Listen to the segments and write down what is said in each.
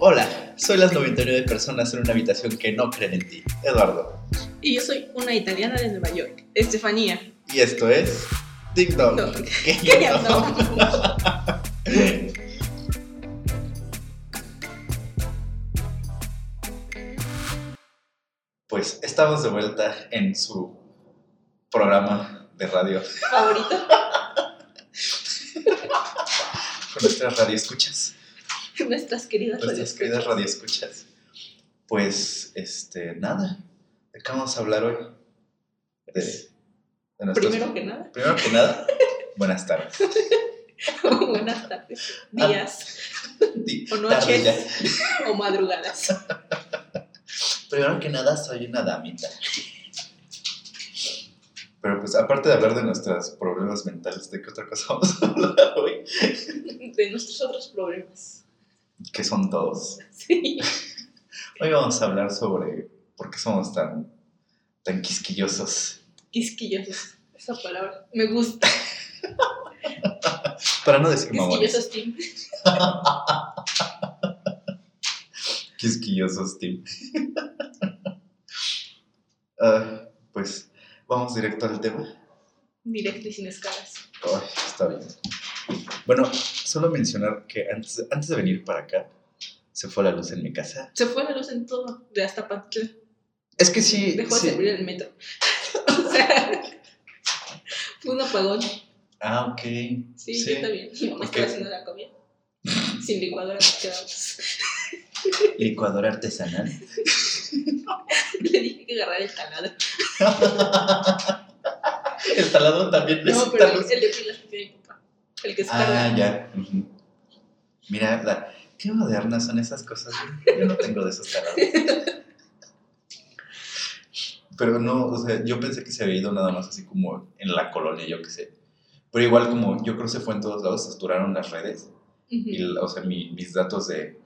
Hola, soy las 99 personas en una habitación que no creen en ti. Eduardo. Y yo soy una italiana de Nueva York, Estefanía. Y esto es Ding Dong. No, ¿qué yo no? Pues estamos de vuelta en su programa de radio Favorito, con nuestras radioescuchas. nuestras queridas Nuestras queridas radioescuchas. Pues, este, nada. ¿De qué vamos a hablar hoy? De, de nuestros- Primero que nada, Primero que nada, buenas tardes. buenas tardes, días Di- O noches. o madrugadas. Primero que nada, soy una damita. Pero pues, aparte de hablar de nuestros problemas mentales, ¿de qué otra cosa vamos a hablar hoy? De nuestros otros problemas. Que son todos. Sí. Hoy vamos a hablar sobre por qué somos tan, tan quisquillosos. Quisquillosos. Esa palabra me gusta. Para no decir mamones. Quisquillosos team. Quisquillosos, Tim. Ah, pues, vamos directo al tema. Directo y sin escalas. Ay, está bien. Bueno, solo mencionar que antes, antes de venir para acá, se fue la luz en mi casa. Se fue la luz en todo, de hasta Pantlán. Es que sí, Dejó de sí. servir el metro. o sea, fue un apagón. Ah, ok. Sí, yo también. Mi mamá Ok. estaba haciendo la comida. Sin licuadora nos quedamos. Licuadora artesanal. Le dije que agarrara el taladro. El taladro también No, necesita pero luz. el de pilas que tiene. El que se carga. Ah, ya. Mira, la- qué modernas son esas cosas. Yo no tengo de esos taladros. Pero no, o sea, yo pensé que se había ido nada más así como en la colonia, yo qué sé. Pero igual como yo creo que se fue en todos lados, se saturaron las redes. Y, Ujú. o sea, mi- mis datos de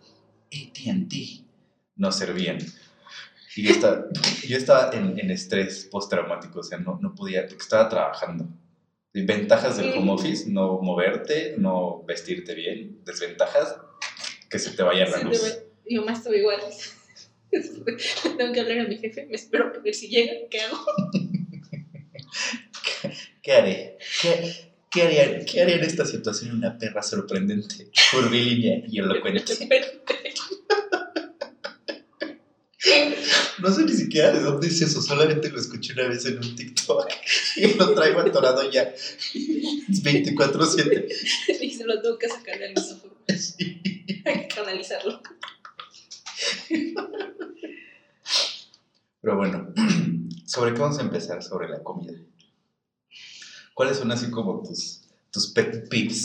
ATT no servían. Y yo estaba, yo estaba en, en estrés postraumático, o sea, no, no podía, porque estaba trabajando. Ventajas del home office, no moverte, no vestirte bien. Desventajas, que se te vaya la Sí, luz. Mi mamá estaba igual. Tengo que hablar a mi jefe, me espero ver si llega, ¿qué hago? ¿Qué haré? ¿Qué, qué haría, ¿Qué haría en esta situación una perra sorprendente, curvilínea y elocuente? No sé ni siquiera de dónde es eso, solamente lo escuché una vez en un TikTok y lo traigo atorado ya 24-7. y se lo tengo que sacar del misófono. Hay que canalizarlo. Pero bueno, ¿sobre qué vamos a empezar? Sobre la comida. ¿Cuáles son así como tus, tus pet peeves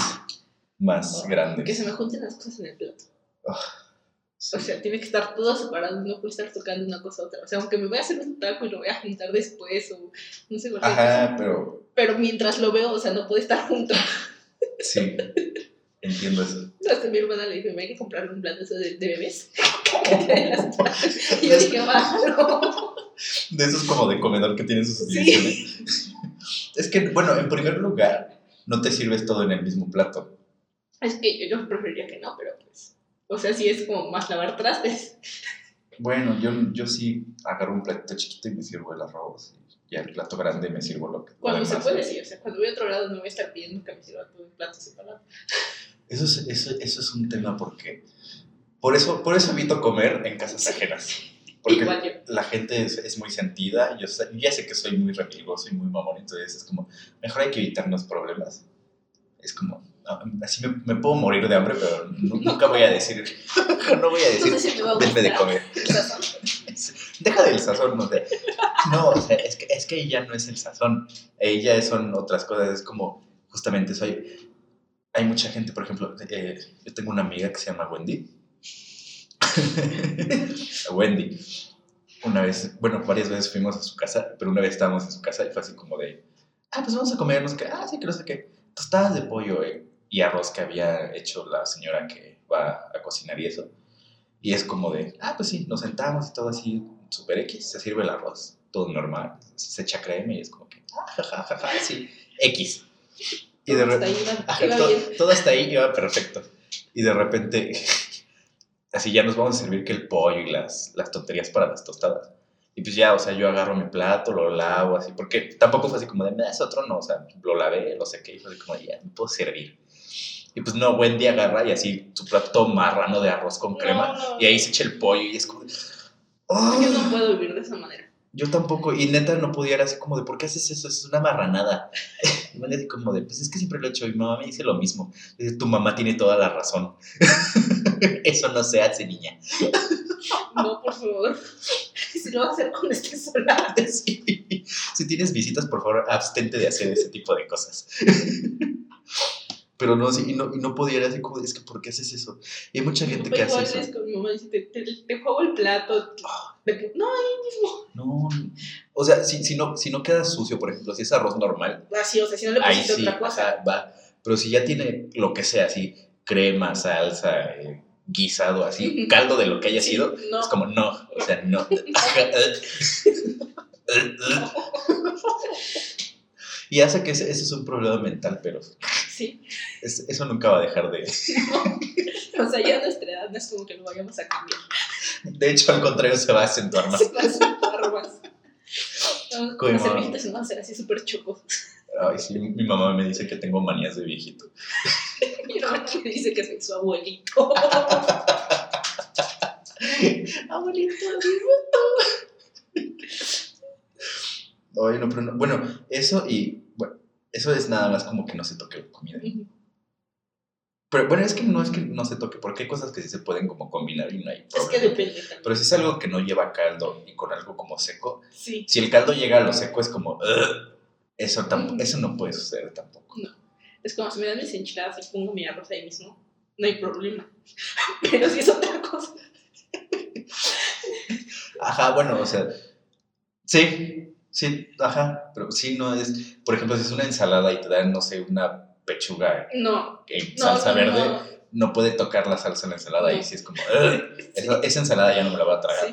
más grandes? Que se me junten las cosas en el plato. Sí. O sea, tiene que estar todo separado, no puede estar tocando una cosa a otra. O sea, aunque me voy a hacer un taco y lo voy a juntar después o no sé cualquier cosa. Ajá, pero Pero mientras lo veo, o sea, no puede estar junto. sí, entiendo eso. Hasta mi hermana le dijo, me hay que comprar un plato de, de bebés. y yo dije, bájalo. De esos como de comedor que tienen sus Sí. divisiones. Es que, bueno, en primer lugar, no te sirves todo en el mismo plato. Es que yo, yo preferiría que no, pero pues. O sea, sí es como más lavar trastes. Bueno, yo, yo sí agarro un platito chiquito y me sirvo el arroz. Y ya el plato grande me sirvo lo que Cuando se puede, sí. O sea, cuando voy a otro lado no voy a estar pidiendo que me sirva todo en plato separado. Eso es, eso, eso es un tema porque... Por eso, por eso evito comer en casas ajenas. Porque Igual yo. la gente es, es muy sentida. Yo ya sé que soy muy remilgoso y muy mamón. Entonces es como, mejor hay que evitarnos problemas. Es como, así me, me puedo morir de hambre, pero nu- nunca voy a decir... no voy a decir, No sé si denme de comer. el sazón. Deja del sazón, no sé. No, o sea, es que, es que ella no es el sazón. Ella son otras cosas. Es como, justamente, soy. Hay mucha gente, por ejemplo, eh, yo tengo una amiga que se llama Wendy. Wendy. Una vez, bueno, varias veces fuimos a su casa, pero una vez estábamos en su casa y fue así como de, ah, pues vamos a comer, no sé qué, ah, sí, que no sé qué. Tostadas de pollo eh, y arroz que había hecho la señora que va a cocinar y eso. Y es como de, ah, pues sí, nos sentamos y todo así, super X, se sirve el arroz, todo normal, se echa crema y es como que, ah, jajaja, sí, X. Y de repente, ahí iba- Ajá, iba to- bien. todo hasta ahí iba perfecto. Y de repente así ya nos vamos a servir que el pollo y las, las tonterías para las tostadas. Y pues ya, o sea, yo agarro mi plato, lo lavo así, porque tampoco fue así como de, me das otro, no, o sea, lo lavé, lo sé y fue así como, ya, me puedo servir. Y pues no, Wendy agarra y así su plato marrano de arroz con crema, No, y ahí se echa el pollo y es como, de, Yo no puedo vivir de esa manera. Yo tampoco, y neta no pudiera así como de, ¿por qué haces eso? Es una marranada. Y me así como de, pues es que siempre lo he hecho, y mi mamá me dice lo mismo. Dice, tu mamá tiene toda la razón. eso no se hace, niña. No, por favor. Si lo vas a hacer con este sola. Sí. Si tienes visitas, por favor, abstente de hacer ese tipo de cosas. Pero no, sí, y no, y no podía, era así como, es que, ¿por qué haces eso? Y hay mucha gente que hace eso. es con mi mamá dice, te, te, te juego el plato. Que, no, ahí mismo. No, o sea, si, si, no, si no queda sucio, por ejemplo, si es arroz normal, Así, o sea, si no le pusiste sí, otra cosa. ajá, va. Pero si ya tiene lo que sea, así, crema, salsa, eh, guisado, así, caldo de lo que haya Sí, sido, no. es como, no, o sea, no. Y hace que ese, ese es un problema mental, pero Sí. es- eso nunca va a dejar de... O sea, ya nuestra edad no es como que lo vayamos a cambiar. De hecho, al contrario, se va a acentuar más. Se va a acentuar más. Las mamá. semillitas se van a hacer así súper chocos. Ay, sí, mi mamá me dice que tengo manías de viejito. Y luego me dice que soy su abuelito. Abuelito, Oye, no, pero no- Bueno, eso y. Eso es nada más como que no se toque la comida. Pero bueno, es que no es que no se toque, porque hay cosas que sí se pueden como combinar y no hay Es que problema. depende también. Pero si es algo que no lleva caldo y con algo como seco, Sí. si el caldo llega a lo seco es como. Eso, tampoco, eso no puede suceder tampoco. Es como si me dan mis enchiladas y pongo mi arroz ahí mismo. No hay problema. Pero si es otra cosa. Ajá, bueno, o sea. Sí, sí, ajá. Pero sí, no es. Por ejemplo, si es una ensalada y te dan, no sé, una pechuga No. en salsa no, verde. no. no puede tocar la salsa en la ensalada y sí es como, "Ugh, esa, esa ensalada ya no me la voy a tragar.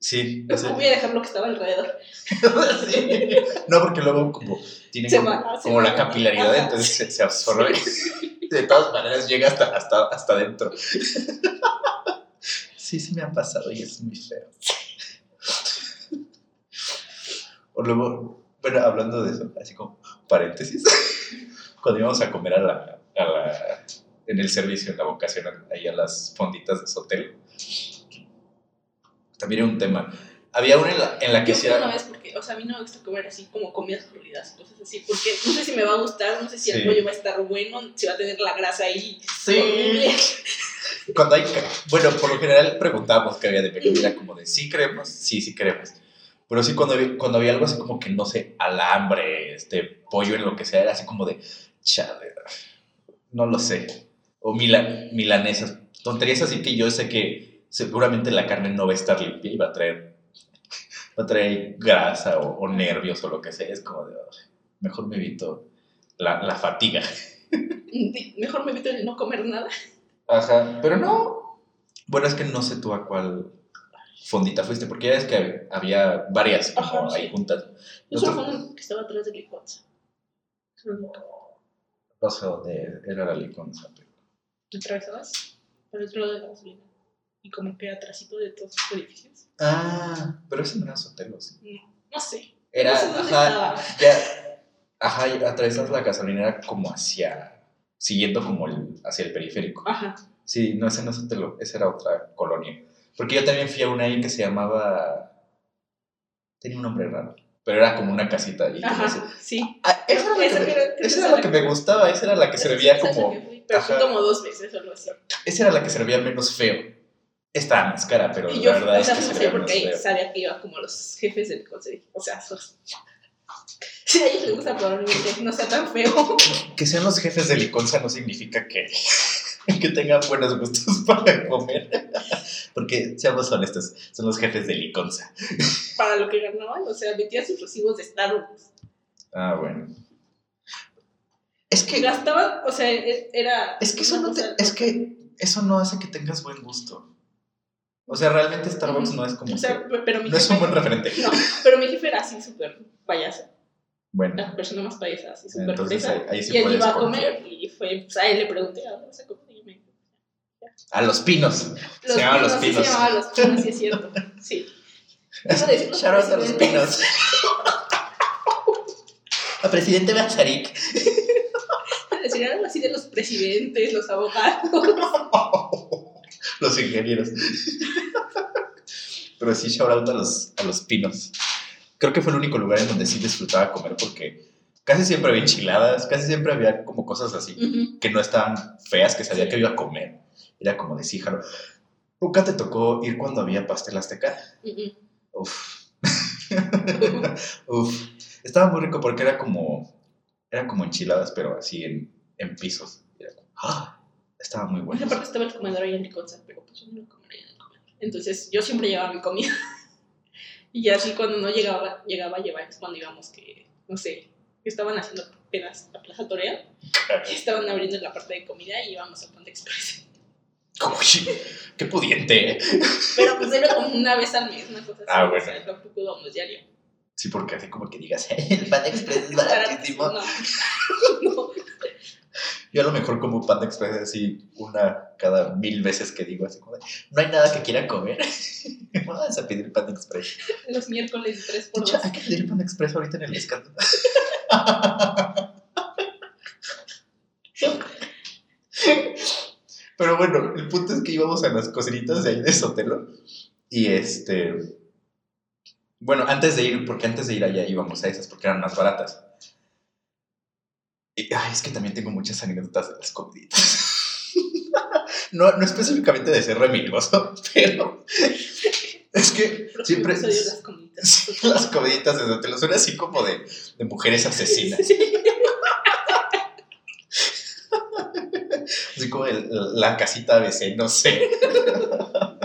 Sí. Sí, voy a dejar lo que estaba alrededor. sí. No, porque luego como tiene Se como, va, como va. la capilaridad, entonces se, se absorbe. De todas maneras llega hasta, hasta, hasta adentro. Sí, sí me ha pasado y es muy feo. O luego, bueno, hablando de eso, así como paréntesis, cuando íbamos a comer a la, a la, en el servicio, en la vocación, ahí a las fonditas de Sotel, también era un tema. Había una en la, en la que era- una vez porque, o sea, a mí no me gusta comer así como comidas floridas, cosas así, porque no sé si me va a gustar, no sé si Sí. el pollo va a estar bueno, si va a tener la grasa ahí. Sí. Cuando hay, bueno, por lo general preguntábamos qué había de era como de, ¿sí queremos? Sí, sí queremos. Pero sí, cuando había, cuando había algo así como que, no sé, alambre, este, pollo en lo que sea, era así como de, chale, no lo sé. O mila- milanesas, tonterías así que yo sé que seguramente la carne no va a estar limpia y va a traer, va a traer grasa o, o nervios o lo que sea. Es como de, "Ay, mejor me evito la, la fatiga. Mejor me evito el no comer nada. Ajá, pero no. Bueno, es que no sé tú a cuál fondita fuiste, porque ya es que había varias como Ajá, sí. ahí juntas. Yo solo fue que estaba atrás del licuanza. No sé dónde era la liconza, pero... ¿Te atravesabas? El otro lado de la gasolina. Y como que atrásito de todos los edificios. Ah, pero ese no era Sotelo, sí. No, no sé. Era, No sé dónde ajá, estaba. ya, ajá, atravesas la gasolinera como hacia, siguiendo como el, hacia el periférico. Ajá. Sí, no, ese no es Sotelo, esa era otra colonia. Porque yo también fui a una ahí que se llamaba, tenía un nombre raro, pero era como una casita ese- Ajá, sí. Ah, esa era la Esa que, me, esa era la que me gustaba, esa era la que servía como. Pero fui como dos veces o algo así. Esa era la que servía menos feo. Estaba más cara, pero Y la yo, verdad o es que no sé porque ahí sabía que iba como los jefes del consejo. O sea, sos... si a ellos les gusta probablemente no sea tan feo. Que sean los jefes de Liconza no significa que, que tengan buenos gustos para comer. Porque, seamos honestos, son los jefes de Liconza. para lo que ganaban. O sea, metía sus recibos de Starbucks. Ah, bueno. Es que, Gastaban, o sea, e- era. es que eso no te, es que eso no hace que tengas buen gusto. O sea, realmente Starbucks no es como O sea, pero mi no es un buen referente. No, pero mi jefe era así súper payaso. Bueno, La persona más payasa, así súper entonces ahí, ahí sí y él iba a comer y fue, pues a él le pregunté, ¿a dónde comer? Y me dijo, ya. A los pinos. Los se llamaban los sí pinos. se llamaban los pinos, sí es cierto. Sí. Shout out a los pinos. A presidente Bacharik. Decir algo así de los presidentes, los abogados. Los ingenieros. Pero sí, shout out a los, a los pinos. Creo que fue el único lugar en donde sí disfrutaba comer porque casi siempre había enchiladas, casi siempre había como cosas así que no estaban feas, que sabía que iba a comer. Era como de sí, jalo. ¿Nunca te tocó ir cuando había pastel azteca? Ujú. Uf. Uf. Estaba muy rico porque era como, era como enchiladas, pero así en, en pisos. Era como, ¡ah! Estaba muy bueno. parte estaba el comedor ahí en Liconza, pero pues yo no comería en el comedor. Entonces yo siempre llevaba mi comida. y así cuando no llegaba, llegaba a llevar, es cuando íbamos que, no sé, estaban haciendo apenas la Plaza Torea, estaban abriendo la parte de comida y íbamos a Panda Express. Uy, qué pudiente. ¿eh? Pero pues era como una vez al mes, una cosa así. Ah, bueno. O sea, tampoco íbamos diario. Sí, porque así como que digas, el pan express es baratísimo. No. no. Yo a lo mejor como pan express así una cada mil veces que digo así como de, no hay nada que quiera comer. Vamos a pedir pan express. Los miércoles 3 De por hecho, 2 hay que pedir pan express ahorita en el escándalo. Pero bueno, el punto es que íbamos a las cocinitas de ahí de Sotelo. Y este. Bueno, antes de ir, porque antes de ir allá íbamos a esas porque eran más baratas. Y, ay, es que también tengo muchas anécdotas de las comiditas. no, no específicamente de ser remilgoso, pero. Es que siempre. Próximo episodio, las comidas. Sí, las comiditas de Sotelo son así como de, de mujeres asesinas. Sí. Así como el- la casita ABC, no sé.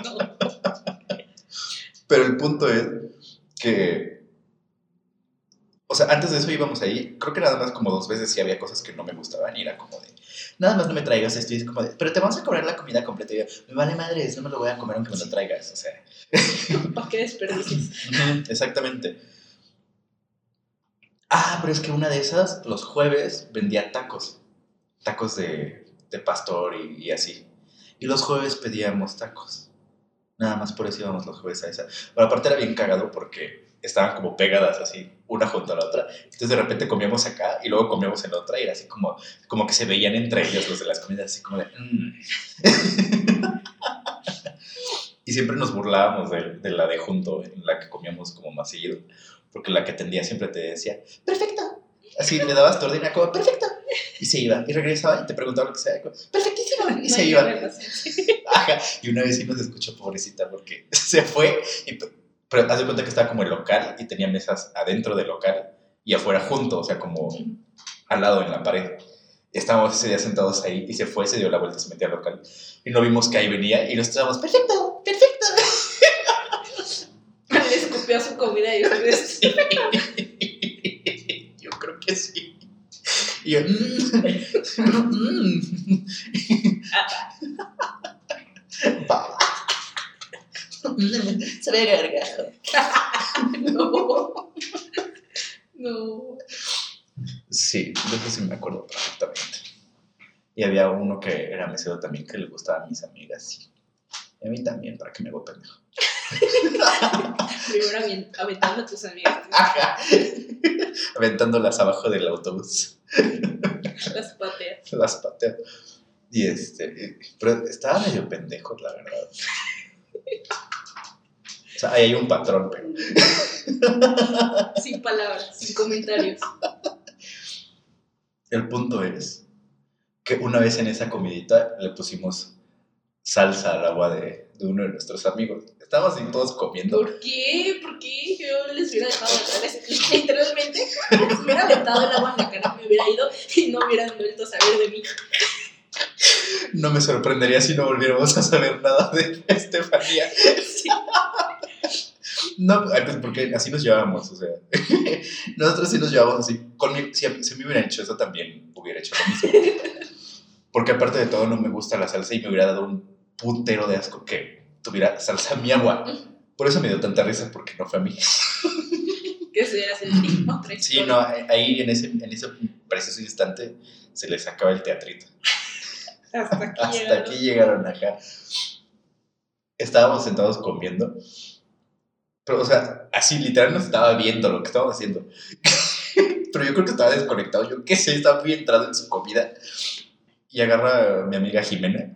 No. Pero el punto es que. O sea, antes de eso íbamos ahí. Creo que nada más como dos veces sí había cosas que no me gustaban. Y era como de. Nada más no me traigas esto. Y es como de. Pero te vamos a cobrar la comida completa. Y yo, me vale madres, no me lo voy a comer aunque me lo traigas. O sea. ¿Para qué desperdicies? Exactamente. Ah, pero es que una de esas, los jueves, vendía tacos. Tacos de, de pastor y, y así. Y los jueves pedíamos tacos. Nada más por eso íbamos los jueves a esa. Pero aparte era bien cagado porque estaban como pegadas así, una junto a la otra. Entonces de repente comíamos acá y luego comíamos en otra y era así como, como que se veían entre ellos los de las comidas, así como de... "Mm". y siempre nos burlábamos de, de la de junto, en la que comíamos como más seguido. Porque la que atendía siempre te decía, perfecto. Así le dabas tu orden y como, perfecto. Y se iba. Y regresaba y te preguntaba lo que sea. como, Perfectísimo. Y No se iba. Ajá. Y una vez sí nos escuchó, pobrecita, porque se fue. Y, pero haz de cuenta que estaba como el local y tenía mesas adentro del local y afuera junto, o sea, como al lado en la pared. Estábamos ese día sentados ahí y se fue, se dio la vuelta, se metió al local. Y no vimos que ahí venía y nos estábamos, perfecto, perfecto. Le escupió su comida y ustedes. Yo creo que sí. Y yo, mm, mm. Va. Se ve gargajo. No. No. Sí, yo que sí me acuerdo perfectamente. Y había uno que era mesero también que le gustaba a mis amigas. Y a mí también, para que me hago pendejo. Primero aventando a tus amigas. Ajá. Aventándolas abajo del autobús. Las pateas. Las pateo. Y este. Pero estaba medio pendejo, la verdad. O sea, ahí hay un patrón, pero. Sin palabras, sin comentarios. El punto es que una vez en esa comidita le pusimos salsa al agua de, de uno de nuestros amigos. Estábamos así todos comiendo. ¿Por qué? ¿Por qué? Yo les hubiera dejado atrás. Literalmente, les hubiera aventado el agua en la cara, me hubiera ido y no hubieran vuelto a saber de mí. No me sorprendería si no volviéramos a saber nada de Estefanía. Sí. No, pues porque así nos llevábamos, o sea. Nosotros sí nos llevábamos así. Conmigo, si, si me hubieran hecho eso, también hubiera hecho lo mismo. Porque aparte de todo, no me gusta la salsa y me hubiera dado un putero de asco que tuviera salsa mi agua. Por eso me dio tanta risa, porque no fue a mí. Que se hace otra Sí, historia. no, ahí en ese, en ese preciso instante se les acaba el teatrito. Hasta aquí Hasta llegaron. aquí llegaron acá. Estábamos sentados comiendo. Pero, o sea, así literal nos estaba viendo lo que estábamos haciendo. Pero yo creo que estaba desconectado. Yo qué sé, estaba muy entrado en su comida. Y agarra a mi amiga Jimena.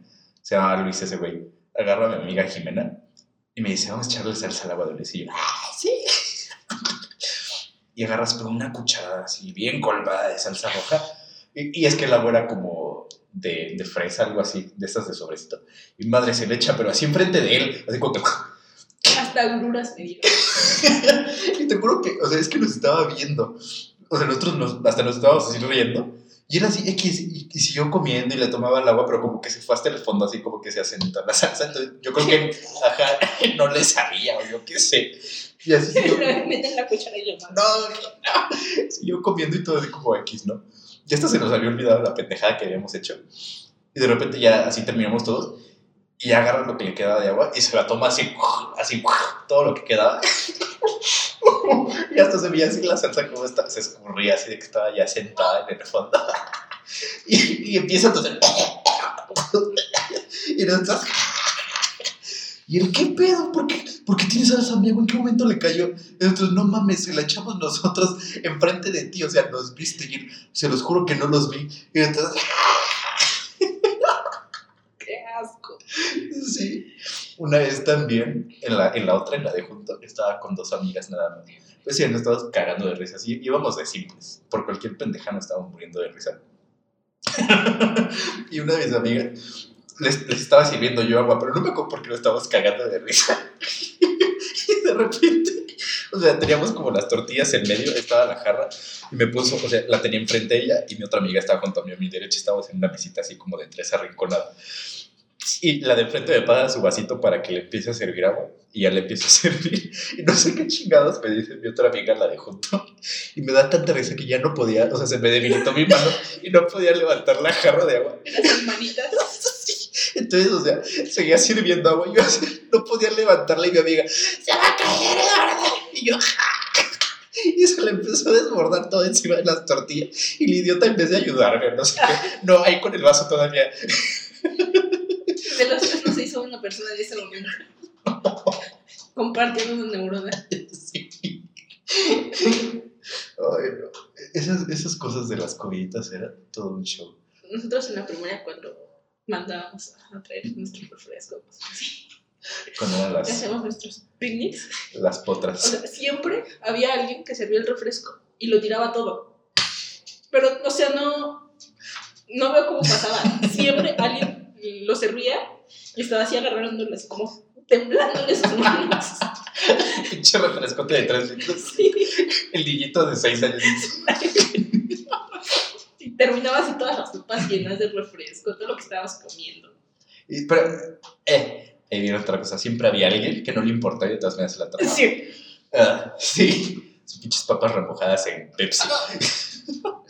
Se llama Luis ese güey. Agarra a mi amiga Jimena. Y me dice, vamos a echarle salsa al agua dulce. Y yo, ¡ah, sí! Y agarras pero una cucharada así, bien colmada de salsa roja. Y, y es que el agua era como de, de fresa, algo así, de estas de sobrecito. Y madre se le echa, pero así enfrente de él. Así como que... Hasta agruras me dieron. y te juro que, o sea, es que nos estaba viendo. O sea, nosotros nos- hasta nos estábamos así riendo. Y era así, X, y, y siguió comiendo y le tomaba el agua, pero como que se fue hasta el fondo, así como que se asentó la salsa. Entonces, yo creo que, ajá, no le sabía, o yo qué sé. Y así siguió, Meten la cuchara y no, no. Siguió comiendo y todo así como X, ¿no? Ya hasta se nos había olvidado la pendejada que habíamos hecho. Y de repente ya así terminamos todos. Y agarra lo que le quedaba de agua y se la toma así, así, todo lo que quedaba. y hasta se veía así la salsa como está, se escurría así de que estaba ya sentada en el fondo. y, y empieza toser. y nosotros... ¿Y el qué pedo? ¿Por qué, ¿Por qué tienes salsa, amigo? ¿En qué momento le cayó? Y nosotros, no mames, se la echamos nosotros enfrente de ti. O sea, nos viste ir. Se los juro que no los vi. Y entonces, Qué asco. Sí. Una vez también, en la, en la otra, en la de junto, estaba con dos amigas nada más. Pues sí, nos estábamos cagando de risa. Sí, íbamos de simples. Por cualquier pendeja nos estábamos muriendo de risa. y una de mis amigas les, les estaba sirviendo yo agua, pero no me acuerdo por qué nos estábamos cagando de risa. y de repente, o sea, teníamos como las tortillas en medio, estaba la jarra, y me puso, o sea, la tenía enfrente de ella, y mi otra amiga estaba junto a mí a mi derecha, estábamos en una visita así como de tres arrinconada. Y la de enfrente me pasa su vasito para que le empiece a servir agua. Y ya le empiezo a servir. Y no sé qué chingados me dice mi otra amiga, la de junto. Y me da tanta risa que ya no podía, o sea, se me debilitó mi mano y no podía levantar la jarra de agua. Las hermanitas. Entonces, o sea, seguía sirviendo agua yo no podía levantarla y mi amiga, se va a caer, Eduardo. Y yo, y se le empezó a desbordar todo encima de las tortillas. Y el idiota en vez de ayudarme, no sé qué, no, ahí con el vaso todavía. De los tres no se hizo una persona en ese momento. Compartiendo una neurona. Sí. Ay, no. Esas, esas cosas de las comiditas eran todo un show. Nosotros en la primaria cuando mandábamos a traer nuestros refrescos, así, Cuando eran las, hacíamos nuestros picnics, las o potras. sea, siempre había alguien que servía el refresco y lo tiraba todo. Pero, o sea, no, no veo cómo pasaba. Siempre alguien lo servía y estaba así agarrándolo así como temblándole sus manos. Pinche refrescote de 3 litros. Sí. El niñito de 6 años. Y terminaba así todas las sopas llenas de refresco, todo lo que estábamos comiendo. Y- Pero, eh, ahí viene otra cosa. Siempre había alguien que no le importaba y de todas maneras se la tomaba. Sí. Ah, sí. Sus pinches papas remojadas en Pepsi.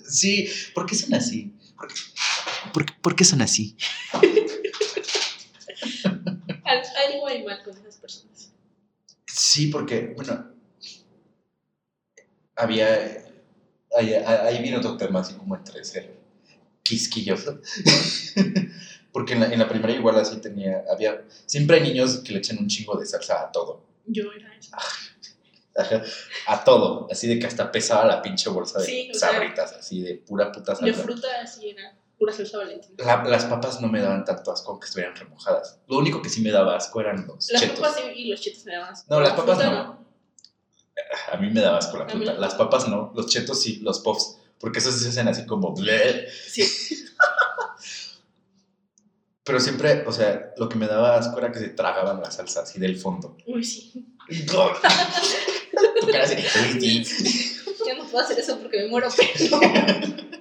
Sí, ¿por qué son así? ¿Por qué, por qué- por qué son así? Al- Algo hay mal con esas personas. Sí, porque, bueno, había. Ahí, ahí viene otro tema, así como entre ser quisquilloso. porque en la, en la primaria igual así tenía. Había. Siempre hay niños que le echan un chingo de salsa a todo. Yo era esa. Ajá, a todo. Así de que hasta pesaba la pinche bolsa de Sí, sea, sabritas, así de pura puta De salsa. fruta así era pura salsa valentina. La- las papas no me daban tanto asco aunque estuvieran remojadas. Lo único que sí me daba asco eran los Las chetos. papas sí, y los chetos me daban asco. No, las La papas no. A mí me daba asco la fruta. Las papas no, los chetos sí, los puffs. Porque esos se hacen así como... bleh. Sí. Pero siempre, o sea, lo que me daba asco era que se tragaban la salsa así del fondo. Uy, sí. Ya no puedo hacer eso porque me muero, pero.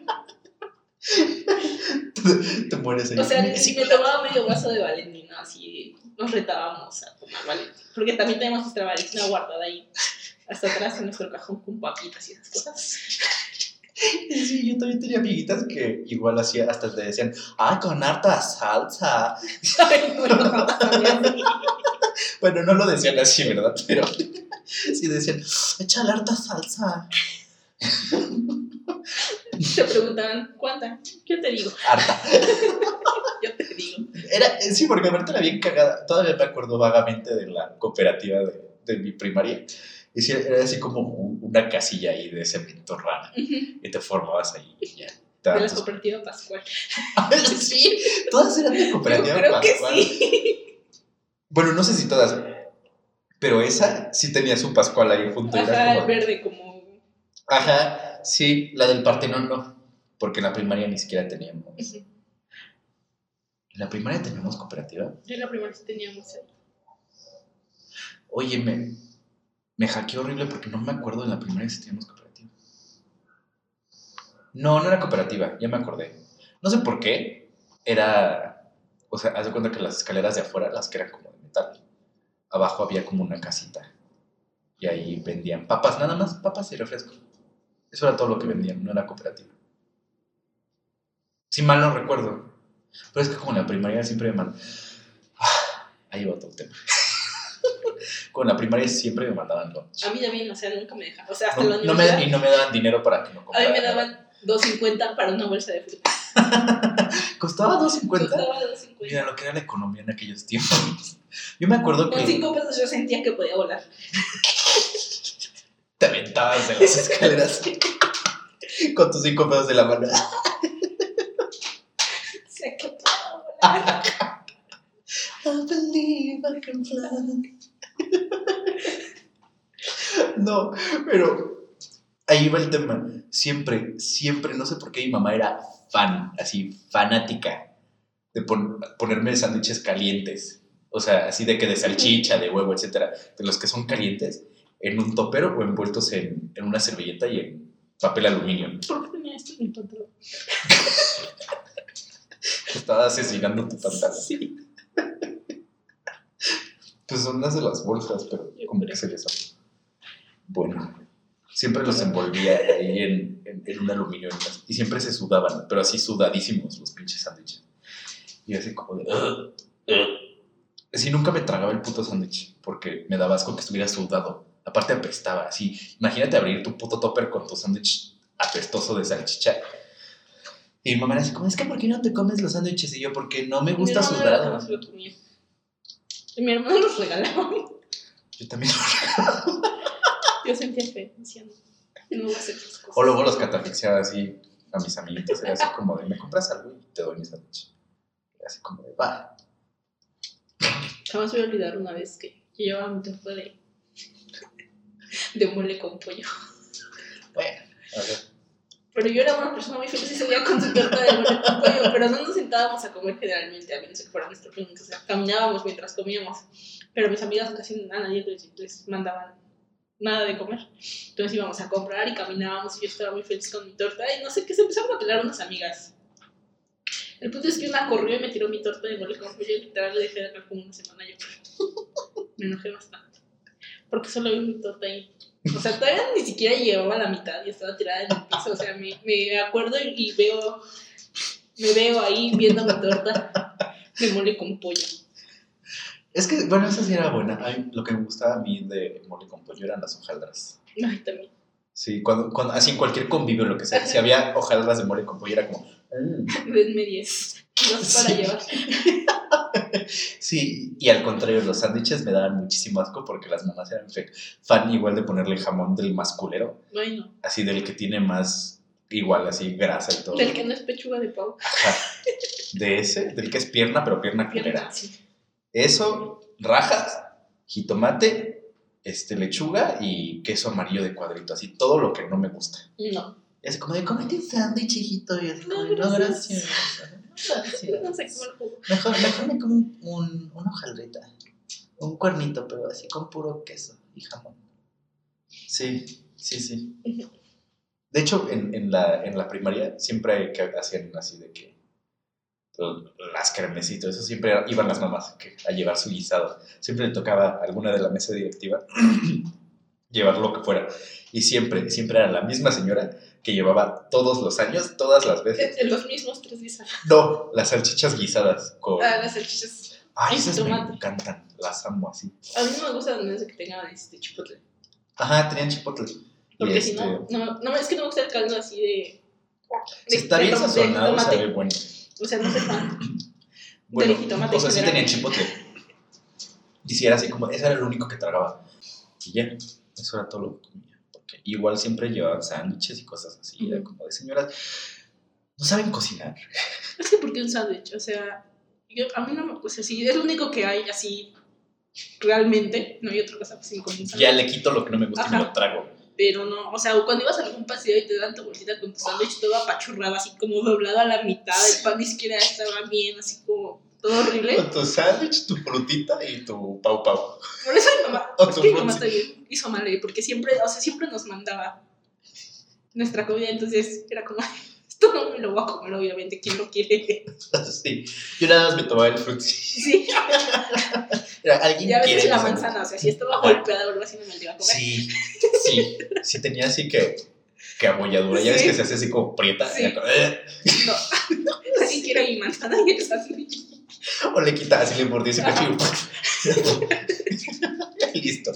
Te mueres ahí. O sea, si me tomaba medio vaso de Valentina, así nos retábamos a tomar Valentina. Porque también tenemos nuestra Valentina guardada ahí, hasta atrás en nuestro cajón con papitas y esas cosas. Sí, yo también tenía amiguitas que igual hacía, hasta te decían, ah, con harta salsa. Ay, no, no, jamás sabía así. Bueno, no lo decían así, ¿verdad? Pero sí decían, échale harta salsa. Te preguntaban, ¿cuánta? Yo te digo, Harta. yo Era, sí, porque aparte era bien cagada. Todavía me acuerdo vagamente de la cooperativa de, de mi primaria. Y sí, era así como un- una casilla ahí de cemento rara. Ujú. Y te formabas ahí y ya. Te De la cooperativa Pascual. sí, todas eran de Yo cooperativa creo Pascual. que sí. Bueno, no sé si todas, pero esa sí tenía su Pascual ahí junto. Ajá, como el de- verde como... Ajá, sí, la del Partenón no, porque en la primaria ni siquiera teníamos. ¿En la primaria teníamos cooperativa? Yo en la primera sí teníamos ahí. Oye, me, me hackeé horrible porque no me acuerdo en la primaria si teníamos cooperativa. No, no era cooperativa, ya me acordé. No sé por qué. Era, o sea, haz de cuenta que las escaleras de afuera, las que eran como abajo había como una casita. Y ahí vendían papas, nada más, papas y refresco. Eso era todo lo que vendían, no era cooperativa. Si mal no recuerdo. Pero es que como en la primaria siempre me mandaban... ahí va todo el tema. Con la primaria siempre me mandaban lunch. A mí también, o sea, nunca me dejaban. O sea, hasta No, la no me, y no me daban dinero para que no a comprara. mí me daban 2.50 para una bolsa de fruta. ¿Costaba 2.50? Costaba 2.50. Mira lo que era la economía en aquellos tiempos. Yo me acuerdo Con que 5 pesos yo sentía que podía volar. te aventabas de las escaleras con tus 5 pesos de la mano. Sé que puedo volar. I believe I can fly. No, pero ahí va el tema. Siempre, siempre, no sé por qué mi mamá era fan, así, fanática de pon- ponerme sándwiches calientes. O sea, así de que de salchicha, de huevo, etcétera, de los que son calientes, en un topero o envueltos en, en una servilleta y en papel aluminio. ¿Por qué tenía esto en mi pantalón? Estaba asesinando tu pantalón. Sí. Pues son las de las bolsas, pero como que se les. Bueno, siempre los envolvía ahí en, en- en un aluminio y siempre se sudaban, pero así sudadísimos los pinches sándwiches. Y así como de... Así nunca me tragaba el puto sándwich porque me daba asco que estuviera sudado. Aparte apestaba, así. Imagínate abrir tu puto topper con tu sándwich apestoso de salchicha. Y mi mamá era así como, es que ¿por qué no te comes los sándwiches? Y yo, porque no me gusta sudado. Y mi hermano los regalaba. Yo también Yo sentía fe, decía, no, no voy a hacer esas cosas. O luego los catafixiaba así a mis amiguitos. Era así como de, ¿me compras algo? Y te doy mi sándwich. Era así como de, va. Jamás voy a olvidar una vez que yo llevaba mi torta de, de mole con pollo. Bueno, a ver. Pero yo era una persona muy feliz ese día con su torta de mole con pollo, pero no nos sentábamos a comer generalmente, a menos que fuera nuestro plan. O sea, caminábamos mientras comíamos. Pero mis amigas casi a nadie les, les mandaban nada de comer. Entonces íbamos a comprar y caminábamos y yo estaba muy feliz con mi torta. Y no sé qué, se empezaron a pelear unas amigas. El punto es que una corrió y me tiró mi torta de mole con pollo y literal le dejé de hablar como una semana yo. Me enojé bastante. Porque solo vi mi torta ahí. O sea, todavía ni siquiera llevaba la mitad y estaba tirada en el piso. O sea, me, me acuerdo y, y veo, me veo ahí viendo mi torta de mole con pollo. Es que, bueno, esa sí era buena. A mí, lo que me gustaba a mí de mole con pollo eran las hojaldras. Ay, también. Sí, cuando, cuando, así en cualquier convivio, lo que sea, si había hojaldras de mole con pollo, era como, "Mm". Denme 10. Dos para Sí. llevar. Sí, y al contrario, los sándwiches me daban muchísimo asco porque las mamás eran fan igual de ponerle jamón del más culero, Bueno, así del que tiene más, igual, así, grasa y todo. del que no es pechuga de pavo. Ajá. De ese, del que es pierna, pero pierna culera. Pierna, sí. Eso, rajas, jitomate, este, lechuga y queso amarillo de cuadrito, así todo lo que no me gusta. No. Y así como de, cómete un sándwich, hijito. Y así No, como, de, no, gracias. gracias. No, sé cómo. Mejor, mejor me como un, un, una hojaldrita. Un cuernito, pero así con puro queso y jamón. Sí, sí, sí. De hecho, en, en, la, en la primaria siempre que hacían así de que las kermesitos, eso siempre iban las mamás a llevar su guisado. Siempre le tocaba a alguna de la mesa directiva llevar lo que fuera. Y siempre, siempre era la misma señora que llevaba todos los años, todas las veces. Los mismos tres guisados. No, las salchichas guisadas con... Ah, las salchichas. Ay, esas me encantan, las amo así. A mí no me gusta desde que tengan este chipotle. Ajá, tenían chipotle. Porque Y si este, no, no, no, es que no me gusta el caldo así de. Si de- está de bien sazonado, sabe bueno. O sea, no soy fan. Bueno, jitomate o sea, sí tenía chipotle. Y sí era así como, ese era el único que tragaba. Y ya, eso era todo lo que comía. Porque igual siempre llevaban sándwiches y cosas así. Era Ujú. como de señoras, no saben cocinar. Es que ¿por qué un sándwich? O sea, yo, a mí no me... O sea, sí, es lo único que hay así realmente. No hay otra cosa un sándwich. Ya le quito lo que no me gusta y me lo trago. Pero no, o sea, cuando ibas a algún paseo y te dan tu bolsita con tu sándwich todo apachurrado, así como doblado a la mitad, el pan ni siquiera estaba bien, así como todo horrible. Con tu sándwich, tu frutita y tu pau pau. Por eso mi mamá, O tu mi mamá también hizo mal, porque siempre, o sea, siempre nos mandaba nuestra comida, entonces era como, esto no me lo voy a comer, obviamente, ¿quién lo quiere? Sí. Yo nada más me tomaba el frutzi. Sí, Era, ¿Alguien y a quiere veces la manzana, o sea, si estaba Ajá. golpeada o algo así, no me lo iba a comer. Sí, sí. Sí tenía así que, que abolladura. Ya ves Sí. que se hace así como prieta. Sí. "Eh". No, nadie quiere mi manzana y el sándwich. O le quita así le mordí ese cachillo. Listo.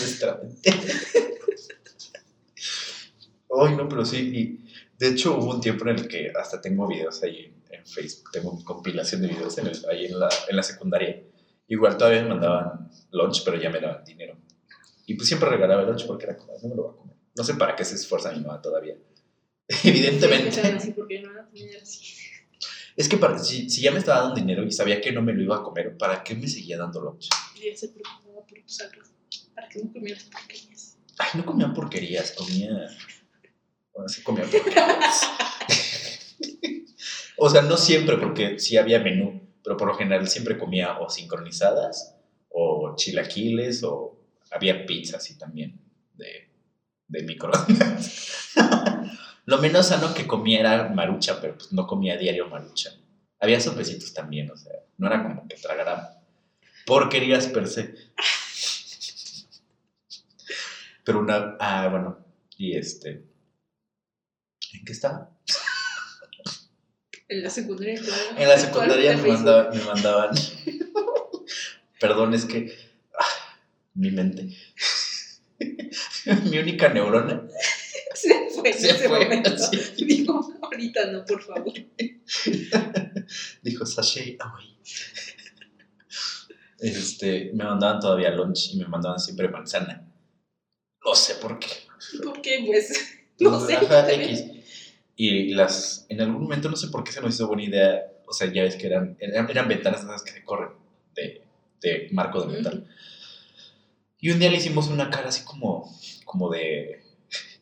Nuestra mente. Ay, no, pero sí. Y de hecho, hubo un tiempo en el que hasta tengo videos ahí en, Facebook. Tengo compilación de videos en el- ahí en la, en la secundaria. Igual todavía me mandaban lunch, pero ya me daban dinero. Y pues siempre regalaba el lunch porque era como, no me lo voy a comer. No sé para qué se esfuerza mi mamá todavía. Evidentemente. Es que para- si, si ya me estaba dando dinero y sabía que no me lo iba a comer, ¿para qué me seguía dando lunch? Y él se preocupaba por salud, para que no comieras porquerías. Ay, no comía porquerías, comía. Bueno, sí comía o sea, no siempre, porque sí había menú, pero por lo general siempre comía o sincronizadas, o chilaquiles, o había pizza así también, de, de microondas. lo menos sano que comía era marucha, pero pues no comía diario marucha. Había sopecitos también, o sea, no era como que tragara porquerías per se. Pero una. Ah, bueno. Y este. ¿En qué estaba? En la secundaria, claro. En la secundaria me mandaban. Me mandaban perdón, es que. ah, mi mente. mi única neurona Se fue en se ese fue. momento. Dijo, ahorita no, por favor. Dijo Sashay away. Este, me mandaban todavía lunch y me mandaban siempre manzana. No sé por qué. Porque, pues, no sé. Ajá, X. Y las, en algún momento no sé por qué se nos hizo buena idea. O sea, ya ves que eran, eran, eran ventanas esas que se corren de, de marco de metal. Y un día le hicimos una cara así como, como de,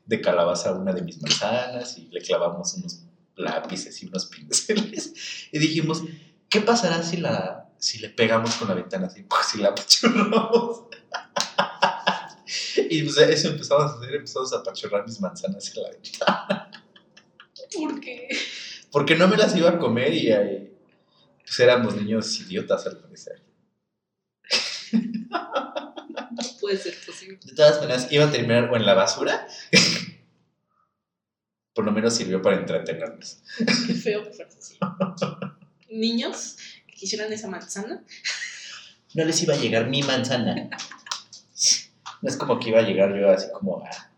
de calabaza a una de mis manzanas y le clavamos unos lápices y unos pinceles. Y dijimos, ¿qué pasará si, la, si le pegamos con la ventana así? Pues si la apachurramos. y pues eso empezamos a hacer, empezamos a apachurrar mis manzanas en la ventana. Porque Porque no me las iba a comer y ahí, pues éramos niños idiotas al parecer. no puede ser posible. De todas maneras, iba a terminar o en la basura. Por lo menos sirvió para entretenernos. Qué feo que así. Niños que quisieran esa manzana. No les iba a llegar mi manzana. No es como que iba a llegar yo así como a, a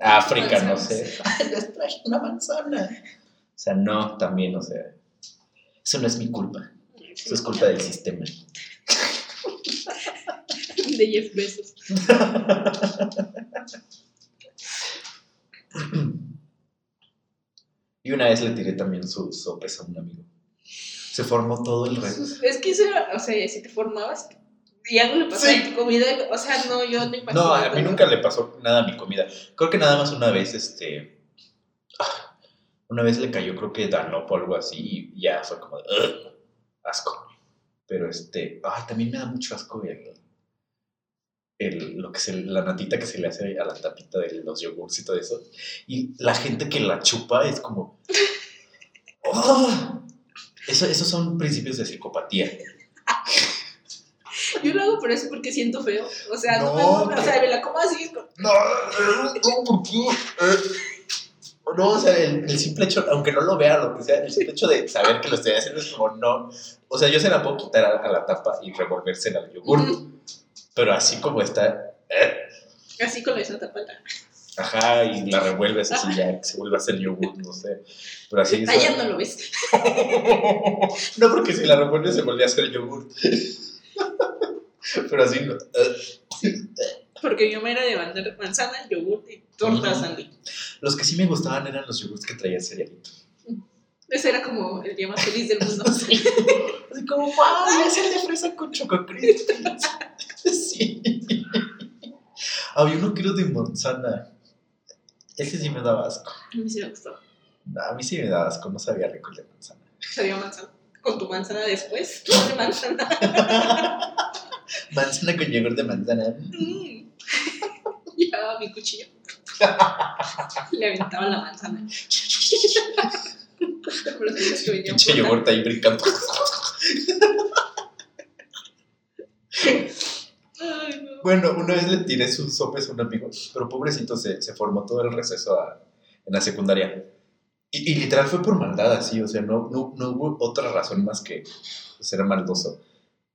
África, no sé. Ay, les traje una manzana. O sea, no, también, o sea. Eso no es mi culpa. Eso es culpa del sistema. De Jeff Bezos. Y una vez le tiré también su sopes a un amigo. Se formó todo el resto. Es que eso era, o sea, si te formabas y algo le Sí. a tu comida, o sea, no, yo no imagino. No, a mí nunca le pasó nada a mi comida. Creo que nada más una vez, este. Una vez le cayó, creo que Danop o algo así, y ya fue como de. "Ugh", asco. Pero este. Ay, también me da mucho asco el. el lo que se, la natita que se le hace a la tapita de los yogurts y todo eso. Y la gente que la chupa es como. "Oh". Eso, esos son principios de psicopatía. Yo lo hago, pero es porque siento feo. O sea, no, No, me, o sea, me la como así. como- No, no, ¿por qué? No, o sea, el, el simple hecho, aunque no lo vea, lo que sea, el simple hecho de saber que lo estoy haciendo es como no. O sea, yo se la puedo quitar a, a la tapa y revolverse al yogur, Ujú. pero así como está, eh, Así con esa tapata. Ajá, y la revuelves así ya, que se vuelve a hacer yogur, no sé. Pero así ya no lo ves. no, porque si la revuelves se vuelve a hacer yogur. Pero así no. Porque yo me era de mandar manzana, yogur y torta sandy. Los que sí me gustaban eran los yogurts que traían cerealito. Ese era como el día más feliz del mundo. Así como, wow, es el de fresa con choco crispy. Sí. Había uno que era de manzana. Ese sí me daba asco. A mí sí me gustaba. No, a mí sí me daba asco, no sabía rico el de manzana. Sabía manzana. Con tu manzana después, tú de manzana. Manzana con yogur de manzana. Mm. Llevaba mi cuchillo. Le aventaba la manzana. Pinche por la- yogur ahí brincando. Ay, no. Bueno, una vez le tiré sus sopes a un amigo, pero pobrecito se, se formó todo el receso a- en la secundaria. Y, y literal fue por maldad, así, o sea, no, no, no hubo otra razón más que ser maldoso.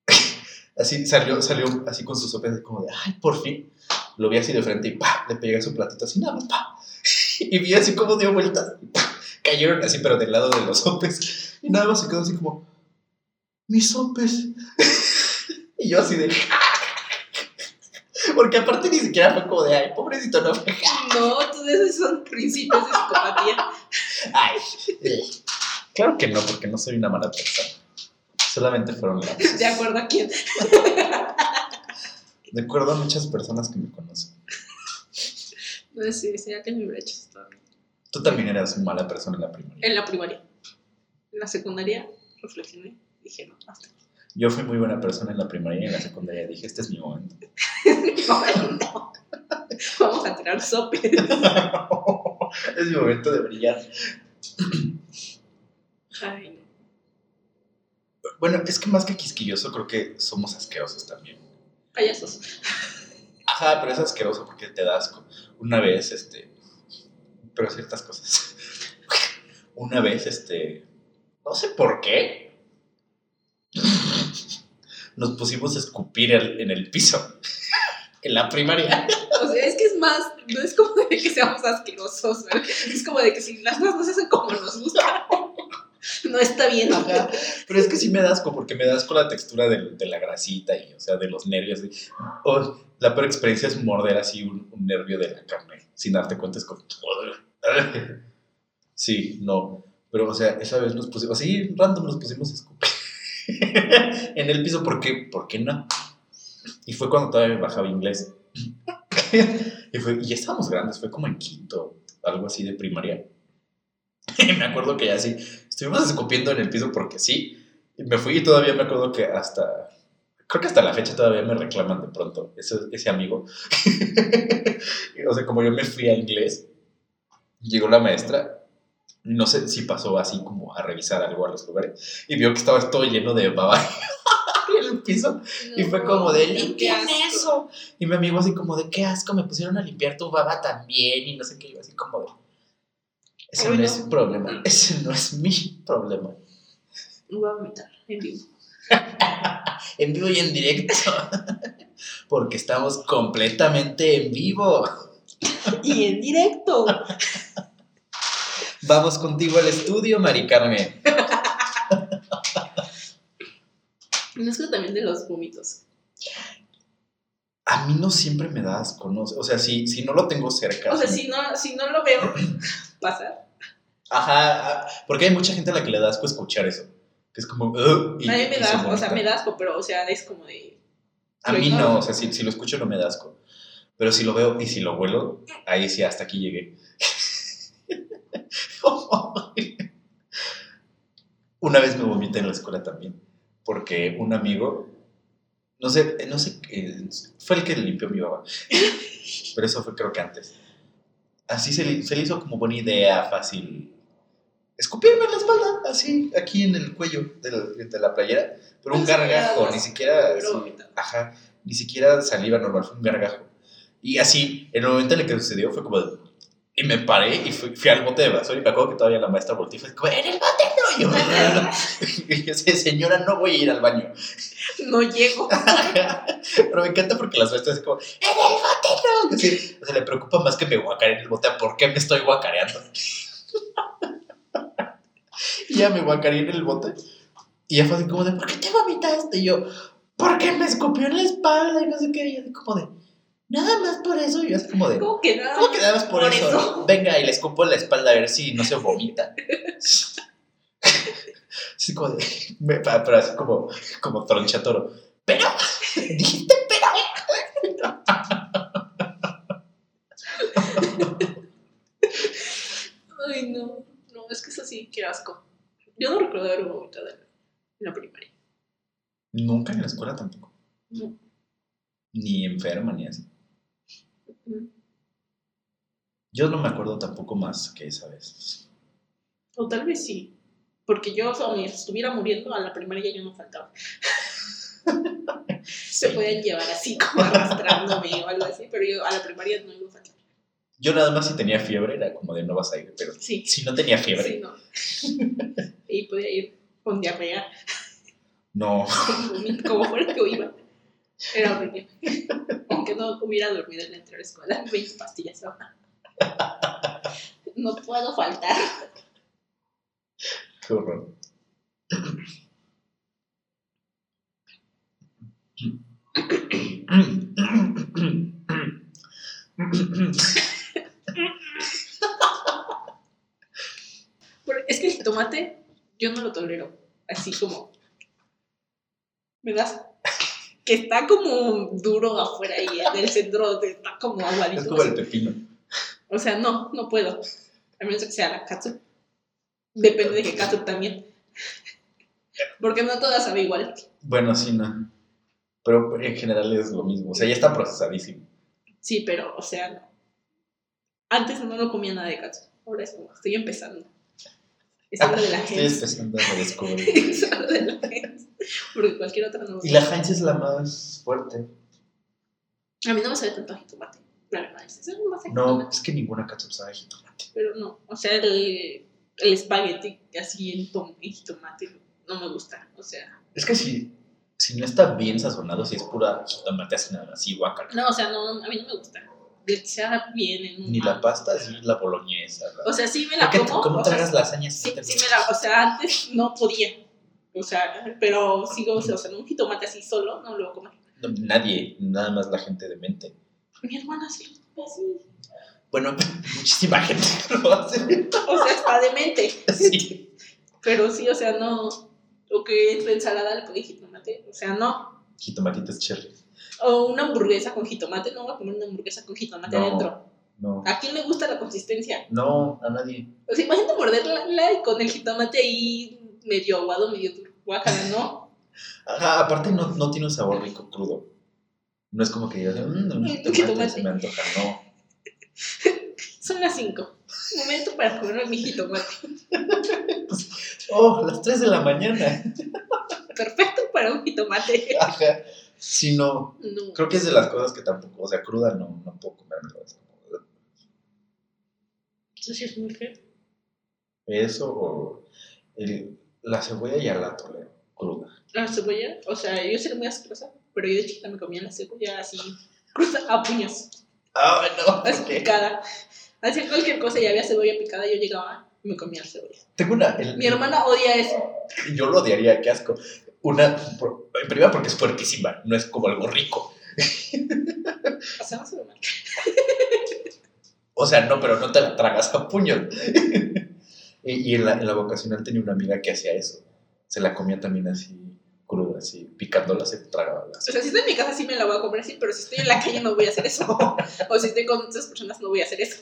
así salió, salió así con sus sopes, así como de, ay, por fin. Lo vi así de frente y ¡pa! le pegué su platito así, nada más, ¡pa! Y vi así como dio vueltas. y ¡pa! Cayeron así, pero del lado de los sopes. Y nada más se quedó así como, mis sopes. y yo así de, porque aparte ni siquiera fue como de, ay, pobrecito, no. No, todos esos son principios de psicopatía. Ay, claro que no, porque no soy una mala persona. Solamente fueron lapsos. De acuerdo a quién. De acuerdo a muchas personas que me conocen. No sé, sería que mi brecha bien. Tú también eras una mala persona en la primaria. En la primaria. En la secundaria reflexioné. Dije, no, hasta aquí. Yo fui muy buena persona en la primaria y en la secundaria dije, este es mi momento. No. Vamos a tirar sopes. es mi momento de brillar. Ay, no. Bueno, es que más que quisquilloso, creo que somos asquerosos también. Payasos. Ajá, pero es asqueroso porque te da asco. Una vez, este. Pero ciertas cosas. Una vez, este. No sé por qué. Nos pusimos a escupir el- en el piso. En la primaria. O sea, es que es más, no es como de que seamos asquerosos, ¿verdad? es como de que si las cosas no se hacen como nos gusta, no está bien. Ajá. Pero es que sí me da asco, porque me da asco la textura de, la grasita y, o sea, de los nervios. y- oh, la peor experiencia es morder así un, un nervio de la carne, sin darte cuenta, es como... Sí, no. Pero, o sea, esa vez nos pusimos, así random nos pusimos a escupir en el piso, ¿por qué? ¿Por qué no? Y fue cuando todavía bajaba inglés. y, fue, estábamos grandes, fue como en quinto, algo así de primaria. Y me acuerdo que ya así, estuvimos escupiendo en el piso porque sí. Y me fui y todavía me acuerdo que hasta, creo que hasta la fecha todavía me reclaman de pronto ese, ese amigo. o sea, como yo me fui a inglés, llegó la maestra, no sé si pasó así como a revisar algo a los lugares, y vio que estaba todo lleno de baba en el piso. Y fue como de, limpian eso. Y mi amigo así como de, qué asco, me pusieron a limpiar tu baba también. Y no sé qué, yo así como de, ese Ay, no no. es mi problema, ese no es mi problema. Voy a vomitar en vivo. En vivo y en directo. Porque estamos completamente en vivo. Y en directo. Vamos contigo al estudio, Mari Carmen. No es que también de los vómitos. A mí no siempre me da asco, ¿no? O sea, si, si no lo tengo cerca. O sea, si no, si no lo veo pasar, Ajá, ah, porque hay mucha gente a la que le da asco escuchar eso. Que es como. "Ugh", y- mí me se da, o sea, me da asco, pero, o sea, es como de. A mí no, o sea, si, si lo escucho no me da asco. Pero si lo veo y si lo huelo, ahí sí, hasta aquí llegué. Una vez me vomité en la escuela también, porque un amigo, no sé, no sé, fue el que limpió mi baba, pero eso fue creo que antes. Así se le, se le hizo como buena idea, fácil, escupirme en la espalda, así, aquí en el cuello de la, de la playera, pero un gargajo, ni siquiera... Ajá, ni siquiera saliva normal, fue un gargajo. Y así, en el momento en el que sucedió fue como de... Y me paré y fui, fui al bote de basura y me acuerdo que todavía la maestra volteó y fue como, ¡en el bote no! Y yo, y yo señora, no voy a ir al baño. No llego. Pero me encanta porque las maestras es como, ¡en el bote no! Así, o sea, le preocupa más que me guacareen en el bote por qué me estoy guacareando. y ya me guacareé en el bote. Y ya fue así como de, ¿por qué te vomitaste? Y yo, porque me escupió en la espalda y no sé qué. Y así como de, nada más por eso. Yo así como de, ¿Cómo que nada? ¿Cómo que nada más por, eso? Venga, y le escupo en la espalda a ver si no se vomita. Así como de, me- pero así como, como tronchatoro. Pero, dijiste pero. Ay, no. No, es que es así, qué asco. Yo no recuerdo haber vomitado en la primaria. Nunca en la escuela tampoco. No. Ni enferma ni así. Yo no me acuerdo tampoco más que esa vez. O tal vez sí. Porque yo, o me estuviera muriendo, a la primaria yo no faltaba. Se podían llevar así, como arrastrándome o algo así, pero yo a la primaria no iba a faltar. Yo nada más si tenía fiebre era como de no vas a ir, pero Sí. si no tenía fiebre, Sí, no. Y podía ir con diarrea, no. como fuera que iba. Era horrible. Aunque no hubiera dormido en la entrada de escuela, 20 pastillas ahora. No puedo faltar. Qué horror. Es que el tomate yo no lo tolero. Así como. ¿Me das? Que está como duro afuera y en el centro está como aguadito. Es como el pepino. O sea, no, no puedo. A menos que sea la katsu. Depende de qué katsu también. Porque no todas sabe igual. Bueno, sí, no. Pero en general es lo mismo. O sea, ya está procesadísimo. Sí, pero, o sea, no. Antes no lo comía nada de katsu. Ahora es como, estoy empezando. Es algo de la Estoy gente. empezando a descubrir. Es algo de la gente. Porque cualquier otra no. Y la Heinz es la más fuerte. A mí no me sabe tanto a jitomate. La verdad, es es más a No, es que ninguna catsup sabe a jitomate. Pero no, o sea, el, el espagueti así en, tom, en jitomate no me gusta. O sea, Es que si, si no está bien sazonado, si es pura jitomate así nada, así guacala. no, o sea, no, a mí no me gusta. Sea bien en un. Ni la pasta, así la boloñesa. la- O sea, sí me la ¿Por qué- como. ¿Cómo o sea, tragas lasaña sí, sí gusta? me la, o sea, antes no podía. O sea, pero sigo, o sea, un jitomate así solo no lo comer. No, nadie, nada más la gente de mente. Mi hermana sí, así. Bueno, muchísima gente lo hace. O sea, está demente. Sí. Pero sí, o sea, no. O que es la ensalada le pongo jitomate. O sea, no. Jitomatitos cherry. O una hamburguesa con jitomate. No voy a comer una hamburguesa con jitomate No. adentro. No, ¿A quién le gusta la consistencia? no, a nadie. O sea, imagínate morderla y con el jitomate ahí medio aguado, medio duro. Guácala, ¿no? Ajá, aparte no, no tiene un sabor rico crudo. No es como que digas, mmm, un jitomate, se me antoja. No. Son las 5. Momento para comer mi jitomate. Oh, las 3 de la mañana. Perfecto para un jitomate. Ajá. Sí, no. No. Creo que es de las cosas que tampoco, o sea, cruda no, no puedo comérmelo. Eso sí es muy feo. Eso o el- la cebolla ya la tolero, cruda. La cebolla, o sea, yo soy muy asquerosa, pero yo de chiquita me comía la cebolla así, cruda a puños, Ah, no, así picada. Hacía cualquier cosa y había cebolla picada, yo llegaba y me comía la cebolla. Tengo una. el- Mi hermana odia eso. Yo lo odiaría, qué asco. Una. por- en primera porque es fuertísima, no es como algo rico. O sea, no se lo mal. O sea, no, pero no te la tragas a puños. y y en, la, en la vocacional tenía una amiga que hacía eso. Se la comía también así cruda, así picándola, se tragaba O sea, si estoy en mi casa sí me la voy a comer así, pero si estoy en la calle no voy a hacer eso. O si estoy con otras personas no voy a hacer eso.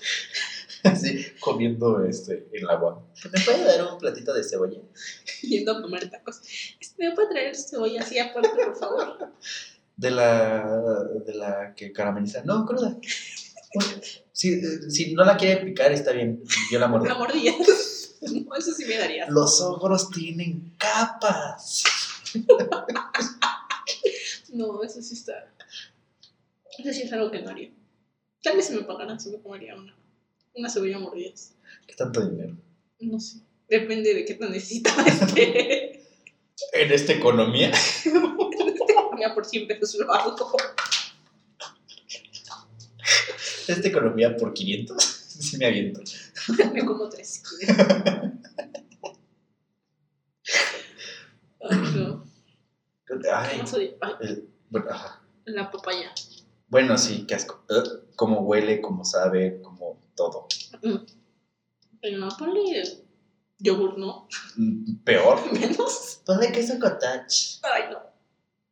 así comiendo este, el agua. ¿Me puede dar un platito de cebolla? Yendo a comer tacos. Este, ¿Me puede traer cebolla así aparte, por favor? De la, de la que carameliza. No, cruda. Bueno, Si, si no la quiere picar, está bien. Yo la muerdo. Una mordida. No, eso sí me daría. Los ogros tienen capas. No, eso sí está. Eso sí es algo que no haría. Tal vez si me pagaran, sí me comería una. Una cebolla mordida. ¿Qué tanto dinero? No sé. Depende de qué tan necesitaba este. En esta economía. Mira, por 100 pesos lo hago. Esta economía por 500. Sí me aviento. Me como tres. Ay, no. Ay, ¿Cómo? Ay, el- bueno, ajá. la papaya. Bueno, sí, qué asco. Ugh, Cómo huele, cómo sabe, como todo. Mm. Pero no, ponle yogur, ¿no? Mm, Peor. Menos. Ponle queso cottage. Ay, no.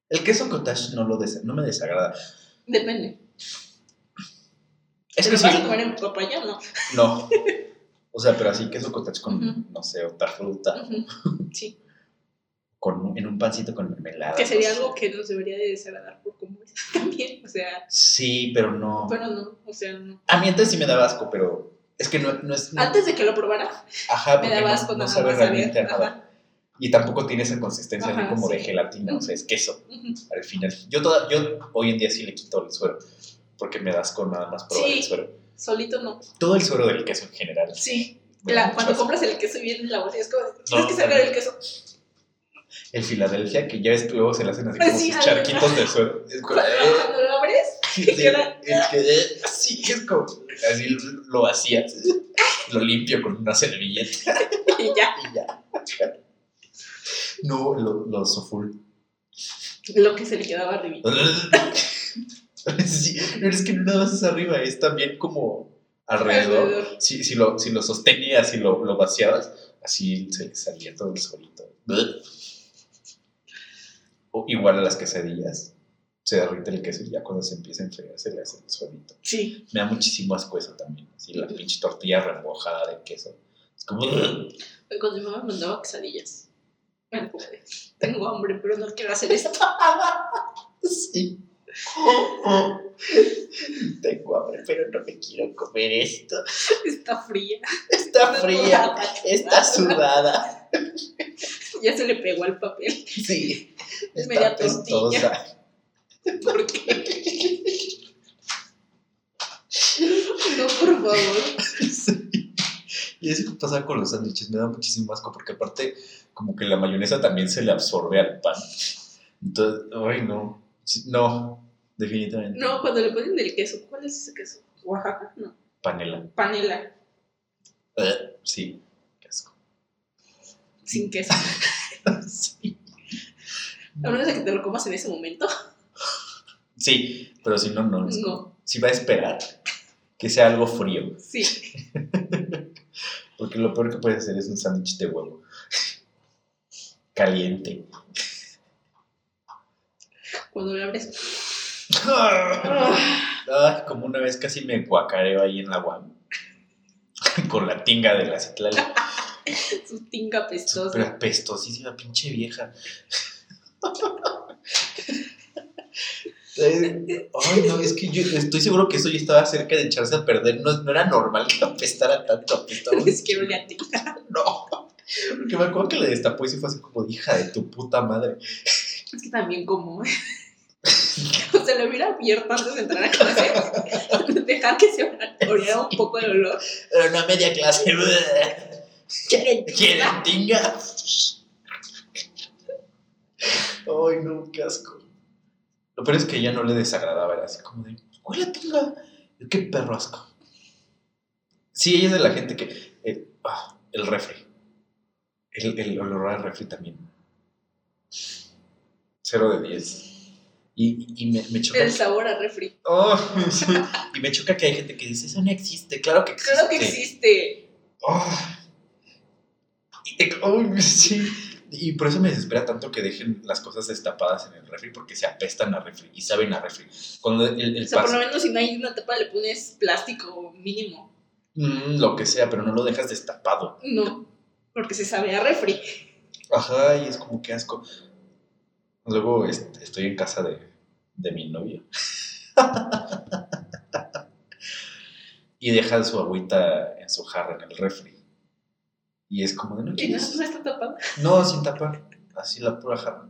El queso cottage no, lo des- no me desagrada. Depende. Es ¿Te que lo sí. vas a comer en papaya? No. No. O sea, pero así queso cottage con, no sé, otra fruta. Sí. Con, en un pancito con mermelada. Que sería no sé. algo que nos debería de desagradar por también. O sea, Sí, pero no. pero no. O sea, no. A mí antes sí me daba asco, pero es que no, no es. no- Antes de que lo probara, ajá, me daba no- asco no, nada sabe realmente a nada. Ajá. Y tampoco tiene esa consistencia Ajá, como de sí. gelatina, o sea, es queso al final. Yo, toda, yo hoy en día sí le quito el suero, porque me da asco nada más probar Sí. el suero. Solito no. Todo el suero del queso en general. Sí. La- cuando asco. compras el queso y viene en la bolsa, es como, tienes No, que sacar el queso. El Filadelfia, que ya que luego se le hacen así Pues como sí, sus charquitos de suero. Es como, Cuando, lo abres, sí, que sí, queda- el que así es como, así lo vacías, lo limpio con una servilleta y ya. y ya. No, lo, lo soful. Lo que se le quedaba arriba. Sí, pero es que no nada más es arriba, es también como alrededor. Alrededor. Si, si, lo, si lo sostenías y lo, lo vaciabas, así se salía todo el solito. O igual a las quesadillas, se derrite el queso y ya cuando se empieza a enfriar se le hace el solito. Sí. Me da muchísimo asco eso también, así la pinche tortilla remojada de queso. Es como... Cuando mi mamá me mandaba quesadillas. Bueno, tengo hambre, pero no quiero hacer esto. Sí. Tengo hambre, pero no me quiero comer esto. Está fría. Está fría, está sudada. Ya se le pegó al papel. Sí, está media tortilla. pestosa. ¿Por qué? No, por favor. Sí. Y eso pasa con los sándwiches, me da muchísimo asco porque aparte como que la mayonesa también se le absorbe al pan. Entonces, ay no, no, definitivamente. No, cuando le ponen el queso. ¿Cuál es ese queso? ¿Oaxaca? No. Panela. Panela. Eh, sí, qué asco. Sin queso. Sí. A menos de que te lo comas en ese momento. Sí, pero si no, no. No. Si va a esperar que sea algo frío. Sí. Porque lo peor que puedes hacer es un sándwich de huevo. Caliente. Cuando lo abres. Ay, como una vez casi me guacareo ahí en la UAM. Con la tinga de la Citlali. Su tinga pestosa. Súper apestosísima, pinche vieja. Eh, Ay, no, es que yo estoy seguro que eso ya estaba cerca de echarse a perder. No, no era normal que apestara tanto. Apestaba Es que olía a tinga. No. Porque me acuerdo que le destapó y se fue así como, hija de tu puta madre. Es que también como. O sea, lo hubiera abierto antes de entrar a clase. Dejar que se oliera un poco el olor. Pero no a media clase. ¿Quieren ¿Quieren tinga? Ay, no, qué asco. Lo peor es que ella no le desagradaba, era así como de, huele a tinga. Yo, Qué perro asco. Sí, ella es de la gente que. eh, ah, el refri. El, el olor al refri también. Cero de 10. Y, y me, me choca. El sabor a refri. Oh, sí. Y me choca que hay gente que dice, eso no existe. Claro que existe. Claro que existe. Oh. Y, oh, sí. Y por eso me desespera tanto que dejen las cosas destapadas en el refri porque se apestan a refri y saben a refri. Cuando el, el O sea, por lo menos si no hay una tapa le pones plástico mínimo. Mm, lo que sea, pero no lo dejas destapado. No, porque se sabe a refri. Ajá, y es como que asco. Luego est- estoy en casa de, de mi novio. y dejan su agüita en su jarra en el refri. Y es como de no Y no, quieres. no está tapada. No, sin tapar. Así la pura jarra.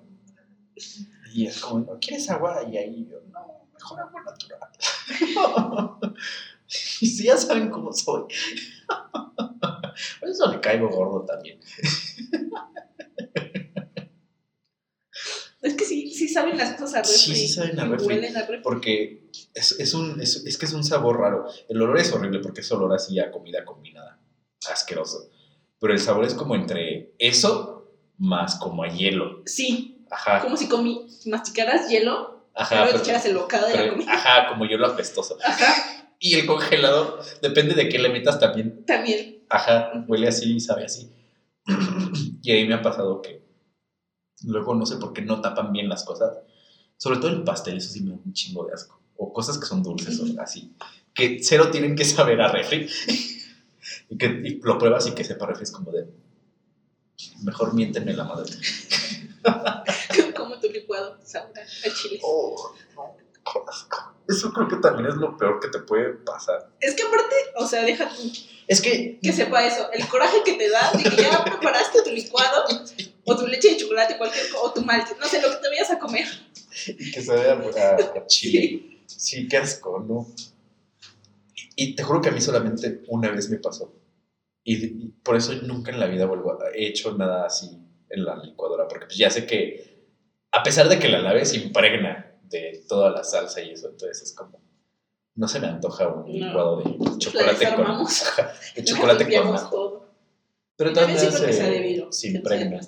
Y es como, ¿no quieres agua? Y ahí yo, no, mejor agua natural. Y si ya saben cómo soy. Por eso le caigo gordo también. Es que sí, sí saben las cosas a refri. Sí, sí saben a refri. Huelen a refri. Porque es, es un, es, es que es un sabor raro. El olor es horrible porque es olor así a comida combinada. Asqueroso. Pero el sabor es como entre eso más como a hielo. Sí, Ajá. como si comi masticaras hielo, Ajá. pero echaras el bocado de la pero- comida. ajá, como hielo apestoso. Ajá, Y el congelador, depende de qué le metas también. también. Ajá, huele así y sabe así. Y ahí me ha pasado que luego no sé por qué no tapan bien las cosas. Sobre todo el pastel, eso sí me da un chingo de asco. O cosas que son dulces o así. Que cero tienen que saber a refri. Y que y lo pruebas y que sepa refri es como de. Mejor miéntenme la madre. como tu licuado sabrá a chile. Oh, no. Eso creo que también es lo peor que te puede pasar. Es que aparte, o sea, deja tú Es que. que sepa eso, el coraje que te da de que ya preparaste tu licuado o tu leche de chocolate, cualquier o tu malte, no sé, lo que te vayas a comer. Y que sabe a, a- a chile. Sí, qué asco, ¿no? Y, te juro que a mí solamente una vez me pasó. Y, y por eso nunca en la vida vuelvo a, he hecho nada así en la licuadora, porque pues ya sé que a pesar de que la lave se impregna de toda la salsa y eso, entonces es como no se me antoja un No. licuado de La chocolate con de chocolate con ajo. Pero también se, se de impregna.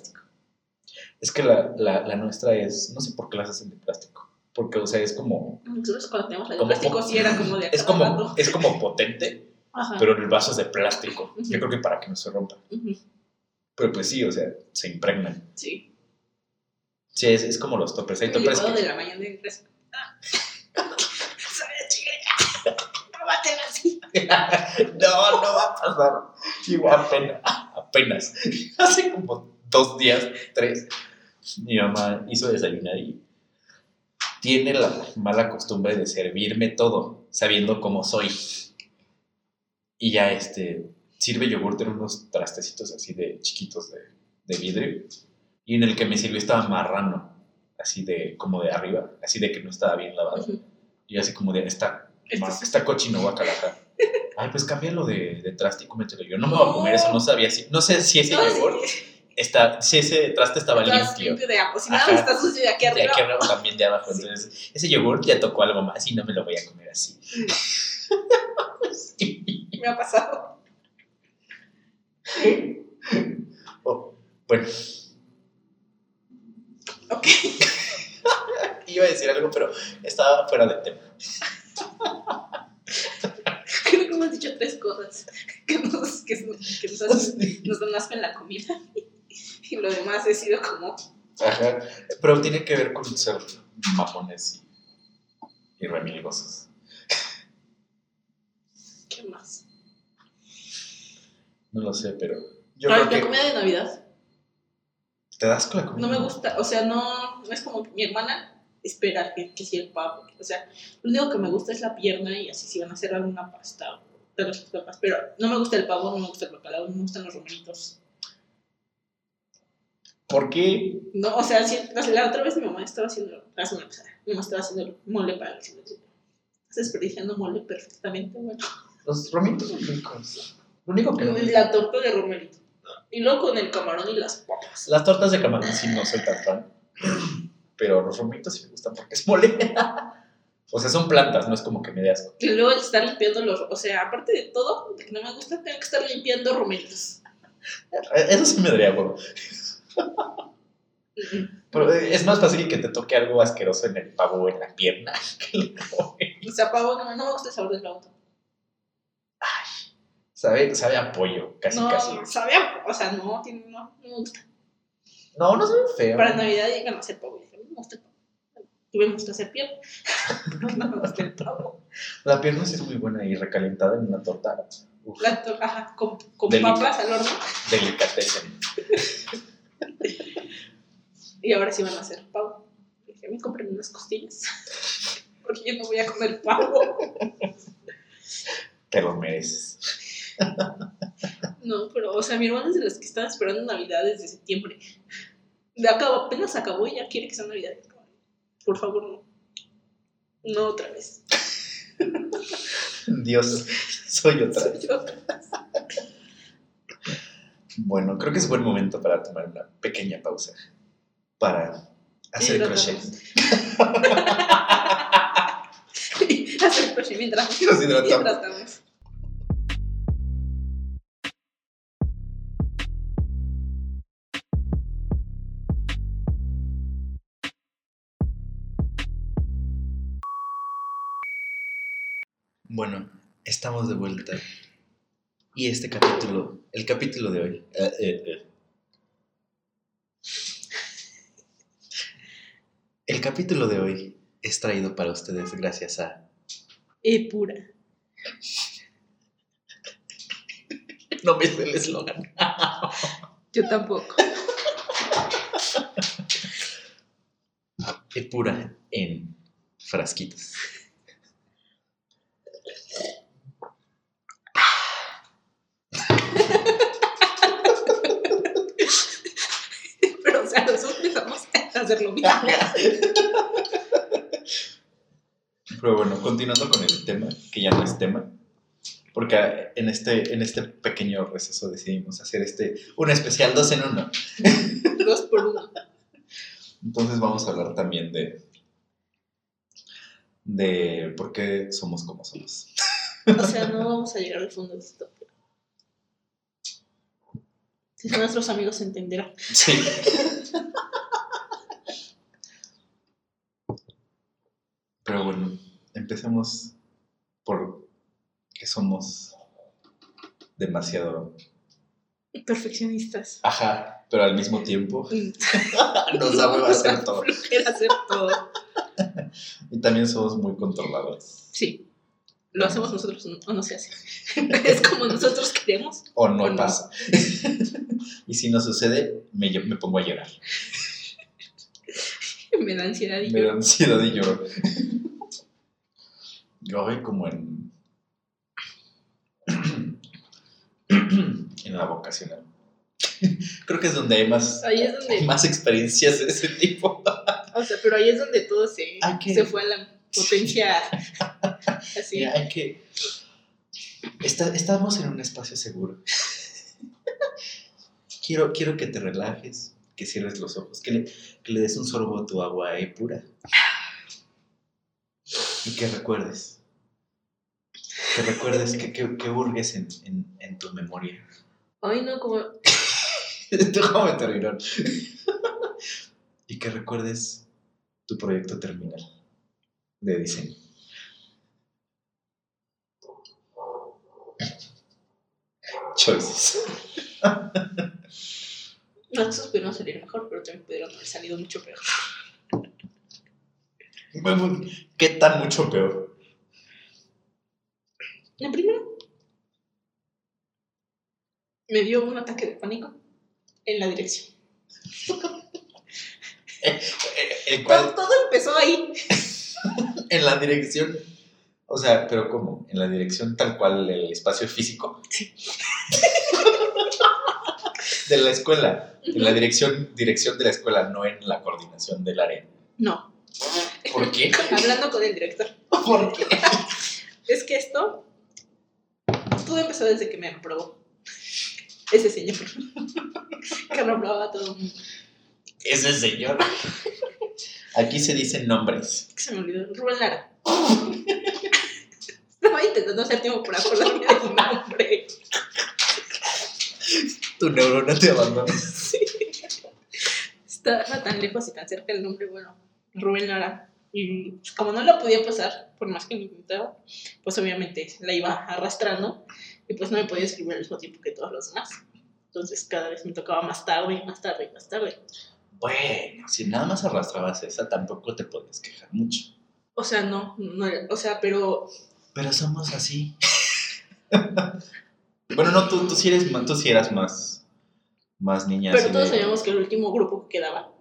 Es que la, la, la nuestra es, no sé por qué las hacen de plástico, porque o sea, es como Nosotros cuando teníamos la de plástico sí era como de es como rato. es como potente, Ajá. pero el vaso es de plástico. Ujú. Yo creo que para que no se rompa. Ujú, Pero pues sí, o sea, se impregnan. Sí. Sí, es, es como los toppers. Hay El que... de la mañana en. Ah. Así. no, no va a pasar. Igual apenas, apenas. Hace como dos días, tres, mi mamá hizo desayunar y tiene la mala costumbre de servirme todo, sabiendo cómo soy. Y ya este, sirve yogur en unos trastecitos así de chiquitos de, de vidrio. Y en el que me sirvió estaba marrano, así de, como de arriba, así de que no estaba bien lavado. Y así como de, está, Este es- está cochino guacalaja. Ay, pues cámbialo de, de traste y cómetelo. Yo no me voy a comer eso, no sabía si, no sé si ese No, yogur. Está, si ese traste estaba limpio. limpio de abajo. Si nada más está sucio de aquí De arriba. aquí arriba también de abajo. Entonces, ese yogur ya tocó algo más y no me lo voy a comer así. Me ha pasado. Oh, bueno, Ok. iba a decir algo, pero estaba fuera de tema. Creo que hemos dicho tres cosas que nos, que, que nos, nos dan asco en la comida. Y lo demás ha sido como. Ajá. Pero tiene que ver con ser mamones y, y remilgosos. ¿Qué más? No lo sé, pero yo creo la que comida de Navidad. te das con la comida. No me gusta. O sea, no, no es como mi hermana espera que, que sí el pavo. O sea, lo único que me gusta es la pierna y así si van a hacer alguna pasta de las papas. Pero no me gusta el pavo, no me gusta el bacalao, no me gustan los romeritos. ¿Por qué? No, o sea, sí, la, otra vez mi mamá estaba haciendo, la semana pasada, mi mamá estaba haciendo mole para los Estás desperdiciando mole perfectamente, bueno. Los romitos son ricos. Lo único que Y La torta de romerito. Y luego con el camarón y las papas. Las tortas de camarón sí no soy tan fan. Pero los romitos sí me gustan porque es mole. O sea, son plantas, no es como que me dé asco. Y luego el estar limpiando los, o sea, aparte de todo, de que no me gusta, tengo que estar limpiando romeritos. Eso sí me daría huevo. Pero eh, es más fácil que te toque algo asqueroso en el pavo o en la pierna. O sea, pavo, no, no me gusta el sabor del pavo. Sabe, sabe a pollo, casi no, casi. sabe a- o sea, no, tiene, no, no me gusta. No, no sabe feo. Para Navidad llegan a hacer pavo. dije, no me gusta el pavo. Hacer pierna. no me gusta el pavo. La pierna sí es muy buena y recalentada en una torta. Uf, La to- ajá, con, con papas al horno. delicatessen. Y ahora sí van a hacer pavo. Dije, me compren unas costillas. Porque yo no voy a comer pavo. Te lo mereces. No, pero, o sea, mi hermana es de las que están esperando Navidad desde septiembre. De acabo, apenas acabó y ya quiere que sea Navidad. Por favor, no. No otra vez. Dios, soy otra. Soy otra. Bueno, creo que es buen momento para tomar una pequeña pausa para hacer crochet. Hacer crochet mientras, Nos hidratamos. mientras estamos. Bueno, estamos de vuelta. Y este capítulo, el capítulo de hoy. eh, eh, eh. El capítulo de hoy es traído para ustedes gracias a. E pura. No me sé el eslogan. Yo tampoco. Epura en frasquitos. Pero, o sea, nosotros empezamos a hacerlo bien. Pero bueno, continuando con el tema, que ya no es tema, porque en este, en este pequeño receso decidimos hacer este, un especial dos en uno. Dos por uno. Entonces vamos a hablar también de, de por qué somos como somos. O sea, no vamos a llegar al fondo de esto. Si son nuestros amigos entenderán. Sí. Pero bueno, empecemos por que somos demasiado Perfeccionistas. ajá, pero al mismo tiempo nos da hueva hacer todo. Hacer todo. Y también somos muy controladores. Sí. Lo hacemos nosotros o no se hace. Es como nosotros queremos. O no O no. pasa. y si no sucede, me, me pongo a llorar. Me da ansiedad y Me yo. da ansiedad y lloro. Yo voy como en. en la vocacional. Creo que es donde hay más, Ahí es donde. más experiencias de ese tipo. O sea, pero ahí es donde todo se, que- se fue a la potencia. Así. Mira, hay que. Está- estamos en un espacio seguro. quiero, quiero que te relajes, que cierres los ojos, que le, que le des un sorbo a tu agua eh, pura. Y que recuerdes. Que recuerdes, que, que, que hurgues en, en, en tu memoria. Ay, no, como. Déjame terminar. y que recuerdes tu proyecto terminal de diseño. Choices. Nosotros pudieron salir mejor, pero también pudieron haber salido mucho peor. ¿Qué tan mucho peor? La primera. Me dio un ataque de pánico en la dirección. Eh, El Todo, cual, todo empezó ahí. en la dirección, o sea, pero ¿cómo? En la dirección tal cual el espacio físico. Sí. De la escuela. En la dirección, dirección de la escuela, no en la coordinación del área. No. ¿Por qué? Hablando con el director. ¿Por qué? Es que esto. Todo empezó desde que me aprobó. Ese señor. Que reprobaba a todo el mundo. Ese señor. Aquí se dicen nombres. Se me olvidó. Rubén Lara. Estaba intentando hacer tiempo para acordarme de su nombre. Tu neurona te abandona. Estaba tan lejos y tan cerca el nombre, bueno, Rubén Lara. Y pues, como no la podía pasar, por más que me intentaba, pues obviamente la iba arrastrando y pues no me podía escribir al mismo tiempo que todos los demás. Entonces cada vez me tocaba más tarde y más tarde y más tarde. Bueno, si nada más arrastrabas esa, tampoco te podías quejar mucho. O sea, no, no o sea, pero Pero somos así. bueno, no, tú, tú, sí eres, ma- tú sí eras más, más niña. pero todos de- sabíamos que el último grupo que quedaba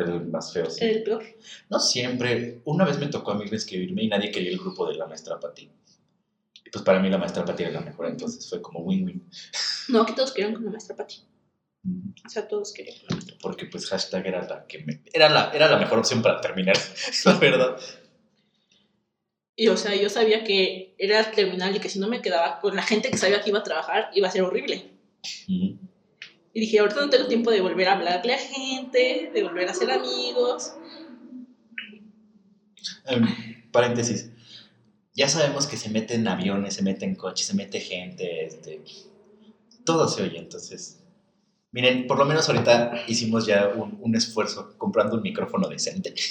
El más feo, sí. era el peor. No siempre. Una vez me tocó a mí escribirme y nadie quería el grupo de la maestra Pati. Y pues para mí la maestra Pati era la mejor, entonces fue como win-win. No, que todos querían con la maestra Pati. O sea, todos querían con la maestra Porque pues hashtag era la que me... Era la, era la mejor opción para terminar, la verdad. Y o sea, yo sabía que era terminal y que si no me quedaba con la gente que sabía que iba a trabajar, iba a ser horrible. Ujú. Y dije, ahorita no tengo tiempo de volver a hablarle a gente, de volver a ser amigos. Em, paréntesis. Ya sabemos que se mete en aviones, se mete en coches, se mete gente, este, todo se oye, entonces. Miren, por lo menos ahorita hicimos ya un, un esfuerzo comprando un micrófono decente.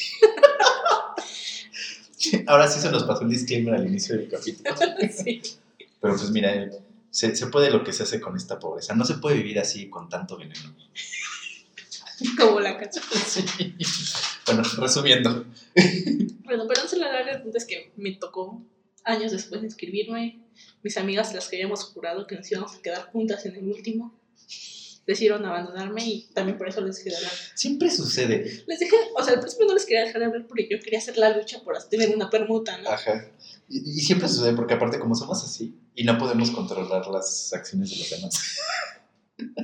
Ahora sí se nos pasó un disclaimer al inicio del capítulo. sí. Pero pues mira, se, se puede lo que se hace con esta pobreza. No se puede vivir así con tanto veneno. Como la canción. Sí. Bueno, resumiendo. Bueno, pero no se la larga, es que me tocó años después de inscribirme. Mis amigas, las que habíamos jurado que nos íbamos a quedar juntas en el último, decidieron abandonarme y también por eso les dejé de hablar. Siempre sucede. Les dejé, o sea, al principio no les quería dejar de hablar porque yo quería hacer la lucha por tener una permuta, ¿no? Ajá. Y, y siempre sucede porque aparte como somos así y no podemos controlar las acciones de los demás.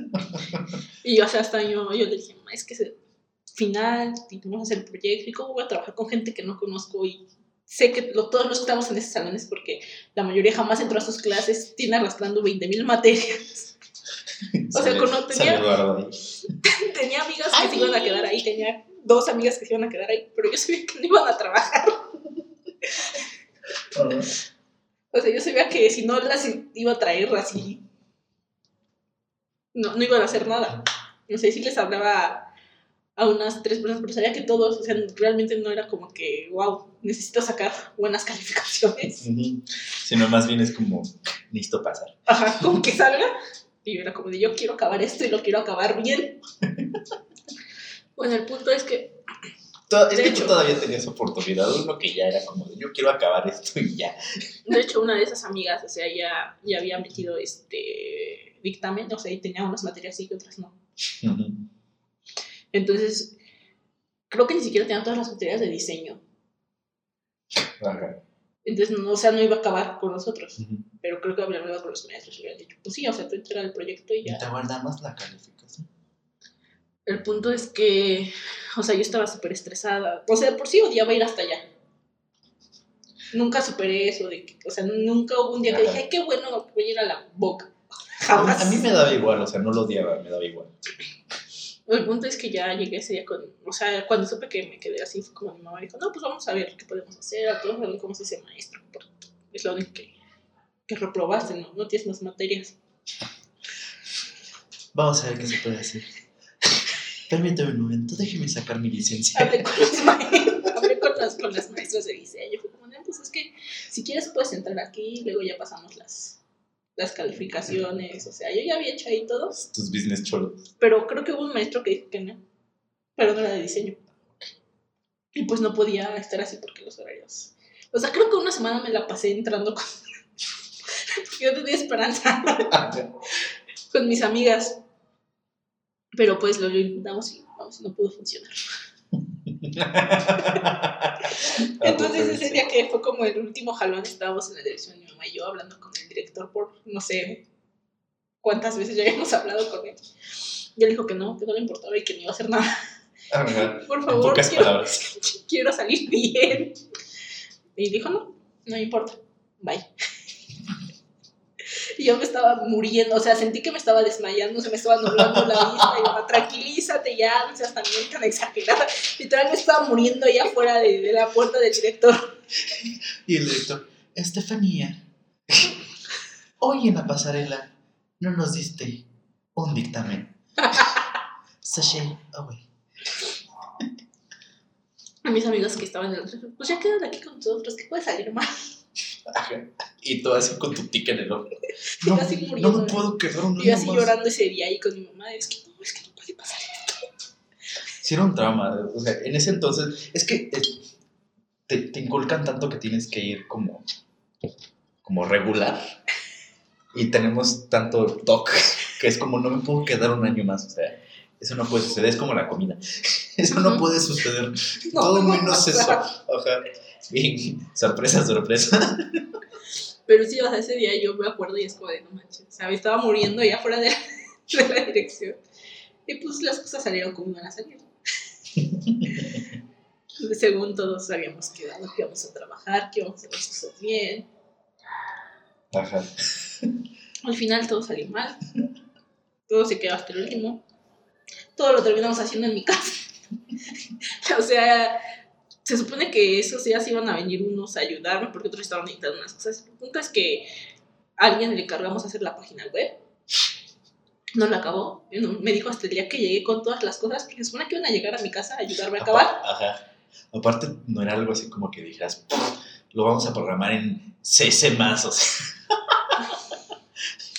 Y o sea, hasta yo, yo le dije, "Ma, es que es el final, y vamos a hacer el proyecto, y cómo voy a trabajar con gente que no conozco y sé que lo- todos los que estamos en ese salón es porque la mayoría jamás entró a sus clases, tiene arrastrando 20.000 materias. O sea, cuando tenía- tenía amigas que se iban a quedar ahí, tenía dos amigas que se iban a quedar ahí, pero yo sabía que no iban a trabajar. O sea, yo sabía que si no las iba a traer así, no, no iban a hacer nada. No sé si les hablaba a, unas tres personas, pero sabía que todos, o sea, realmente no era como que, wow, necesito sacar buenas calificaciones. Sino más bien es como, necesito pasar. Ajá, con que salga. Y yo era como de, yo quiero acabar esto y lo quiero acabar bien. Bueno, el punto es que Es De que hecho. tú todavía tenías oportunidad, uno que ya era como de, yo quiero acabar esto y ya. De hecho, una de esas amigas, o sea, ya, ya había metido este dictamen, o sea, y tenía unas materias sí y otras no. Entonces, creo que ni siquiera tenía todas las materias de diseño. Ajá. Entonces, no, o sea, no iba a acabar con nosotros. Pero creo que había hablado con los maestros y le habían dicho, pues sí, o sea, tú entra al proyecto y Y ya. te guardamos la calificación. El punto es que, o sea, yo estaba súper estresada. O sea, de por sí odiaba ir hasta allá. Nunca superé eso de que, o sea, nunca hubo un día que dije, ay, qué bueno, voy a ir a la boca. A Jamás. a mí me daba igual, o sea, no lo odiaba, me daba igual. El punto es que ya llegué ese día con, o sea, cuando supe que me quedé así, fue como mi mamá dijo, no, pues vamos a ver qué podemos hacer, a todos saben cómo se dice maestro, porque es lo único que, que reprobaste, ¿no? No tienes más materias. Vamos a ver qué se puede hacer. Permíteme un momento, déjeme sacar mi licencia. Hablé con, los maestros, con, maestras de diseño, fue como, no, pues es que si quieres puedes entrar aquí, luego ya pasamos las, las calificaciones, o sea, yo ya había hecho ahí todo, Tus business cholos. pero creo que hubo un maestro que dijo que no, pero no era de diseño. Y pues no podía estar así porque los horarios. O sea, creo que una semana me la pasé entrando con. yo tenía esperanza con mis amigas. Pero pues lo intentamos y vamos, no pudo funcionar. Entonces ese día que fue como el último jalón, estábamos en la dirección de mi mamá y yo hablando con el director por no sé cuántas veces ya habíamos hablado con él. Y él dijo que no, que no le importaba y que no iba a hacer nada. Ajá. Por favor, quiero, quiero salir bien. Y dijo, no, no me importa, bye. Y yo me estaba muriendo, o sea, sentí que me estaba desmayando, se me estaba nublando la vista. Y yo, "Ma, tranquilízate ya, no seas también tan exagerada. Literal, me estaba muriendo allá afuera de, de la puerta del director. Y el director, Estefanía, hoy en la pasarela no nos diste un dictamen. Sashay away. A mis amigos que estaban en el pues ya quedan aquí con nosotros, que puede salir mal. Y tú así con tu tic en el ojo. No, así no me puedo quedar un Y yo así más. llorando ese día ahí con mi mamá, es que no, es que no puede pasar. Sí, era un trauma. O sea, en ese entonces, es que eh, te, te inculcan tanto que tienes que ir como, como regular. Y tenemos tanto TOC que es como no me puedo quedar un año más. O sea, eso no puede suceder. Es como la comida. Eso no puede suceder. No, Todo no menos eso. pasa. Y sorpresa, sorpresa. Pero sí, o sea, ese día yo me acuerdo y es como de no manches. O sea, me estaba muriendo ya fuera de, de la dirección. Y pues las cosas salieron como iban a salir. Según todos habíamos quedado que íbamos a trabajar, que íbamos a hacer las cosas bien. Ajá. Al final todo salió mal. Todo se quedó hasta el último. Todo lo terminamos haciendo en mi casa. o sea, se supone que esos días iban a venir unos a ayudarme porque otros estaban necesitando unas cosas. El punto es que a alguien le cargamos hacer la página web. No la acabó. Me dijo hasta el día que llegué con todas las cosas, porque se supone que iban a llegar a mi casa a ayudarme a acabar. Ajá. Aparte, no era algo así como que dijeras, lo vamos a programar en CC más, o sea.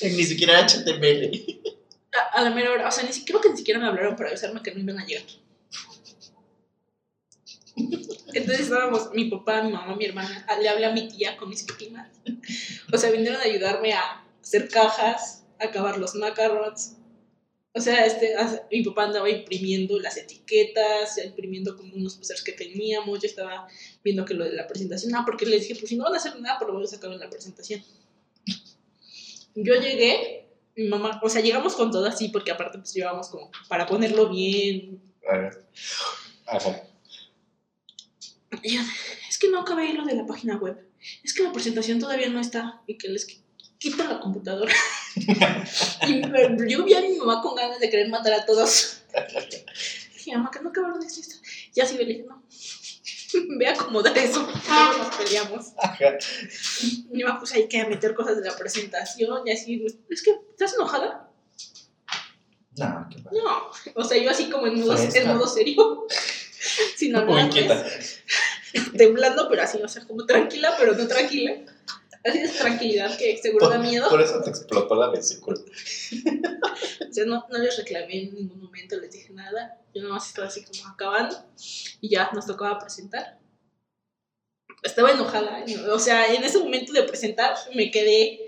ni siquiera HTML. A, a, la mera hora, o sea, ni siquiera, creo que ni siquiera me hablaron para avisarme que no iban a llegar. Entonces estábamos, mi papá, mi mamá, mi hermana, le hablé a mi tía con mis primas. O sea, vinieron a ayudarme a hacer cajas, a acabar los macarons. O sea, este, mi papá andaba imprimiendo las etiquetas, imprimiendo como unos posters que teníamos. Yo estaba viendo que lo de la presentación, ah, porque les dije, pues si no van a hacer nada, por lo menos acaben la presentación. Yo llegué, mi mamá, o sea, llegamos con todo así, porque aparte pues llevábamos como para ponerlo bien. Ajá. Y yo, es que no acabé lo de la página web. Es que la presentación todavía no está y que les quito la computadora. y yo vi a mi mamá con ganas de querer matar a todos. Y mi mamá, que no acabaron esto. Ya sí, le dije, no. Ve a acomodar eso, no nos peleamos. Ajá. Y me puse ahí que meter cosas de la presentación y así. Es que, ¿estás enojada? No, qué No, o sea, yo así como en modo, en modo serio. Sin hablar. Temblando, pero así, o sea, como tranquila, pero no tranquila. Así es tranquilidad que seguro da miedo. Por eso te explotó la vesícula. o sea, no, no les reclamé en ningún momento, les dije nada. Yo nomás estaba así como acabando y ya nos tocaba presentar. Estaba enojada, o sea, en ese momento de presentar me quedé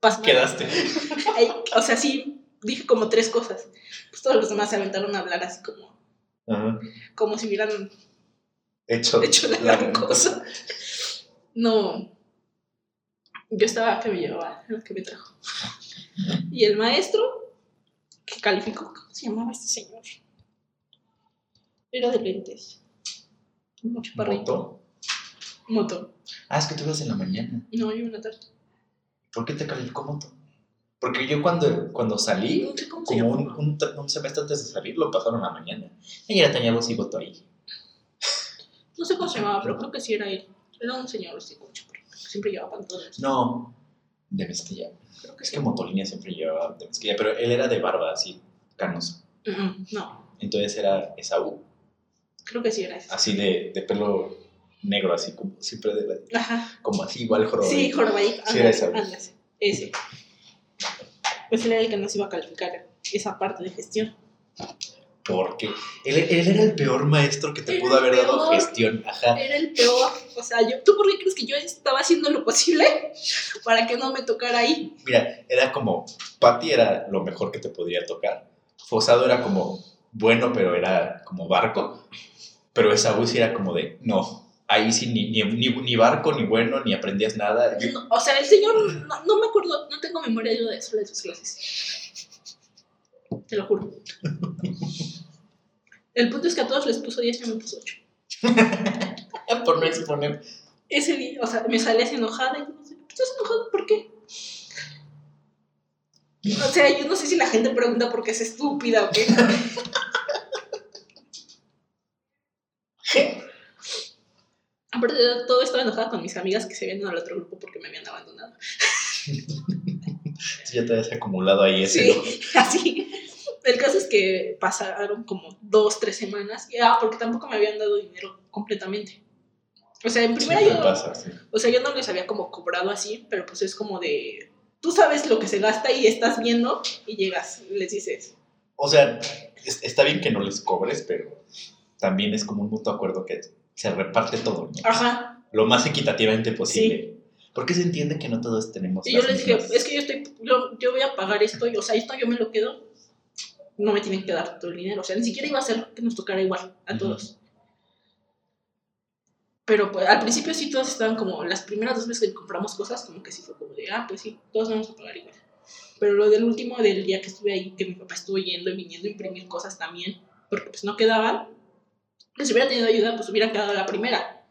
pasmada. Quedaste. o sea, sí, dije como tres cosas. Pues todos los demás se aventaron a hablar así como. Ajá. Como si hubieran hecho, hecho la, la gran cosa. No. Yo estaba que me llevaba, el que me trajo. Y el maestro que calificó, ¿cómo se llamaba este señor? Era de lentes. Un chaparrito. ¿Moto? Moto. Ah, es que tú ibas en la mañana. No, yo en la tarde. ¿Por qué te calificó moto? Porque yo cuando, cuando salí, No sé como un, un, un semestre antes de salir, lo pasaron a la mañana. Y ya tenía voz y voto ahí. No sé cómo se llamaba, pero creo que sí era él. Era un señor así con Siempre llevaba pantalones. No, de mezquilla. Creo que Es sí. que Motolínea siempre llevaba de mezquilla, pero él era de barba, así, canoso. Mm, No, Entonces era Esaú, creo que sí era ese. así de, de pelo negro, así como siempre, de, Ajá. como así, igual jorobadito. Sí, Jorobadito. Sí, era ese. ándale, Ese. Pues él era el que nos iba a calificar esa parte de gestión. Porque él, él era el peor maestro que te pudo haber dado peor. gestión. Ajá. Era el peor. O sea, yo, ¿tú por qué crees que yo estaba haciendo lo posible para que no me tocara ahí? Mira, era como, Patty era lo mejor que te podría tocar. Fosado era como bueno, pero era como barco. Pero Esaú sí era como de, no, ahí sí ni, ni, ni, ni barco, ni bueno, ni aprendías nada. No, o sea, el señor, no, no me acuerdo, no tengo memoria yo de eso, de sus clases. Te lo juro. El punto es que a todos les puso 10 y a mí me puso 8. por no exponer. Ese día, o sea, me salí así enojada y no sé, ¿estás enojado por qué? O sea, yo no sé si la gente pregunta por qué es estúpida o qué. Aparte de todo, estaba enojada con mis amigas que se habían ido al otro grupo porque me habían abandonado. Sí, ya te habías acumulado ahí ese. Sí, así. El caso es que pasaron como dos, tres semanas. Y, ah, porque tampoco me habían dado dinero completamente. O sea, en primera Siempre yo, pasa, sí. o sea, yo no les había como cobrado así, pero pues es como de, tú sabes lo que se gasta y estás viendo y llegas, y les dices, O sea, es- está bien que no les cobres, pero también es como un mutuo acuerdo que se reparte todo, ¿no? ajá. Lo más equitativamente posible. Porque se entiende que no todos tenemos. Y yo les dije, es que yo estoy, yo, yo voy a pagar esto, y, o sea, esto yo me lo quedo, no me tienen que dar todo el dinero. O sea, ni siquiera iba a ser que nos tocara igual a todos. Pero pues, al principio sí todos estaban como, las primeras dos veces que compramos cosas, como que sí fue como de, ah, pues sí, todos vamos a pagar igual. Pero lo del último del día que estuve ahí, que mi papá estuvo yendo y viniendo a imprimir cosas también, porque pues no quedaban, Que si hubiera tenido ayuda, pues hubiera quedado la primera.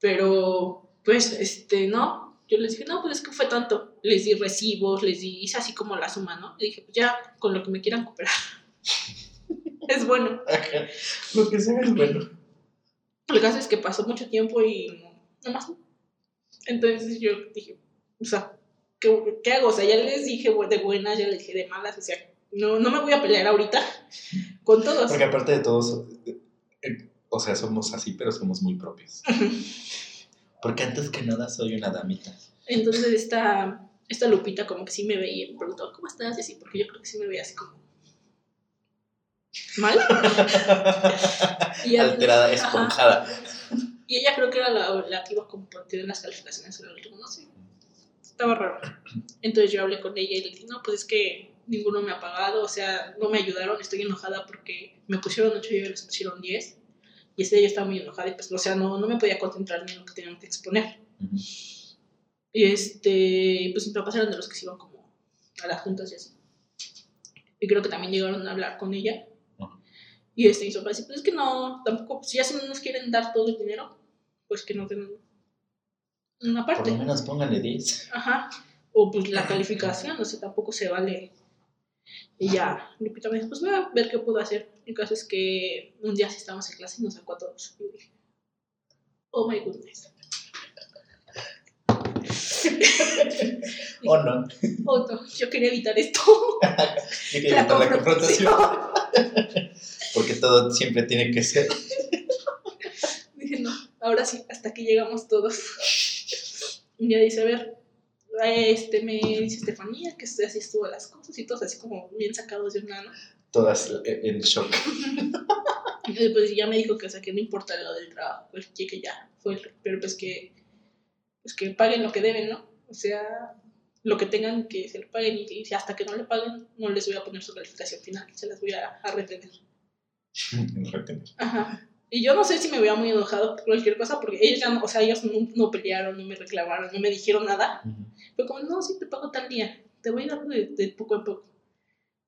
Pero, pues, este, no. Yo les dije, no, pues es que fue tanto. Les di recibos, les di, hice así como la suma, ¿no? Y dije, pues ya, con lo que me quieran cooperar. es bueno. Ajá. Lo que sea es bueno. El caso es que pasó mucho tiempo y no, nomás no. Entonces yo dije, o sea, ¿qué, qué hago? O sea, ya les dije de buenas, ya les dije de malas, o sea, no, no me voy a pelear ahorita con todos. Porque aparte de todos, eh, o sea, somos así, pero somos muy propios. Porque antes que nada soy una damita. Entonces esta, esta Lupita como que sí me veía y me preguntó, ¿cómo estás? Y así, porque yo creo que sí me veía así como... ¿Mal? Y ella- Alterada, Ajá. esponjada. Y ella creo que era la, la que iba tener las calificaciones en el último, no sé. Estaba raro. Entonces yo hablé con ella y le dije, no, pues es que ninguno me ha pagado, o sea, no me ayudaron, estoy enojada porque me pusieron 8 y ellos les pusieron 10. Y ese día yo estaba muy enojada y pues, o sea, no, no me podía concentrar ni en lo que tenían que exponer. Y este, pues mis papás eran de los que se iban como a las juntas y así. Y creo que también llegaron a hablar con ella. Y este, mis papás, pues es que no, tampoco, si ya si no nos quieren dar todo el dinero, pues que nos den una Por parte. lo menos pónganle 10. Ajá. O pues la calificación, o sea, tampoco se vale. Y ya, Lupita me dijo, pues voy a ver qué puedo hacer. El caso es que un día sí estábamos en clase y nos sacó a todos. Y dije, oh my goodness. ¿O no? Oh no, yo quería evitar esto. Yo quería evitar la confrontación. Porque todo siempre tiene que ser. Dije, no, ahora sí, hasta que llegamos todos. Y ya dice, a ver, este, me dice Estefanía que así estuvo las cosas y todos así como bien sacados de una, ¿no? Todas eh, en shock. Y después ya me dijo que, o sea, que no importa lo del trabajo, pues que que ya fue, pero pues que, pues que paguen lo que deben, ¿no? O sea, lo que tengan que se lo paguen y, y hasta que no le paguen no les voy a poner su calificación final, se las voy a, a retener. Retener. Ajá. Y yo no sé si me veía muy enojado por cualquier cosa, porque ellos ya no, o sea, ellos no, no pelearon, no me reclamaron, no me dijeron nada. Fue como, no, sí te pago tal día, te voy dando de, de poco en poco.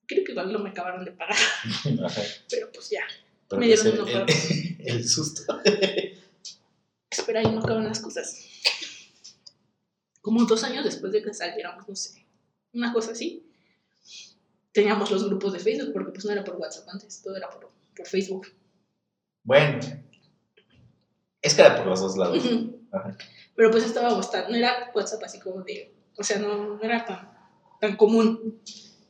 Creo que igual no me acabaron de pagar, Ajá. pero pues ya, Pero Me pues dieron el, un el- el susto. espera y no acaban las cosas. Como dos años después de que saliéramos, no sé, una cosa así, teníamos los grupos de Facebook, porque pues no era por WhatsApp antes, todo era por, por Facebook. Bueno. Es que era por los dos lados. Ajá. Pero pues estaba bastante, no era WhatsApp así como de, o sea, no, no era tan, tan común,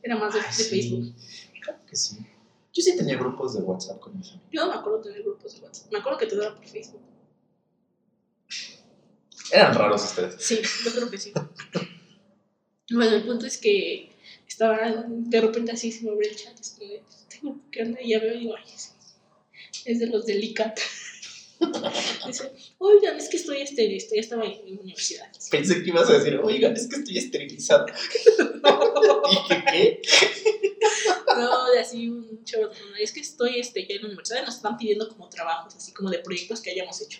era más de, de Ah, sí. Facebook. Claro que sí. Yo sí tenía grupos de WhatsApp con mis amigos. Yo no me acuerdo tener grupos de WhatsApp, me acuerdo que todo era por Facebook. Eran raros ustedes. Sí, yo creo que sí. Bueno, el punto es que estaba de repente así, se me abrió el chat, es como grupo que anda, y ya veo y digo, ay, sí, es de los del ICAT. Dice, oigan, es que estoy, este, ya estaba en, en universidad. Pensé que ibas a decir, oigan, es que estoy esterilizado. Dije, ¿qué? No, de así un no, es que estoy este, ya en la universidad y nos están pidiendo como trabajos, así como de proyectos que hayamos hecho.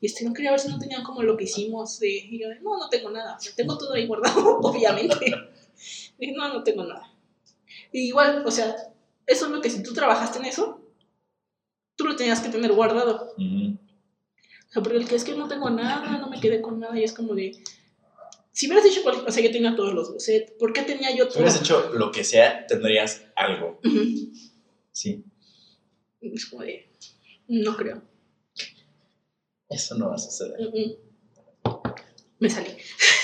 Y este, no quería ver si no tenían como lo que hicimos. De, y yo, no, no tengo nada. Tengo todo ahí guardado, obviamente. Dije, no, no tengo nada. Y igual, o sea, eso es lo que si tú trabajaste en eso, lo tenías que tener guardado. O sea, porque el que es que no tengo nada, no me quedé con nada, y es como de. Si hubieras dicho cualquier cosa, yo tenía todos los bocets. ¿Por qué tenía yo Si todo? hubieras hecho lo que sea, tendrías algo. Sí. Es como de. No creo. Eso no va a suceder. Mm, mm. Me salí.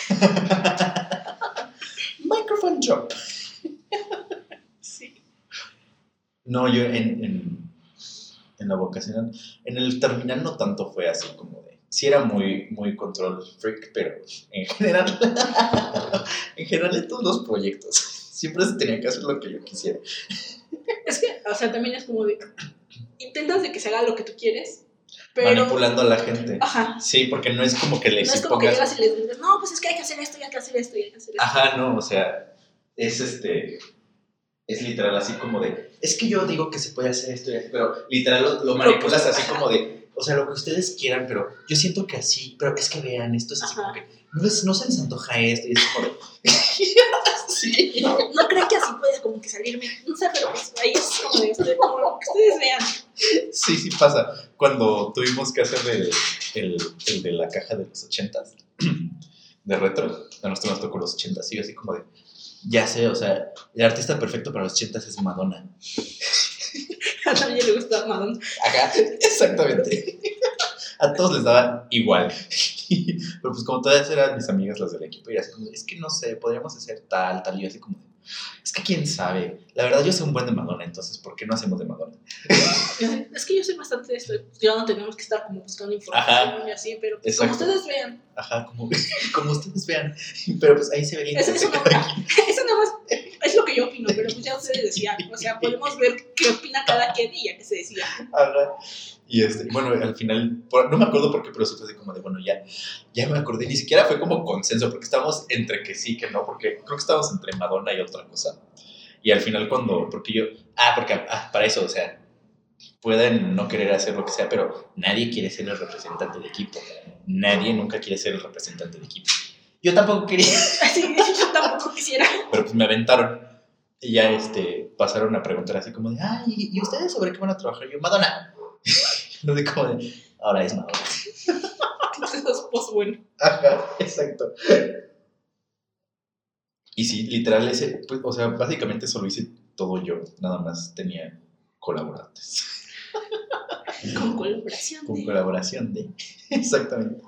Microphone drop. Sí. No, yo en, en, en la vocacional, en el terminal no tanto fue así como de, sí era muy, muy control freak, pero en general, en general en todos los proyectos, siempre se tenía que hacer lo que yo quisiera. Es que, o sea, también es como de. Intentas de que se haga lo que tú quieres, pero. Manipulando a la gente. Ajá. Sí, porque no es como que No les es como que llegas y les dices, no, pues es que hay que hacer esto, y hay que hacer esto, y hay que hacer esto. Ajá, no, o sea, es este, es literal así como de, es que yo digo que se puede hacer esto, y esto", pero literal lo, lo manipulas así como de, o sea, lo que ustedes quieran, pero yo siento que así, pero es que vean, esto es así Ajá. como que, no, les- no se les antoja esto, y es como de, sí. No, no creen que así puede como que salirme. No sé, pero pues ahí es como de ustedes, como lo que ustedes vean. Sí, sí pasa. Cuando tuvimos que hacer el, el, el de la caja de los ochentas, de retro, a nosotros nos tocó los ochentas, y yo así como de, ya sé, o sea, el artista perfecto para los ochentas es Madonna. A nadie le gusta Madonna. Ajá, exactamente. A todos les daba igual. Pero pues como todas eran mis amigas las del equipo, y así como, es que no sé, podríamos hacer tal, tal, y así como, es que quién sabe. La verdad yo soy un buen de Madonna, entonces, ¿por qué no hacemos de Madonna? Es que yo sé bastante esto. Ya no tenemos que estar como buscando información y así, pero pues, como ustedes vean. Ajá, como, como ustedes vean. Pero pues ahí se ve Eso, no, eso nada más es lo que yo opino, pero pues ya ustedes decían. O sea, podemos ver qué opina cada quien y ya que se decía. Ajá. Y este, bueno, al final, no me acuerdo por qué, pero sí fue así como de, bueno, ya, ya me acordé. Ni siquiera fue como consenso, porque estábamos entre que sí, que no, porque creo que estábamos entre Madonna y otra cosa. Y al final cuando, porque yo, ah, porque ah, para eso, o sea, pueden no querer hacer lo que sea, pero nadie quiere ser el representante de equipo. Nadie nunca quiere ser el representante de equipo. Yo tampoco quería, Así yo tampoco quisiera. pero pues me aventaron. Y ya este, pasaron a preguntar así como de, ay, ¿y ustedes sobre qué van a trabajar? Yo, Madonna. No sé cómo de, ahora es Madonna. Entonces, pues bueno. Ajá, exacto. Y sí, literal, ese, pues, o sea, básicamente eso lo hice todo yo, nada más tenía colaborantes. Con colaboración. Con de- colaboración de. Exactamente.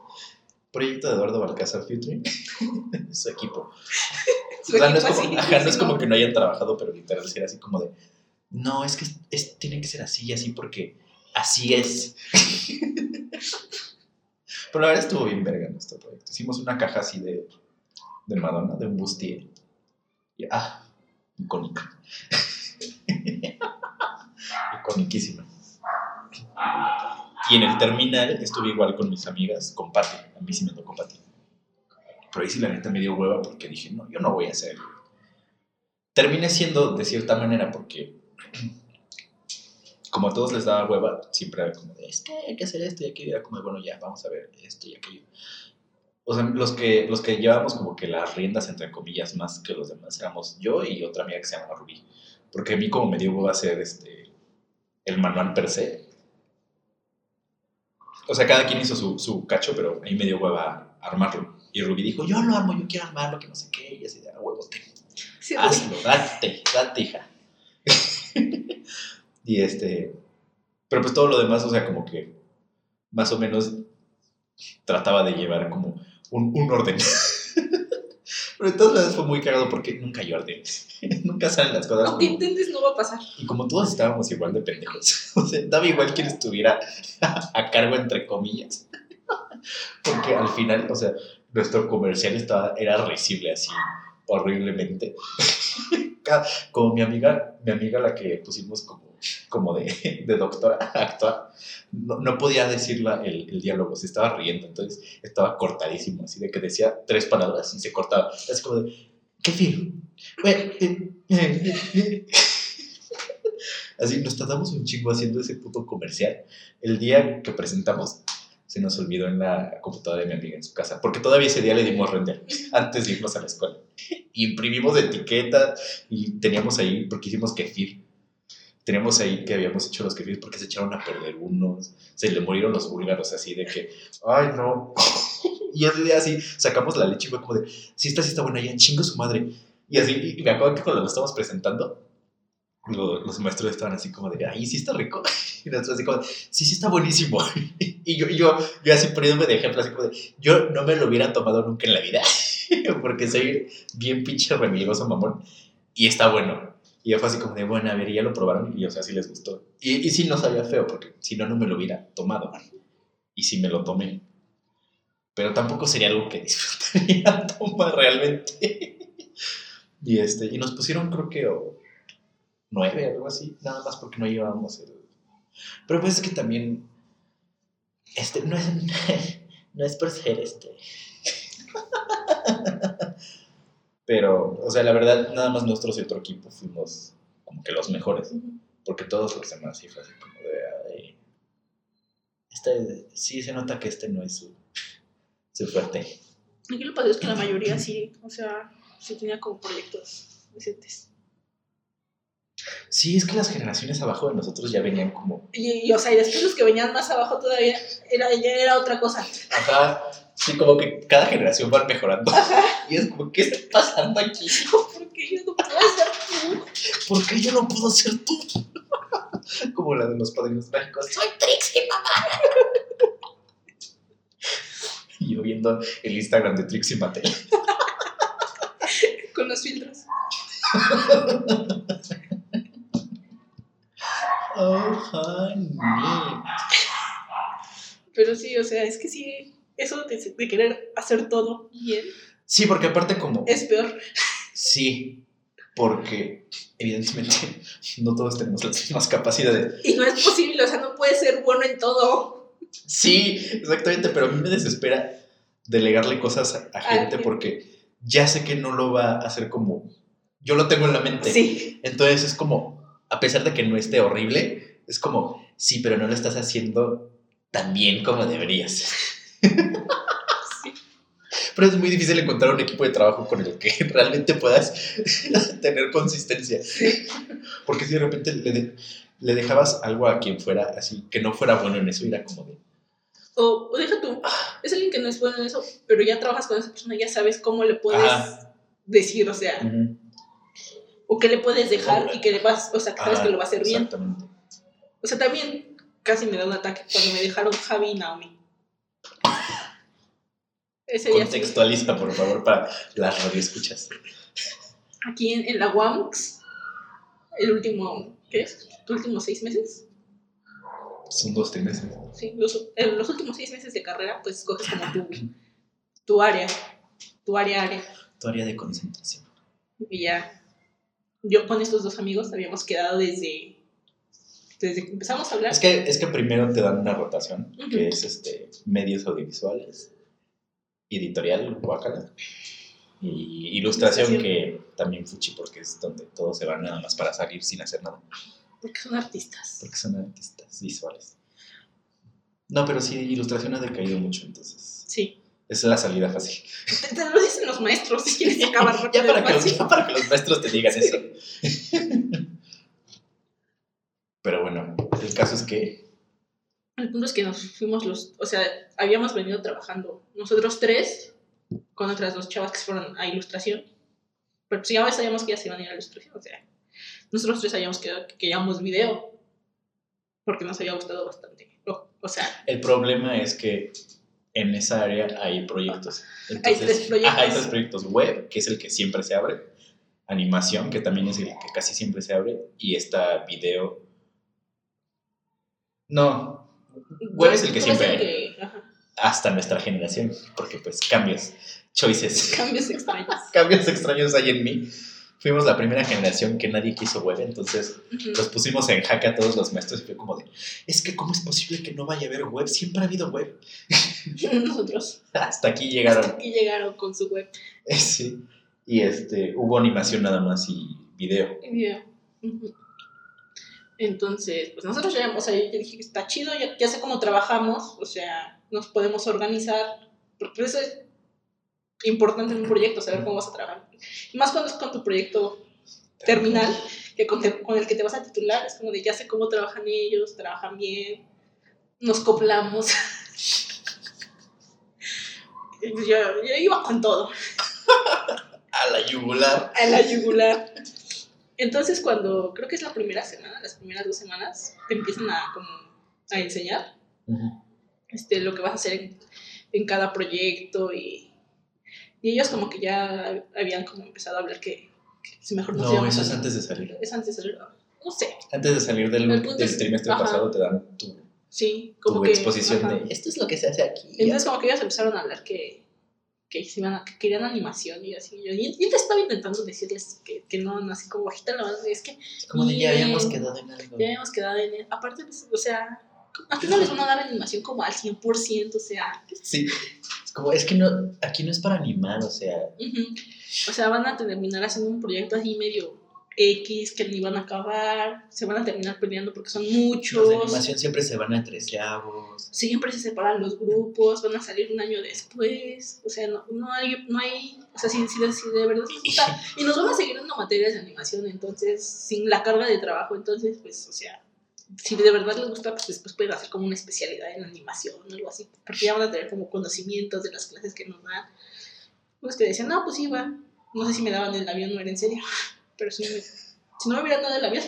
Proyecto de Eduardo Balcázar Featuring. Su equipo. su o sea, no es, como, ajá, no es como que no hayan trabajado, pero literal era así como de. No, es que es- es- tiene que ser así y así porque así es. pero la verdad estuvo bien verga nuestro proyecto. Hicimos una caja así de, de Madonna, de un bustier. Y, ah, icónica. Iconiquísima. Y en el terminal estuve igual con mis amigas, con. A mí sí me tocó Pati. Pero ahí sí la neta me dio hueva porque dije, no, yo no voy a hacer. Terminé siendo de cierta manera porque como a todos les daba hueva, siempre era como de, es que hay que hacer esto y aquello. Era como, de, bueno, ya, vamos a ver esto y aquello. O sea, los que, los que llevábamos como que las riendas, entre comillas, más que los demás, éramos yo y otra amiga que se llama Rubí. Porque a mí como me dio hueva hacer este, el manual per se. O sea, cada quien hizo su, su cacho, pero a mí me dio hueva armarlo. Y Rubí dijo, yo lo armo, yo quiero armarlo, que no sé qué. Y así de, "Ah, huevos, te Sí, hazlo, date, date, hija. Y este, pero pues todo lo demás, o sea, como que más o menos trataba de llevar como un, un orden. pero de todas maneras fue muy cagado porque nunca hay orden. nunca salen las cosas. Aunque como- intentes, no va a pasar. y como todos estábamos igual de pendejos, o sea, daba igual quien estuviera a cargo, entre comillas. Porque al final, o sea, nuestro comercial estaba, era risible así, horriblemente. Como mi amiga, mi amiga la que pusimos como, como de, de doctora actuar, no, no podía decir la- el, el diálogo, se estaba riendo, entonces estaba cortadísimo, así de que decía tres palabras y se cortaba. Es como de, ¿qué? Bueno, eh, eh, eh. Así nos tardamos un chingo haciendo ese puto comercial. El día que presentamos, se nos olvidó en la computadora de mi amiga en su casa, porque todavía ese día le dimos render antes de irnos a la escuela. Imprimimos etiquetas y teníamos ahí, porque hicimos kefir. Teníamos ahí que habíamos hecho los kefir porque se echaron a perder unos, se le murieron los búlgaros así de que, ay no. Y ese día así sacamos la leche y fue como de, si esta sí está buena, ya chingo su madre. Y así, y me acuerdo que cuando lo estábamos presentando, lo- los maestros estaban así como de, ay, sí está rico. Y nosotros así como sí, sí está buenísimo. Y yo, yo, yo así poniéndome de ejemplo, así como de, yo no me lo hubiera tomado nunca en la vida, porque soy bien pinche remilgoso mamón. Y está bueno. Y ya fue así como de, bueno, a ver, y ya lo probaron y, o sea, sí les gustó. Y, y sí no sabía feo, porque si no, no me lo hubiera tomado. Y sí me lo tomé. Pero tampoco sería algo que disfrutaría tomar realmente. Y, este, y nos pusieron, creo que, o, nueve, algo así, nada más porque no llevábamos el... Pero pues es que también, este, no es, no es por ser este... Pero, o sea, la verdad, nada más nosotros y otro equipo fuimos como que los mejores, porque todos los demás sí fue así como de... ay, este, sí se nota que este no es su, su fuerte. Aquí lo pasa es que la mayoría sí, o sea, sí tenía como proyectos decentes. Sí, es que las generaciones abajo de nosotros ya venían como. Y, y, o sea, y después los que venían más abajo todavía era, ya era otra cosa. Ajá. Sí, como que cada generación va mejorando. Ajá. Y es como, ¿qué está pasando aquí? Porque yo no puedo ser tú. ¿Por qué yo no puedo ser tú? Como la de los padrinos mágicos. Soy Trixie, mamá. Y yo viendo el Instagram de Trixie Mattel. Con los filtros. Oh, honey. Pero sí, o sea, es que sí, eso de, de querer hacer todo bien Sí, porque aparte como... es peor. Sí, porque evidentemente no todos tenemos las mismas capacidades. Y no es posible, o sea, no puedes ser bueno en todo. Sí, exactamente, pero a mí me desespera delegarle cosas a, a gente porque ya sé que no lo va a hacer como yo lo tengo en la mente. Sí. Entonces es como, a pesar de que no esté horrible, es como, sí, pero no lo estás haciendo tan bien como deberías. Pero es muy difícil encontrar un equipo de trabajo con el que realmente puedas tener consistencia. Porque si de repente le, de- le dejabas algo a quien fuera así, que no fuera bueno en eso, era como de, O, o deja tú, es alguien que no es bueno en eso, pero ya trabajas con esa persona, ya sabes cómo le puedes Ajá. decir, o sea, "Ujú". o qué le puedes dejar y que le vas, o sea, que sabes Ajá, que lo va a hacer bien. O sea, también casi me da un ataque cuando me dejaron Javi y Naomi. Ese sí, Contextualiza, por favor, para las radioescuchas. aquí en, en la WAMX, el último, ¿qué es? ¿Los últimos seis meses? Son dos trimestres. Sí, los, en los últimos seis meses de carrera, pues escoges como tu, tu área, tu área, área. Tu área de concentración. Y ya, yo con estos dos amigos habíamos quedado desde, desde que empezamos a hablar. Es que, es que primero te dan una rotación, que es este, medios audiovisuales, editorial, guacala, y ilustración, que también fuchi, porque es donde todos se van nada más para salir sin hacer nada, Porque son artistas. porque son artistas visuales. No, pero sí, ilustración ha decaído mucho, entonces Sí. es la salida fácil. Te, te lo dicen los maestros si quieres acabar rápido. ya, para que, fácil. ya para que los maestros te digan eso. pero bueno, el caso es que El punto es que nos fuimos los, o sea, habíamos venido trabajando nosotros tres con otras dos chavas que fueron a ilustración. Pero pues ya sabíamos que ya se iban a ir a ilustración, o sea, nosotros tres sabíamos que, que queríamos video porque nos había gustado bastante. O, o sea, El problema es que en esa área hay proyectos. Hay tres proyectos. Ajá, hay tres proyectos. Web, que es el que siempre se abre. Animación, que también es el que casi siempre se abre. Y está video. No. Web es el que siempre el hay. que- ajá, Hasta nuestra generación. Porque pues cambios, choices. cambios extraños. cambios extraños hay en mí. Fuimos la primera generación que nadie quiso web, entonces Ujú. los pusimos en jaque a todos los maestros y fue como de, es que ¿cómo es posible que no vaya a haber web? Siempre ha habido web. Nosotros. Hasta aquí llegaron. Aquí llegaron con su web Sí. Y este, hubo animación nada más y video. y video. Ujú. Entonces, pues nosotros ya, o sea, yo dije que está chido, ya, ya sé cómo trabajamos, o sea, nos podemos organizar, porque eso es importante en un proyecto, saber cómo vas a trabajar. Y más cuando es con tu proyecto terminal, que con, te- con el que te vas a titular, es como de ya sé cómo trabajan ellos, trabajan bien, nos coplamos. Yo, yo iba con todo. A la yugular. a la yugular. Entonces, cuando creo que es la primera semana, las primeras dos semanas, te empiezan a, como, a enseñar este, lo que vas a hacer en, en cada proyecto y, y ellos como que ya habían como empezado a hablar que, que si mejor nos No, eso es antes de salir. Es antes de salir, no sé, Antes de salir del, del es- trimestre ajá. pasado te dan tu, sí, tu como que... exposición ajá. de esto es lo que se hace aquí. Entonces como que ellos empezaron a hablar que, que, se iban a- que querían animación y así. Yo, y, y te estaba intentando decirles que, que no, no, así como bajita la mano, es que Como de ya habíamos quedado en algo. ya habíamos quedado en... Aparte, pues, o sea, ¿a ti no les van a dar animación como al 100%? O sea, Sí. Es como, es que no, aquí no es para animar, o sea, o sea, van a terminar haciendo un proyecto así medio X, que ni van a acabar, se van a terminar peleando porque son Los de muchos. animación siempre se van a treceavos. Siempre se separan los grupos, van a salir un año después. O sea, no, no hay, no hay, o sea, si, si, si de verdad les gusta. Y nos van a seguir dando materias de animación, entonces, sin la carga de trabajo, entonces, pues, o sea, si de verdad les gusta, pues después pueden hacer como una especialidad en animación o algo así, porque ya van a tener como conocimientos de las clases que nos dan. Unos que decían, no, pues sí, va. No sé si me daban el avión, no era en serio, pero si, me- si no me hubieran dado el avión,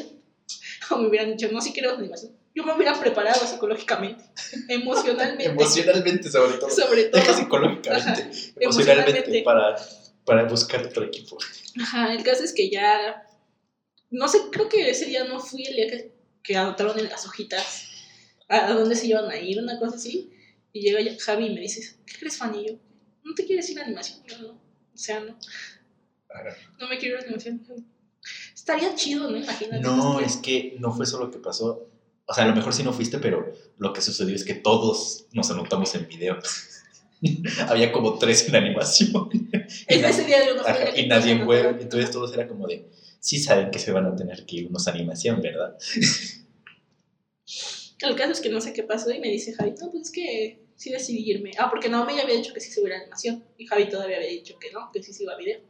o me hubieran dicho, no, sí quiero animación, yo me hubiera preparado psicológicamente, emocionalmente, Emocionalmente, sobre todo. sobre todo. Deja psicológicamente. Ajá, Emocionalmente emocionalmente. para, para buscar otro equipo. Ajá, el caso es que ya, no sé, creo que ese día no fui el día que, que anotaron en las hojitas a, a dónde se iban a ir, una cosa así. Y llega ya Javi y me dice, ¿qué crees, Fanny? Yo, ¿no te quieres ir a animación? Yo, no, o sea, no, no me quiero ir a animación. Estaría chido, ¿no? Imagínate. No, es que no fue eso lo que pasó. O sea, a lo mejor sí no fuiste, pero lo que sucedió es que todos nos anotamos en video. Había como tres en animación. y, Ese, día yo no ajá, y nadie en web. Entonces todos era como de, sí saben que se van a tener que ir unos animación, ¿verdad? El caso es que no sé qué pasó y me dice Javi, no, pues es que sí decidí irme. Ah, porque Naomi ya había dicho que sí se iba a animación y Javi todavía había dicho que no, que sí se iba a video.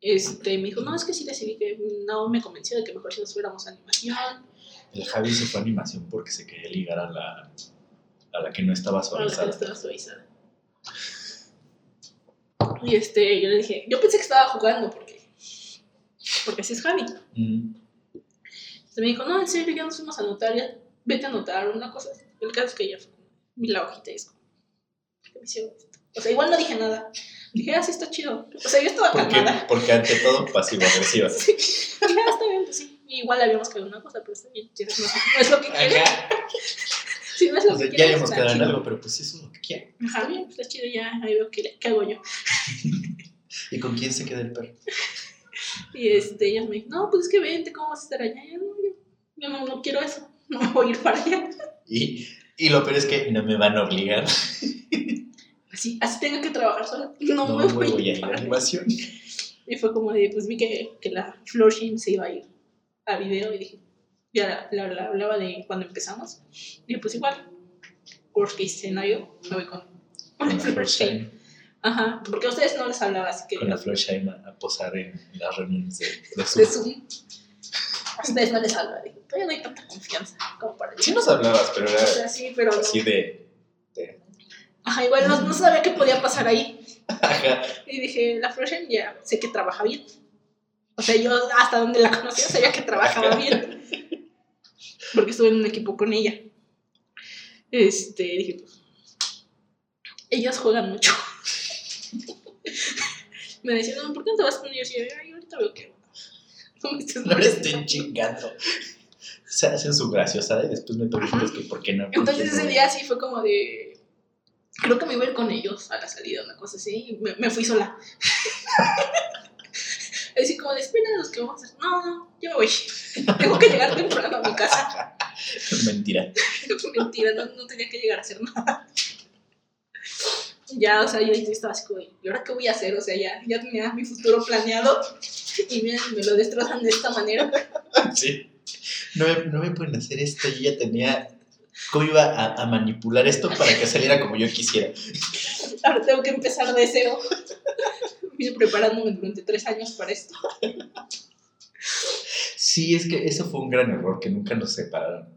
Este, me dijo, no, es que sí decidí que Naomi me convenció de que mejor si nos fuéramos a animación. El Javi se fue a animación porque se quería ligar a la, a la que no estaba Para la que no suavizada. estaba suavizada. Y este, yo le dije, yo pensé que estaba jugando porque, porque así es Javi. Mm, Entonces me dijo, no, en serio, ya nos fuimos a anotar, ya vete a anotar una cosa. El caso es que ella fue, vi la hojita y es como, ¿por qué me hicieron esto? O sea, igual no dije nada. Dije, ah, sí, está chido. O sea, yo estaba Porque, calmada. porque ante todo pasivo-agresiva. Sí. Dije, ah, está bien, pues sí. Igual habíamos quedado en una cosa, pero está bien. No, es- no es lo que quiere. Si no es lo O sea, que ya quiere, habíamos está quedado en algo, pero pues eso es lo que quiere. Ajá, bien, pues está chido, ya ahí veo qué, qué hago yo. ¿Y con quién se queda el perro? Y este, ella me dijo, no, pues es que vente, ¿cómo vas a estar allá? No, yo, yo no, no quiero eso, no me voy a ir para allá. Y, y lo peor es que no me van a obligar. Así, así tengo que trabajar sola. No, No me voy, voy a ir a animación. Y fue como de, pues vi que, que la Floor Shim se iba a ir a video y dije, ya la, la- la hablaba de cuando empezamos. Y dije, pues igual, worst case scenario, me voy con, Con la Floor Shim. Ajá, porque a ustedes no les hablaba, así que con la Florshine a, a posar en las reuniones de, de Zoom. de Zoom. A ustedes no les hablaba, dije, todavía no hay tanta confianza como para Sí nos hablabas, pero O era sea, sí, pero así de Ajá, igual no, no sabía qué podía pasar ahí. ajá. Y dije, la Frozen ya sé que trabaja bien. O sea, yo hasta donde la conocía sabía que trabajaba bien. Porque estuve en un equipo con ella. Este, dije, pues, ellas juegan mucho. Me decían, no, ¿por qué no te vas con ellos? Y yo, ay, ahorita veo que no me estés No le molestando". estén chingando. Se hacen su graciosa y después me preguntas que por qué no. Entonces ese día sí fue como de. Creo que me iba a ir con ellos a la salida, una cosa así. y Me, me fui sola. Así como espera los que vamos a hacer. No, no, yo me voy. Tengo que llegar temprano a mi casa. Mentira. Mentira, no, no tenía que llegar a hacer nada. Ya, o sea, yo estaba así como, ¿y ahora qué voy a hacer? O sea, ya, ya tenía mi futuro planeado y miren, me lo destrozan de esta manera. Sí. No no me pueden hacer esto. Yo ya tenía. ¿Cómo iba a, a manipular esto para que saliera como yo quisiera? Ahora tengo que empezar de cero. Vine preparándome durante tres años para esto. Sí, es que eso fue un gran error, que nunca nos separaron.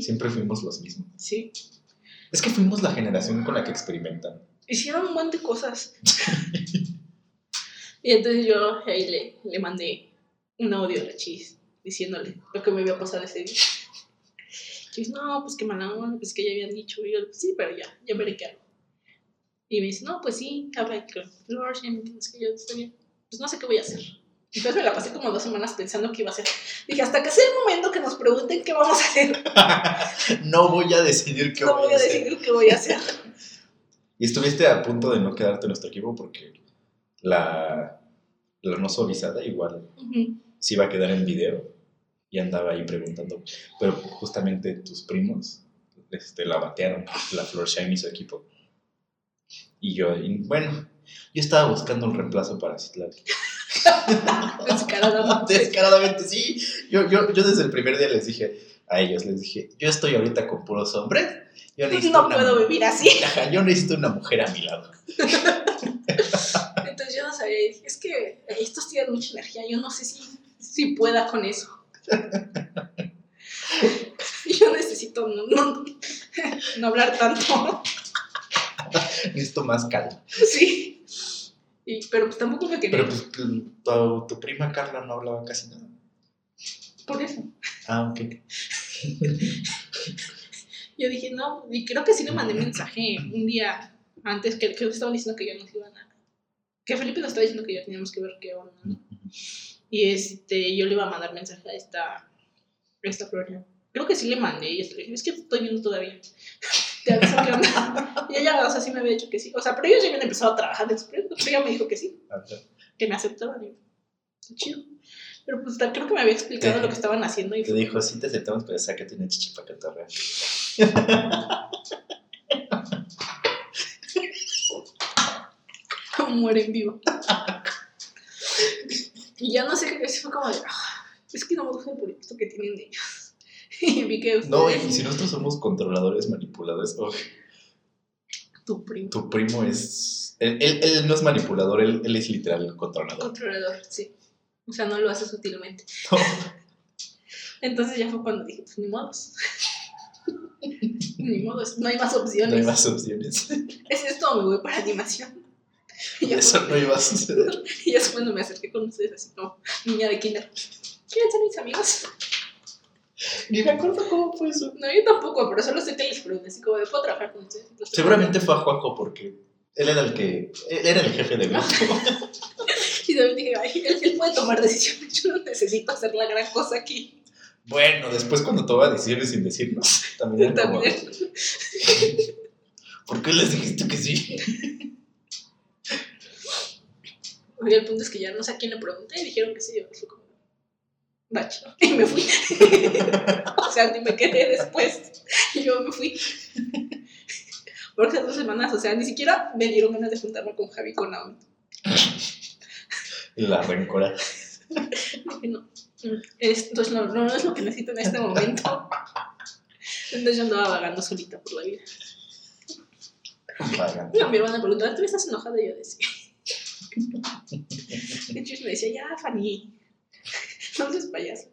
Siempre fuimos los mismos. Sí. Es que fuimos la generación con la que experimentan. Hicieron un montón de cosas. y entonces yo ahí le, le mandé un audio a la Chis diciéndole lo que me había pasado ese día. Chis, no, pues qué mala onda, pues que ya habían dicho. Y yo, sí, pero ya, ya veré qué hago. Y me dice, no, pues sí, habla con Flor, ya me entiendes que yo estoy bien. Pues no sé qué voy a hacer. Entonces me la pasé como dos semanas pensando qué iba a hacer. Dije, hasta que sea el momento que nos pregunten qué vamos a hacer, no voy a decidir qué no voy voy a a hacer. decidir qué voy a hacer. Y estuviste a punto de no quedarte en nuestro equipo porque la, la no suavizada igual Ujú. se iba a quedar en video y andaba ahí preguntando. Pero justamente tus primos este, la batearon, la Flor Shine y su equipo. Y yo, y bueno, yo estaba buscando un reemplazo para Citlali. Descaradamente. Descaradamente, sí. Yo, yo, yo desde el primer día les dije a ellos, les dije, yo estoy ahorita con puros hombres. Yo No puedo vivir así. Yo necesito una mujer a mi lado. Entonces yo no sabía, dije, es que estos tienen mucha energía, yo no sé si, si pueda con eso. Yo necesito no, no, no hablar tanto. Necesito más calma. Sí. Y, pero pues tampoco me quería. Pero pues tu, tu- tu prima Carla no hablaba casi nada. Por eso. Ah, ok. Yo dije, no, y creo que sí le mandé mensaje un día antes que, que estaban diciendo que ya nos iban a. Que Felipe nos estaba diciendo que ya teníamos que ver qué onda. ¿no? Y este, yo le iba a mandar mensaje a esta, a esta Floria. Creo que sí le mandé y le dije, es que estoy viendo todavía. Te aviso qué onda. Y ella, o sea, sí me había dicho que sí. O sea, pero ellos ya habían empezado a trabajar después. Pero ella me dijo que sí, que me aceptaban. Y yo, "Está chido. Pero pues creo que me había explicado lo que estaban haciendo y Te dijo, sí te aceptamos, pero sácate una chichi para cantar. muere en vivo. Y ya no sé qué fue como de, "Ah, es que no me gusta el proyecto que tienen de ellos. y vi que No, y ustedes, si nosotros somos controladores, manipuladores, oh, tu primo, tu primo es. Él, él- él no es manipulador, él, él es literal controlador. controlador, sí. O sea, no lo hace sutilmente. No. Entonces ya fue cuando dije, pues ni modos. ni modos, no hay más opciones. No hay más opciones. Es esto, me voy para animación. Y Eso no iba a suceder. y es cuando me acerqué con ustedes, así como niña de kinder. ¿Quieren ser mis amigos? Ni me acuerdo cómo fue eso. No, yo tampoco, pero solo sé que les pregunté, así como, ¿puedo trabajar con ustedes? Entonces, Seguramente fue a Juanjo porque él era el que. Él era el jefe del grupo. Y también dije, ay, él, él puede tomar decisiones, yo no necesito hacer la gran cosa aquí. Bueno, después cuando toma decisiones sin decirnos, también era como. También. ¿Por qué les dijiste que sí? Oye, el punto es que ya no sé a quién le pregunté y dijeron que sí, yo fue como, bacho, y me fui. o sea, ni me quedé después, y yo me fui. Porque esas dos semanas, o sea, ni siquiera me dieron ganas de juntarme con Javi con Naomi. Y la rencora. Dije, no, esto es lo- no, no es lo que necesito en este momento. Entonces yo andaba vagando solita por la vida. Vaga. Y mi hermana preguntaba, ¿tú estás enojada? Y yo decía. Entonces me decía, ya, Fanny, no seas payaso.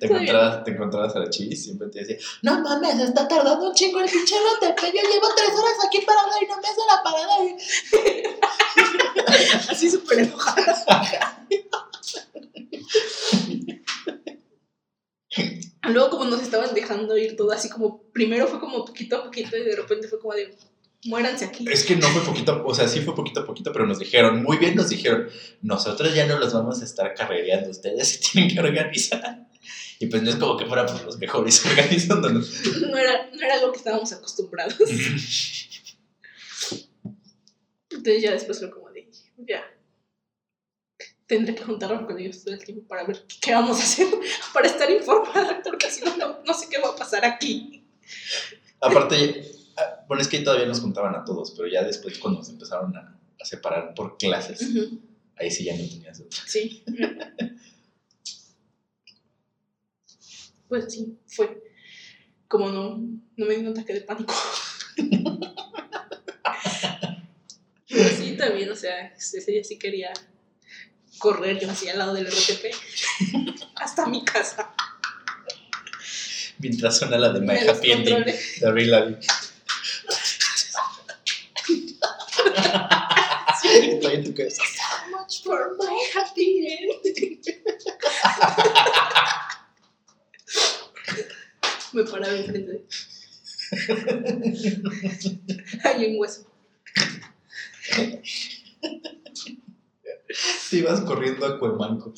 Te encontrabas, te encontrabas a la chivis y siempre te decía, no mames, está tardando un chingo el pinche lote, yo llevo tres horas aquí parada y no me hace la parada. Así súper enojada. Luego como nos estaban dejando ir todo así como, primero fue como poquito a poquito y de repente fue como de, muéranse aquí. Es que no fue poquito, o sea, sí fue poquito a poquito, pero nos dijeron, muy bien nos dijeron, nosotros ya no los vamos a estar carrereando, ustedes se tienen que organizar. Y pues no es como que fuéramos los mejores organizándonos. No era, no era lo que estábamos acostumbrados. Entonces ya después fue como de, ya, tendré que juntarme con ellos todo el tiempo para ver qué vamos a hacer, para estar informada, porque si no, no, no sé qué va a pasar aquí. Aparte, bueno, es que todavía nos juntaban a todos, pero ya después cuando nos empezaron a, a separar por clases, ahí sí ya no tenías otra. Sí. Pues sí, fue. Como no, no me dio un ataque de pánico. Pero sí, también, o sea, ese día sí quería correr yo así al lado del RTP hasta mi casa. Mientras suena la de My Happy Ending de Lavigne. Estoy en tu cabeza. So much for my happy ending. Me paraba enfrente. Hay un hueso. Te ibas corriendo a Cuemanco.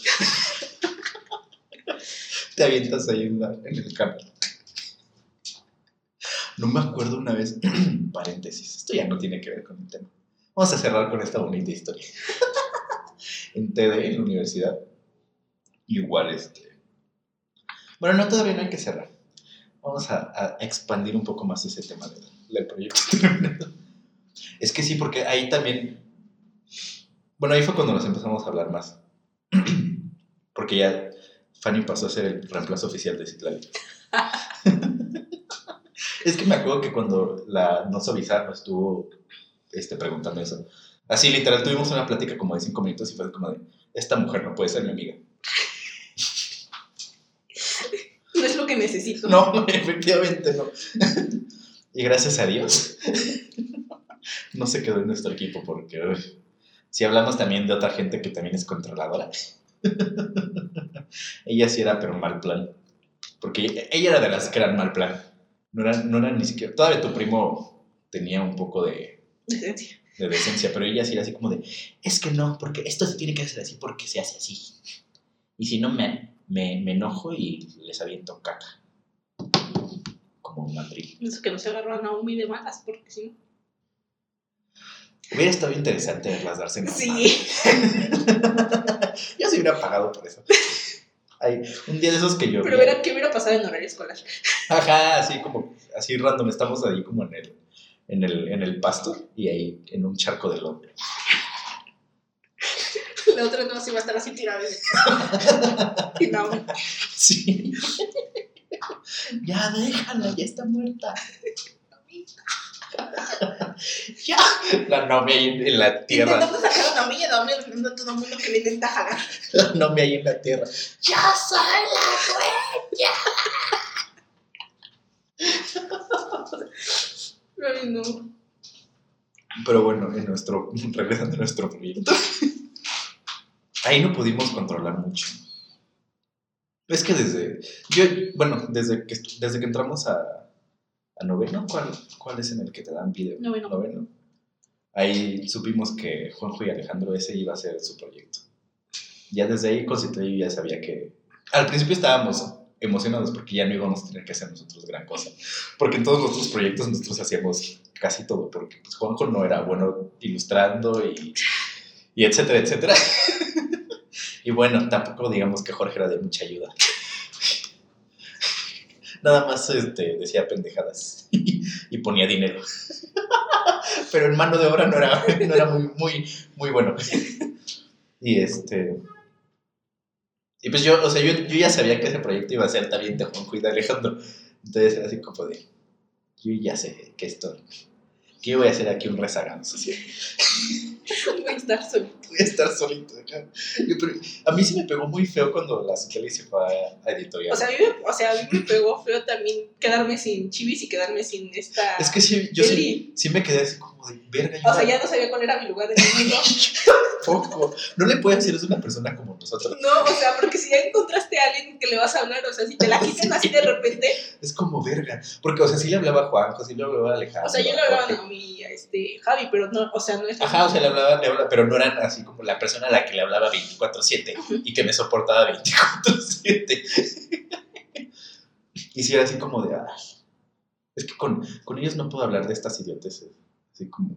Te avientas ahí en, la- en el campo. No me acuerdo una vez, paréntesis, esto ya no tiene que ver con el tema. Vamos a cerrar con esta bonita historia. en TD, en la universidad, igual este... Bueno, no, todavía no hay que cerrar. Vamos a, a expandir un poco más ese tema del, del proyecto. es que sí, porque ahí también Bueno, ahí fue cuando nos empezamos a hablar más. Porque ya Fanny pasó a ser el reemplazo oficial de Citlali. es que me acuerdo que cuando la no nos estuvo este, preguntando eso. Así, literal, tuvimos una plática como de cinco minutos y fue como de, esta mujer no puede ser mi amiga. No es lo que necesito. No, efectivamente no. y gracias a Dios no se quedó en nuestro equipo porque uy, si hablamos también de otra gente que también es controladora. ella sí era, pero mal plan. Porque ella era de las que eran mal plan. No eran, no eran ni siquiera. Todavía tu primo tenía un poco de, Decencia. de decencia, pero ella sí era así como de: Es que no, porque esto se tiene que hacer así porque se hace así. Y si no, me, me, me enojo y les aviento caca. Como un mandril. Eso que no se agarró a Naomi de malas, porque si no. Hubiera estado interesante verlas darse en Sí. Yo se hubiera pagado por eso. Hay un día de esos que yo. Pero verá qué hubiera pasado en horario escolar. Ajá, así como, así random, estamos ahí como en el, en el, en el pasto y ahí en un charco de lodo. La otra no se iba a estar así tirada. Y Naomi. Sí. ya déjala, ya está muerta. ya. La Nomi ahí en, la tierra. Intentando sacar a Naomi y a Naomi viendo a todo el mundo que le intenta jalar. La Nomi ahí en la tierra. ¡Ya soy la Ay, no. Pero bueno, en nuestro, regresando a nuestro proyecto, ahí no pudimos controlar mucho. Es que desde, yo, bueno, desde que, desde que entramos a, a noveno, ¿cuál, ¿cuál es en el que te dan video? Noveno. Ahí supimos que Juanjo y Alejandro ese iba a ser su proyecto. Ya desde ahí constituí ya sabía que... Al principio estábamos emocionados porque ya no íbamos a tener que hacer nosotros gran cosa. Porque en todos los otros proyectos nosotros hacíamos casi todo, porque pues, Juanjo no era bueno ilustrando y, y etcétera, etcétera. y bueno, tampoco digamos que Jorge era de mucha ayuda. Nada más este, decía pendejadas y ponía dinero. Pero en mano de obra no era, no era muy, muy, muy bueno. Y este. Y pues yo, o sea, yo, yo ya sabía que ese proyecto iba a ser también de Juanjo y de Alejandro. Entonces era así como de. Yo ya sé que esto. Yo voy a hacer aquí un rezagado social. Voy a estar solito. Voy a estar solito. Yo, pero a mí sí me pegó muy feo cuando la Ciclali se fue a, editorial. O sea, a mí, me- o sea, a mí me pegó feo también quedarme sin chivis y quedarme sin esta. es que sí, yo sí, sí me quedé así como de verga. O sea, ya no sabía cuál era mi lugar en el mundo. Poco. No le puede hacer eso a una persona como nosotros. No, o sea, porque si ya encontraste a alguien que le vas a hablar, o sea, si te la quitan así de repente. Es como verga. Porque, o sea, sí le hablaba a Juanjo, sí le hablaba a Alejandro. O sea, yo le hablaba a A este, Javi, pero no, o sea, no es. Ajá, o sea, le hablaba, le hablaba, pero no eran así como la persona a la que le hablaba 24-7 y que me soportaba 24-7. y si era así como de, ay, es que con, con ellos no puedo hablar de estas idioteces. Así como.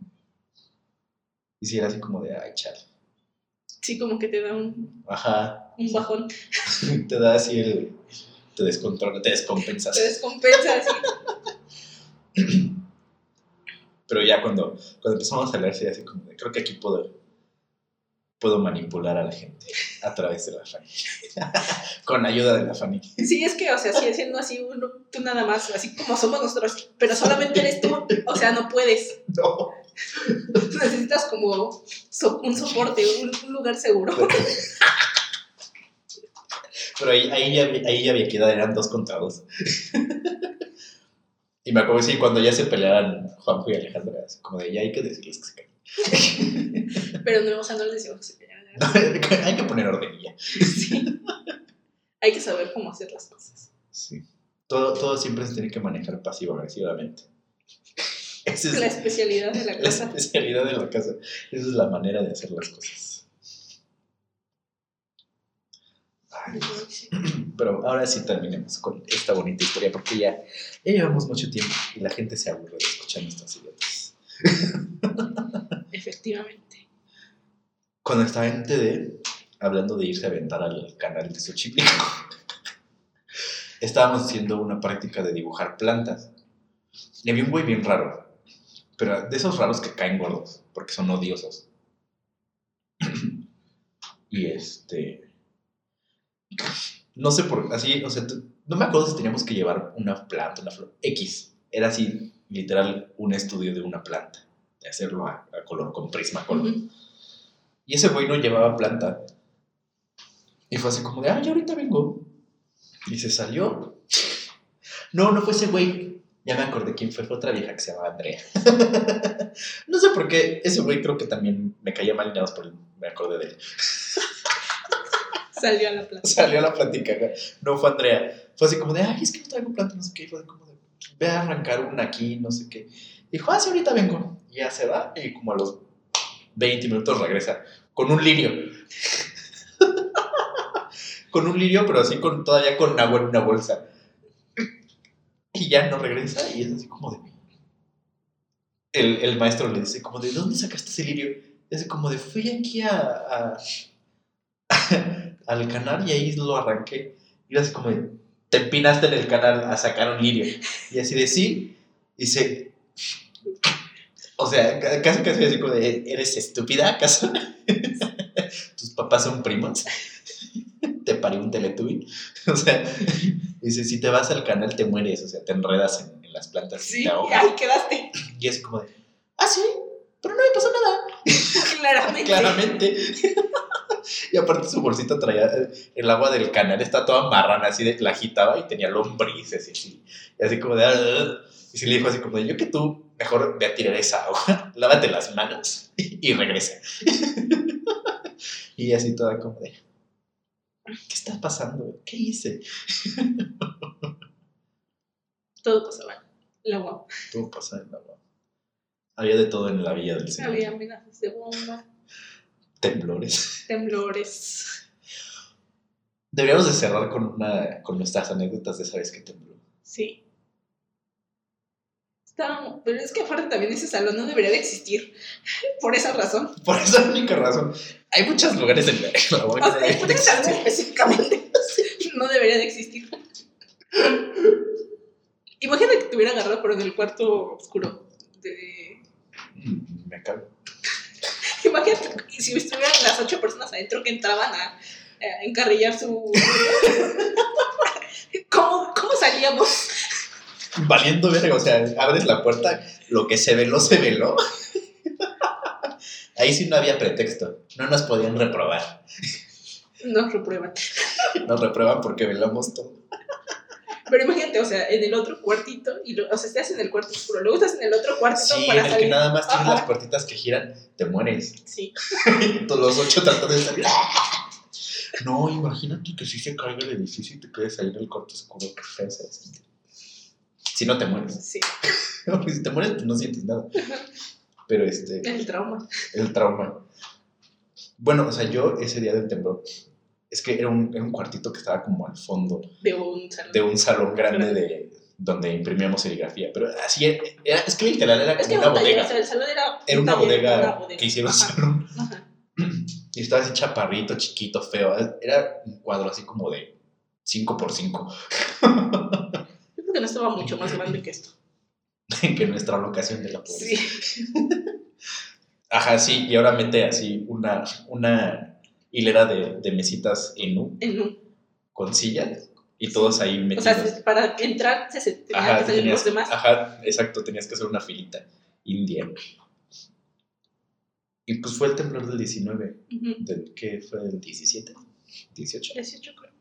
Y si era así como de, ay, chale. Sí, como que te da un, Ajá. un bajón. Te da así el. Te descontrola, te descompensas. Te descompensa así. Pero ya cuando, cuando empezamos a sí, así como de, creo que aquí puedo, puedo manipular a la gente a través de la Fanny. Con ayuda de la Fanny. Sí, es que, o sea, sigue siendo así uno, tú nada más, así como somos nosotros, pero solamente eres tú, o sea, no puedes. No. Necesitas como so- un soporte, un, un lugar seguro. Pero ahí, ahí, ya, ahí ya había quedado, eran dos contra dos. Y me acuerdo, sí, cuando ya se peleaban Juanjo y así como de, ya hay que decirles que se callen. Pero no, o sea, no les decimos que se pelean. hay que poner orden y ya. Sí. Hay que saber cómo hacer las cosas. Sí. Todo, todo siempre se tiene que manejar pasivo-agresivamente. Esa es La especialidad de la la casa. especialidad de la casa. Esa es la manera de hacer las cosas. Ay, pero ahora sí terminemos con esta bonita historia porque ya, ya llevamos mucho tiempo y la gente se aburre de escuchar nuestras idiotas. Efectivamente. Cuando estaba en TD, hablando de irse a aventar al canal de Xochimilco, estábamos haciendo una práctica de dibujar plantas. Y había un güey bien raro, pero de esos raros que caen gordos, porque son odiosos. Y este. No sé por. Así, o sea, no me acuerdo si teníamos que llevar una planta, una flor. X. Era así, literal, un estudio de una planta. De hacerlo a, a color, con prisma color. Y ese güey no llevaba planta. Y fue así como de, ah, ya ahorita vengo. Y se salió. No, no fue ese güey. Ya me acordé quién fue. Fue otra vieja que se llamaba Andrea. no sé por qué. Ese güey creo que también me caía mal y nada más por me acordé de él. Salió a la plaza. Salió a la plática. No fue Andrea. Fue así como de, ay, es que no traigo planta, no sé qué. Y fue como de, a arrancar una aquí, no sé qué. Dijo, ah, sí, ahorita vengo. Y ya se va. Y como a los 20 minutos regresa con un lirio. con un lirio, pero así con todavía con agua en una bolsa. Y ya no regresa y es así como de... El, el maestro le dice como de, ¿dónde sacaste ese lirio? Así como de, fui aquí a- al canal y ahí lo arranqué. Y era así como de, te empinaste en el canal a sacar un lirio. Y así de, sí. Y se... O sea, ca- casi casi así como de, ¿eres estúpida acaso? ¿Tus papás son primos? ¿Te parió un teletubby? O sea, dice, si te vas al canal te mueres, o sea, te enredas en, en las plantas y Sí, ahogas. ahí quedaste. Y es como de, ah, sí, pero no me pasó nada. Claramente. Claramente. Y aparte su bolsita traía eh, el agua del canal, está toda marrana, así de, la agitaba y tenía lombrices y así. Y así como de, "Ah". y se le dijo así como de, yo que tú, mejor ve a tirar esa agua, lávate las manos y regresa. y así toda como de, ¿qué está pasando? ¿Qué hice? Todo pasaba. El agua. Todo pasa en la agua. Había de todo en la villa del Señor. Había amenazas de bomba, Temblores. temblores. Deberíamos de cerrar con, una, con nuestras anécdotas de esa vez que tembló. Sí. Pero es que aparte también ese salón no debería de existir. Por esa razón. Por esa única razón. Hay muchos lugares en UAM que de existir. específicamente no debería de existir. Imagínate que te hubiera agarrado por en el cuarto oscuro. De... Mm, Me cago. Imagínate si estuvieran las ocho personas adentro que entraban a, a encarrillar su. ¿Cómo, ¿Cómo salíamos? Valiendo verga, o sea, abres la puerta, lo que se veló, se veló. Ahí sí no había pretexto. No nos podían reprobar. Nos reprueban. Nos reprueban porque velamos todo. Pero imagínate, o sea, en el otro cuartito, y lo- o sea, estás en el cuarto oscuro, luego estás en el otro cuartito Sí, para en el salir. que nada más tienes Ajá. las puertitas que giran, te mueres. Sí. Todos los ocho tratando de salir. No, imagínate que si se caiga el edificio y te quedes ahí en el cuarto oscuro, qué. Si no te mueres. Sí, Porque si te mueres, pues no sientes nada. Pero este, el trauma. el trauma. Bueno, o sea, yo ese día del temblor, es que era un, era un cuartito que estaba como al fondo De un salón. de un salón grande de donde imprimíamos serigrafía. Pero así era, es que literal era Es que como era una un taller, bodega. o sea, el salón era. Era un una taller, bodega, una bodega. que hicieron Ajá, salón. ajá. Y estaba así chaparrito, chiquito, feo. Era un cuadro así como de 5x5. Yo creo que no estaba mucho más grande que esto. que nuestra locación de la pobreza. Sí. Ajá, sí, y ahora mete así una, una hilera de, de mesitas en U En un, con sillas y todos ahí o metidos. sea, se- para entrar se, tenían ajá, que salir tenías- los demás. ajá, exacto, tenías que hacer una filita india. Y pues fue el temblor del 19, Ujú. del que fue el 17, 18, 18 creo.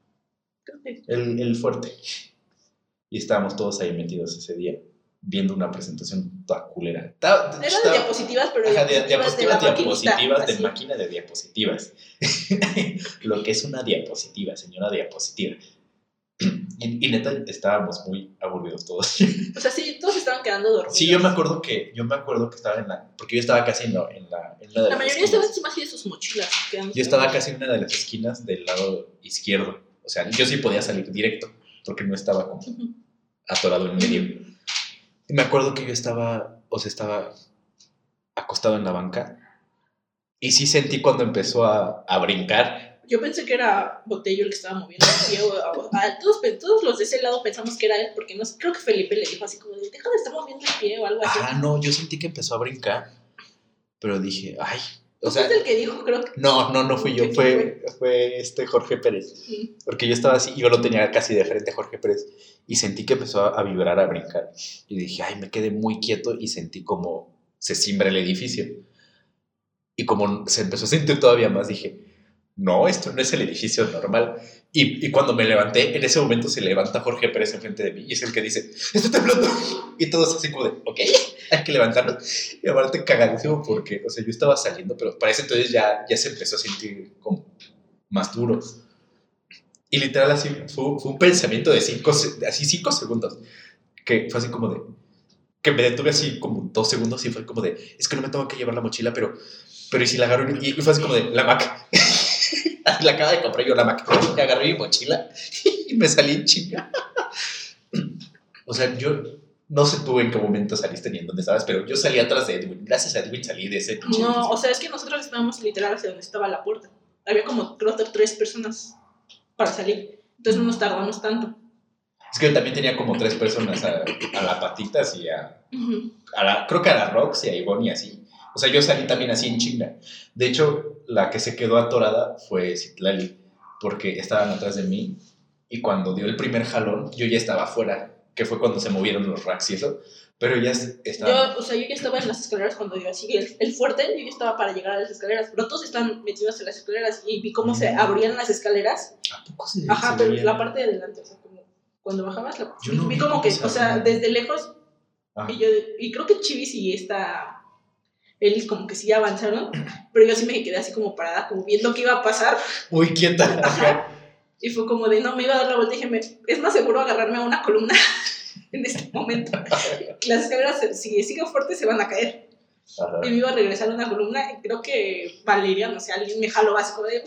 Creo que- el, el fuerte. Y estábamos todos ahí metidos ese día, viendo una presentación toda culera. Estaba- Era de estaba- diapositivas, pero Ajá, de- diapositivas, de la diapositivas, diapositivas de máquina de diapositivas. Lo que es una diapositiva, señora diapositiva. Y, y neta, estábamos muy aburridos todos. O sea, sí, todos estaban quedando dormidos. Sí, yo me acuerdo que, yo me acuerdo que estaba en la, porque yo estaba casi en, la- en la, en una de La mayoría estaban encima así de sus mochilas. Yo estaba casi en una de las esquinas del lado izquierdo. O sea, yo sí podía salir directo, porque no estaba como atorado en medio. Y me acuerdo que yo estaba, o sea, estaba acostado en la banca. Y sí sentí cuando empezó a, a brincar. Yo pensé que era Botello el que estaba moviendo el pie. todos, todos los de ese lado pensamos que era él, porque no creo que Felipe le dijo así como de, deja de estar moviendo el pie o algo así. Ah, no, yo sentí que empezó a brincar. Pero dije, ay, O sea, el que dijo, creo que. no, no, no fui yo, ¿Quién fue, fue este Jorge Pérez. Sí. Porque yo estaba así, yo lo tenía casi de frente a Jorge Pérez y sentí que empezó a, a vibrar, a brincar. Y dije, ay, me quedé muy quieto y sentí como se simbra el edificio. Y como se empezó a sentir todavía más, dije, no, esto no es el edificio normal. Y, y cuando me levanté, en ese momento se levanta Jorge Pérez enfrente de mí y es el que dice, está temblando. Y todos así como de, ok, hay que levantarnos. Y aparte cagadísimo porque, o sea, yo estaba saliendo, pero para ese entonces ya, ya se empezó a sentir como más duro. Y literal así fue, fue un pensamiento de cinco, así cinco segundos, que fue así como de, que me detuve así como dos segundos y fue como de, es que no me tengo que llevar la mochila, pero, pero y si la agarro, y fue así como de, la Mac. la acaba de comprar yo la Mac. Y agarré mi mochila y me salí en chinga. O sea, yo no sé tú en qué momento saliste ni en dónde estabas, pero yo salí atrás de Edwin. Gracias a Edwin salí de ese No, o sea, es que nosotros estábamos literal hacia donde estaba la puerta. Había como, creo tres personas para salir. Entonces no nos tardamos tanto. Es que yo también tenía como tres personas a, a la patitas y a, Ujú. a la, creo que a la Rox y a Ivonne y así. O sea, yo salí también así en chinga. De hecho, la que se quedó atorada fue Citlali, porque estaban atrás de mí y cuando dio el primer jalón, yo ya estaba afuera, que fue cuando se movieron los racks y eso, pero ya estaba... Yo, o sea, yo ya estaba en las escaleras cuando dio así el, el fuerte, yo ya estaba para llegar a las escaleras, pero todos estaban metidos en las escaleras y vi cómo se Mm. abrían las escaleras. ¿A poco se, Ajá, se pero la parte de adelante, o sea, como cuando bajabas, la, Yo vi, no vi vi como que, o sea, desde lejos, Ajá. y, yo, y creo que Chivis y esta Eli como que sí avanzaron, pero yo sí me quedé así como parada, como viendo qué iba a pasar, Muy quieta. Ajá. y fue como de, no, me iba a dar la vuelta y dije, me- es más seguro agarrarme a una columna en este momento. Las escaleras, si sigue fuerte, se van a caer. Ajá. Y me iba a regresar a una columna y creo que Valeria, no sé, alguien me jaló como de...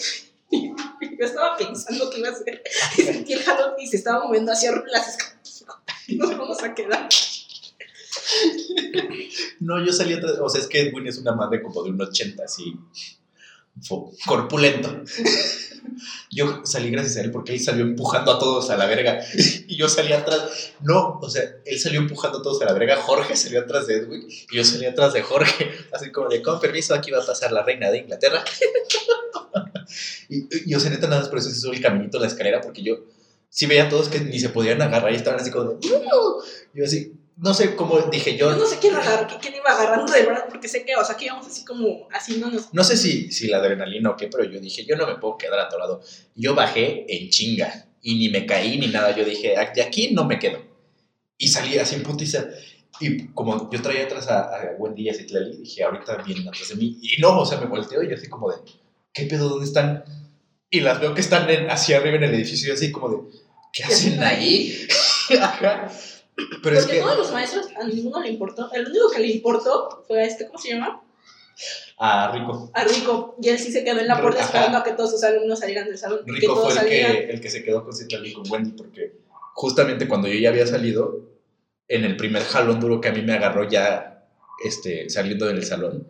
Yo estaba pensando qué iba a hacer. Y sentí el jalón y se estaba moviendo hacia las escaleras. Nos vamos a quedar. No, yo salí atrás, o sea, es que Edwin es una madre como de un 80, así, corpulento. Yo salí gracias a él porque él salió empujando a todos a la verga y yo salí atrás. No, o sea, él salió empujando a todos a la verga, Jorge salió atrás de Edwin y yo salí atrás de Jorge, así como de, con permiso, aquí va a pasar la reina de Inglaterra. Y, yo, sé, neta, nada más por eso se sube el caminito la escalera porque yo sí veía a todos que ni se podían agarrar y estaban así como de, "Uh". yo así, no sé cómo dije Yo no sé quién, quién iba agarrando de verdad, porque sé que, o sea, que íbamos así como haciéndonos. No sé si, si la adrenalina o qué, pero yo dije, yo no me puedo quedar atorado. Yo bajé en chinga y ni me caí ni nada. Yo dije, "Ah, de aquí no me quedo. Y salí así en putiza. Y como yo traía atrás a, a Wendy y a Citlali, dije, ahorita vienen atrás de mí. Y no, o sea, me volteo y yo así como de, ¿qué pedo? ¿Dónde están? Y las veo que están en- hacia arriba en el edificio y así como de, ¿qué hacen ahí? Ajá. Pero es porque que todos los maestros, a ninguno le importó. El único que le importó fue a este, ¿cómo se llama? a Rico. A Rico. Y él sí se quedó en la puerta Ajá. esperando a que todos sus alumnos salieran del salón. y que Rico todos fue el que, el que se quedó con Citlali y con Wendy, porque justamente cuando yo ya había salido, en el primer jalón duro que a mí me agarró ya este, saliendo del salón,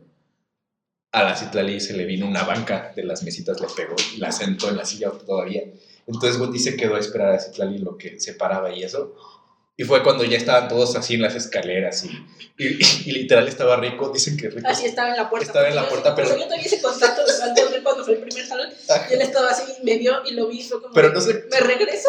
a la Citlali se le vino una banca de las mesitas, le pegó y la sentó en la silla todavía. Entonces Wendy se quedó a esperar a Citlali lo que se paraba y eso. Y fue cuando ya estaban todos así en las escaleras y, y, y literal estaba Rico. Dicen que Rico Así estaba en la puerta. Estaba en la Yo- puerta, pero- yo todavía ese contacto de cuando fue el primer salón. Y él estaba así, me vio y lo vi fue como. Pero no sé, Me regreso.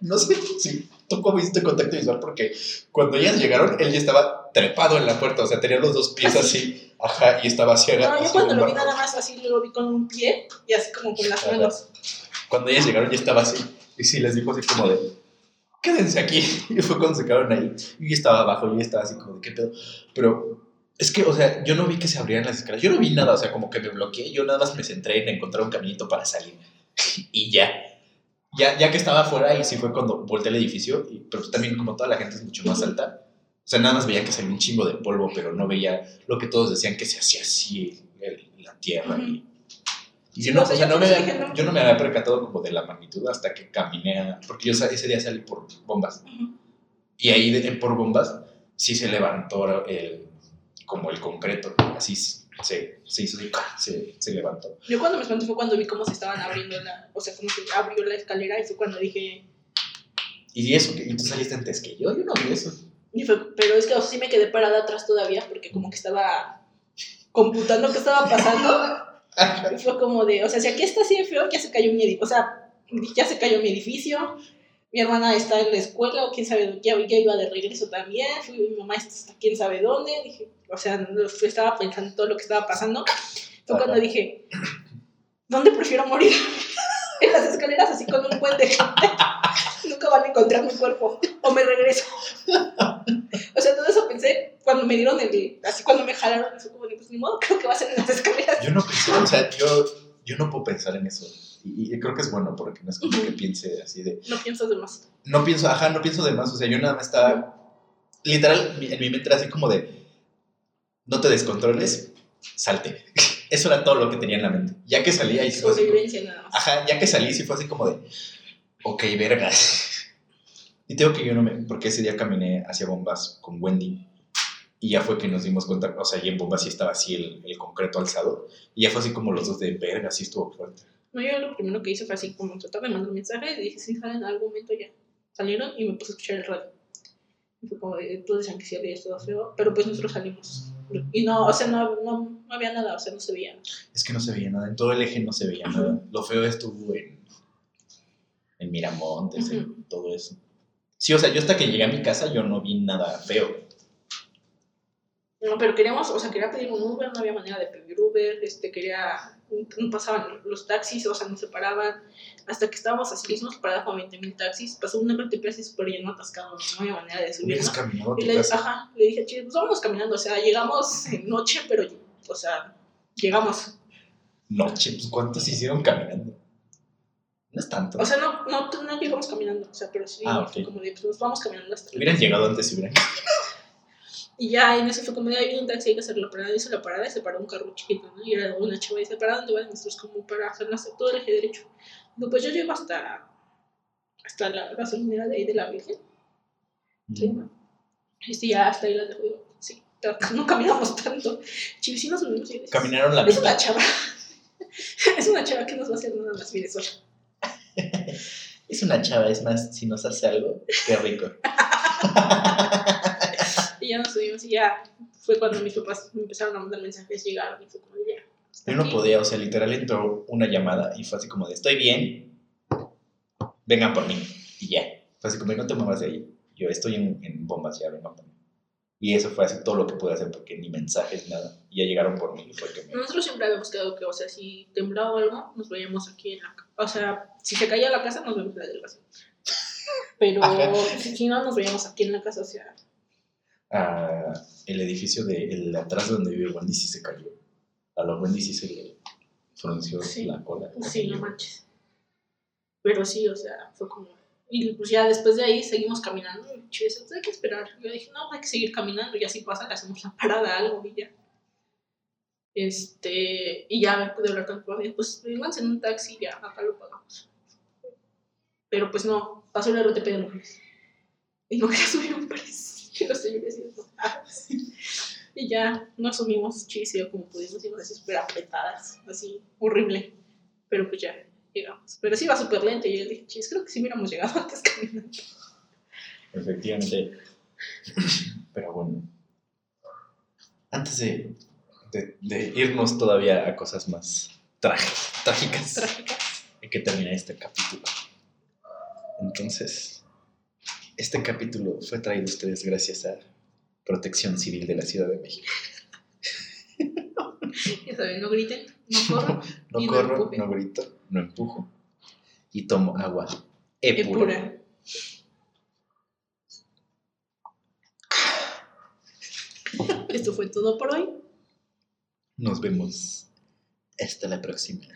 no sé si tú cómo hiciste contacto visual porque cuando ellas llegaron, él ya estaba trepado en la puerta, o sea, tenía los dos pies ¿Ah, así, ajá, y estaba así No, yo cuando lo vi nada más así, lo vi con un pie y así como con las manos. Cuando ellas llegaron, ya estaba así, y sí, les dijo así como de, quédense aquí, y fue cuando se quedaron ahí, yo estaba abajo, yo estaba así como de, ¿qué pedo? Pero es que, o sea, yo no vi que se abrieran las escaleras, yo no vi nada, o sea, como que me bloqueé, yo nada más me centré en encontrar un caminito para salir, y ya. Ya, ya que estaba afuera, y sí fue cuando volteé al edificio, y, pero también como toda la gente es mucho más alta, o sea, nada más veía que salía un chingo de polvo, pero no veía lo que todos decían que se hacía así el- la tierra. Y, y yo, no, No, o sea, no me había- yo no me había percatado como de la magnitud hasta que caminé, a- porque yo ese día salí por bombas. Ujú. Y ahí de- por bombas sí se levantó el, como el concreto, así se, se hizo, se, se levantó. Yo cuando me espanté fue cuando vi cómo se estaban abriendo la. O sea, cómo se abrió la escalera y fue cuando dije. Y eso, que- y tú saliste antes que yo, yo no vi eso. y fue- pero es que o sea, sí me quedé parada atrás todavía porque como que estaba computando qué estaba pasando. Y fue como de, o sea, si aquí está así de feo, ya se cayó mi edificio. O sea, ya se cayó mi edificio. Mi hermana está en la escuela, o quién sabe, ya, ya iba de regreso también. Fui, mi mamá está quién sabe dónde. Dije, o sea, estaba pensando en todo lo que estaba pasando. Fue Ajá. cuando dije, ¿dónde prefiero morir? en las escaleras, así con un puente. Nunca van a encontrar mi cuerpo. O me regreso. o sea, todo eso pensé cuando me dieron el. Así cuando me jalaron. Fue como pues ni modo, creo que va a ser en las escaleras. Yo no pensé, o sea, yo, yo no puedo pensar en eso. Y, y creo que es bueno porque no es como que piense así de. No piensas de más. No pienso, ajá, no pienso de más. O sea, yo nada más estaba. Literal, en mi mente era así como de. No te descontroles, salte. Eso era todo lo que tenía en la mente. Ya que salí ahí nada más. Ajá, ya que salí, sí fue así como de. Ok, vergas. Y tengo que yo no me. Porque ese día caminé hacia Bombas con Wendy. Y ya fue que nos dimos cuenta. O sea, y en Bombas sí estaba así el, el concreto alzado. Y ya fue así como los dos de vergas, sí estuvo fuerte. No, yo lo primero que hice fue así como tratar de mandar mensajes y dije, sí, salen en algún momento ya. Salieron y me puse a escuchar el radio. Y fue como, todos decían que sí había estado feo, pero pues nosotros salimos. Y no, o sea, no, no, no había nada, o sea, no se veía. Es que no se veía nada. En todo el eje no se veía nada. Lo feo estuvo en. En Miramontes, en todo eso. Sí, o sea, yo hasta que llegué a mi casa yo no vi nada feo. No, pero queríamos, o sea, quería pedir un Uber, no había manera de pedir Uber, este, quería, pasaban los taxis, o sea, no se paraban, hasta que estábamos así, hicimos parada con 20 mil taxis, pasó un RTP así súper lleno, atascado, no había manera de subir, ¿no? caminado Y le, ajá, le dije, che, pues vámonos caminando, o sea, llegamos en noche, pero, o sea, llegamos. Noche, pues ¿cuántos hicieron caminando? No es tanto. O sea, no, no, no llegamos caminando, o sea, pero sí, Ah, como de, pues nos vamos caminando hasta hubieran llegado antes si hubieran. Y ya en eso fue como de, ahí viene un taxi, hay que hacer la parada, hizo la parada y se paró un carro chiquito, ¿no? Y era una chava y dice, ¿para dónde van? Y nosotros como para hacer todo el eje derecho. Digo, pues yo llego hasta, hasta la gasolinera de ahí de la Virgen. Sí, ¿no? Este, ya hasta ahí la dejo, sí, pero no caminamos tanto. Chivis, sí nos subimos y Caminaron la Es una chava. es una chava que nos va a hacer nada más, mire, sola. Es una chava, es más, si nos hace algo, qué rico. Y ya nos subimos y ya fue cuando mis papás me empezaron a mandar mensajes, llegaron y fue como, ya. Yo no podía, o sea, literal entró una llamada y fue así como de, estoy bien, vengan por mí. Y ya. Fue así como, no te muevas de ahí. Yo estoy en, en bombas, ya vengan por mí. Y eso fue así todo lo que pude hacer porque ni mensajes, nada. Y ya llegaron por mí y fue que me... Nosotros siempre habíamos quedado que, o sea, si temblaba o algo, nos veíamos aquí en la casa. O sea, si se caía la casa, nos vemos en la delegación. Pero si, si no, nos veíamos aquí en la casa, o sea, Ah, el edificio de el de atrás de donde vive Wendy sí se cayó. A los Wendy sí se le frunció Sí. la cola. sí, no manches. Pero sí, o sea, fue como. Y pues ya después de ahí seguimos caminando. Y hay que esperar. Yo dije, no, hay que seguir caminando. Y así pasa, le hacemos la parada, algo y ya. Este, y ya pude hablar con papá. y Pues vénganse en un taxi y ya, acá lo pagamos. Pero pues no, pasó el RTP de mujeres. Y no quería subir un precio. Y los señores diciendo. Y ya nos sumimos chido como pudimos. Íbamos así súper apretadas, así horrible. Pero pues ya llegamos. Pero sí iba súper lento. Y yo dije, chis, creo que sí hubiéramos llegado antes caminando. Efectivamente. Pero bueno. Antes de, de- de irnos todavía a cosas más trágicas, trágicas, Trágica. hay que terminar este capítulo. Entonces, este capítulo fue traído a ustedes gracias a Protección Civil de la Ciudad de México. Ya saben, no griten, no corran. No no corro, empuje. no grito, no empujo. Y tomo agua epura. pura. Esto fue todo por hoy. Nos vemos. Hasta la próxima.